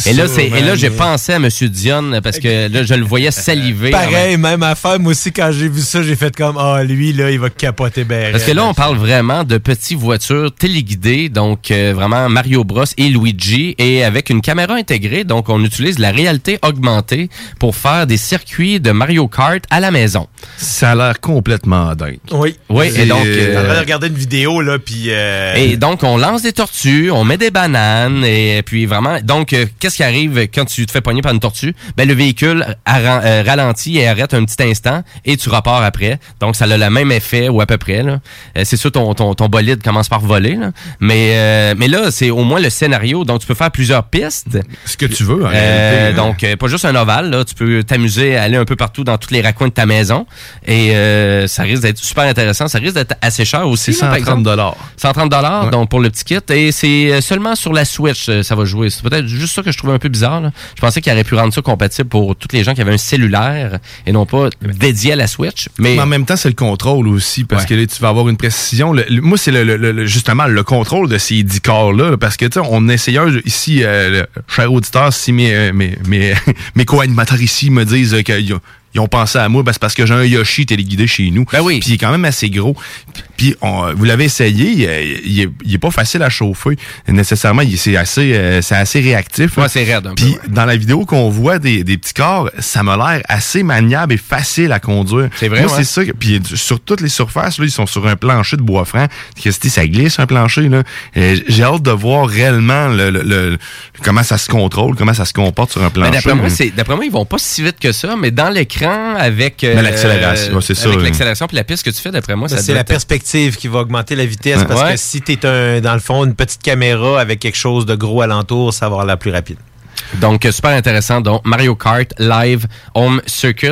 et là, c'est, et là, j'ai pensé à Monsieur Dion parce que là, je le voyais saliver. Pareil, même affaire. Moi aussi, quand j'ai vu ça, j'ai fait comme, ah, lui, là, il va capoter ben. Parce que là, on parle vraiment de petites voitures téléguidées, donc euh, vraiment Mario Bros et Luigi, et avec une caméra intégrée, donc on utilise la réalité augmentée pour faire des circuits de Mario Kart à la maison. Ça a l'air complètement dingue. Oui. Oui, et donc, Euh, euh, en train de regarder une vidéo, là, puis... euh, Et donc, on lance des tortues, on met des bananes, et puis vraiment... Donc, euh, qu'est-ce qui arrive quand tu te fais pogner par une tortue? Ben, le véhicule euh, ralentit et arrête un petit instant, et tu repars après. Donc, ça a le même effet, ou à peu près. là. Euh, c'est sûr, ton, ton, ton bolide commence par voler, là. Mais, euh, mais là, c'est au moins le scénario. Donc, tu peux faire plusieurs pistes. Ce que tu veux, en Euh, réalité, hein. donc, euh, pas juste un ovale, là. Tu peux t'amuser à aller un peu partout dans tous les raccoins de ta maison. Et euh, ça risque d'être super intéressant. Ça risque d'être assez cher aussi. C'est là, par 130 exemple. dollars. 130 dollars Ouais. donc pour le petit kit et c'est euh, seulement sur la Switch euh, ça va jouer. C'est peut-être juste ça que je trouvais un peu bizarre. là. Je pensais qu'il aurait pu rendre ça compatible pour tous les gens qui avaient un cellulaire et non pas dédié à la Switch. Mais Mais en même temps, c'est le contrôle aussi, parce que là, tu vas avoir une précision. Le- le- moi, c'est le, justement le contrôle de ces 10 corps-là, parce que, tu sais, on essayait ici, euh, cher auditeur, si mes, mes, mes, [LAUGHS] mes co-animateurs ici me disent qu'ils ont, ils ont pensé à moi, ben, c'est parce que j'ai un Yoshi téléguidé chez nous. Ben oui. Puis il est quand même assez gros. Puis on- vous l'avez essayé, euh, il est, il est pas facile à chauffer. Nécessairement, il- c'est assez, euh, c'est assez réactif. Ouais, c'est raide un peu, Puis dans la vidéo qu'on voit des, des petits corps, ça m'a l'air assez maniable et facile à conduire. C'est vrai, Moi, ouais. c'est ça. Puis sur toutes les surfaces, là, ils sont sur un plancher de bois franc. Christy, ça glisse un plancher. Là. Euh, J'ai hâte de voir réellement le, le- le- comment ça se contrôle, comment ça se comporte sur un plancher. d'après moi, Mais- c'est d'après moi, ils vont pas si vite que ça, mais dans l'écran avec euh, l'accélération, ouais, c'est ça, Avec l'accélération puis la piste que tu fais, d'après moi, ça c'est la être- qui va augmenter la vitesse parce Ouais. que si tu es dans le fond une petite caméra avec quelque chose de gros alentour, ça va avoir la plus rapide. Donc, euh, super intéressant. Donc, Mario Kart Live Home Circuit.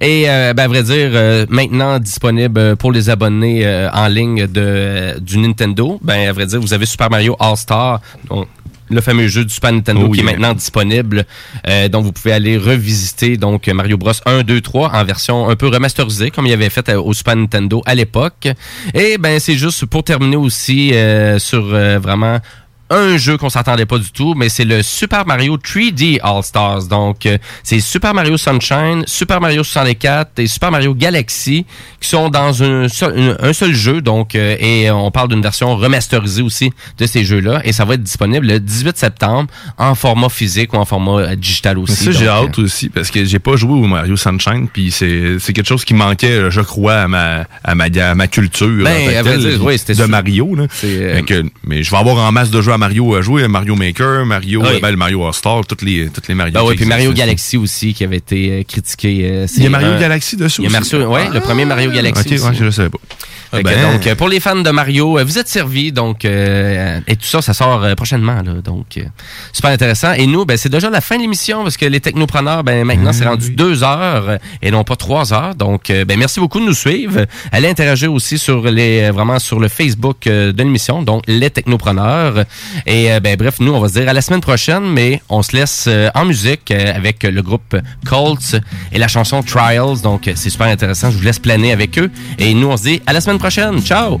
Et, euh, ben, à vrai dire, euh, maintenant disponible pour les abonnés euh, en ligne de, du Nintendo. Ben, à vrai dire, vous avez Super Mario All-Star. Le fameux jeu du Super Nintendo Oh, qui est maintenant disponible. Euh, donc, vous pouvez aller revisiter donc Mario Bros 1, 2, 3 en version un peu remasterisée, comme il avait fait euh, au Super Nintendo à l'époque. Et ben, c'est juste pour terminer aussi euh, sur euh, vraiment un jeu qu'on s'attendait pas du tout, mais c'est le Super Mario 3D All Stars. Donc, euh, c'est Super Mario Sunshine, Super Mario 64 et Super Mario Galaxy qui sont dans un seul, un- un seul jeu. Donc, euh, et on parle d'une version remasterisée aussi de ces jeux-là. Et ça va être disponible le 18 septembre en format physique ou en format euh, digital aussi. Mais ça, j'ai hâte aussi, parce que j'ai pas joué au Mario Sunshine, puis c'est quelque chose qui manquait, je crois, à ma, à ma, à ma culture Ben, à dire, oui, de sûr. Mario. Là. que- mais je vais avoir en masse de jeux à Mario à jouer, Mario Maker, Mario, Oui. euh, ben, le Mario All-Star, toutes les, toutes les Mario Ben qui puis Mario. Galaxy aussi qui avait été euh, critiqué. euh, Il y a Mario Galaxy dessus Il y a aussi? Mario, ouais, le premier Mario Galaxy. Ok, aussi. ouais, je le savais pas. Que, Ben. donc, euh, pour les fans de Mario, euh, vous êtes servis. Donc, euh, et tout ça, ça sort euh, prochainement. Là, donc, euh, super intéressant. Et nous, ben, c'est déjà la fin de l'émission parce que les technopreneurs, ben, maintenant, c'est rendu deux heures et non pas trois heures. Donc, ben, merci beaucoup de nous suivre. Allez interagir aussi sur les, vraiment sur le Facebook de l'émission, donc les technopreneurs. Et ben, bref, nous, on va se dire à la semaine prochaine, mais on se laisse en musique avec le groupe Colts et la chanson Trials. Donc, c'est super intéressant. Je vous laisse planer avec eux. Et nous, on se dit à la semaine prochaine. Ciao!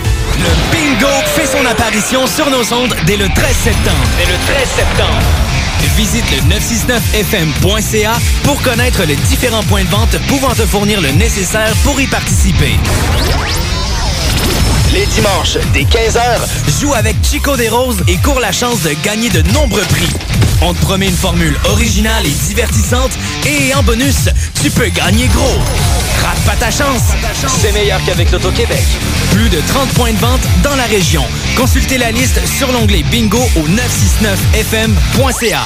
Le bingo fait son apparition sur nos ondes dès le 13 septembre. Dès le 13 septembre. Visite le 969fm.ca pour connaître les différents points de vente pouvant te fournir le nécessaire pour y participer. Les dimanches, dès 15h, joue avec Chico des Roses et cours la chance de gagner de nombreux prix. On te promet une formule originale et divertissante et en bonus, tu peux gagner gros. Rate pas ta chance. C'est meilleur qu'avec l'Auto-Québec. Plus de 30 points de vente dans la région. Consultez la liste sur l'onglet bingo au 969fm.ca.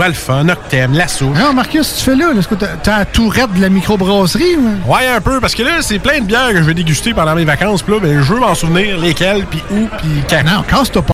Alpha, Noctem, Lasso. Non, Marcus, tu fais là? Est-ce que t'as t'as la tourette de la microbrasserie? ou? Ouais, un peu, parce que là, c'est plein de bières que je vais déguster pendant mes vacances. Puis là, ben, je veux m'en souvenir lesquelles, puis où, puis quand. Non, casse-toi pas.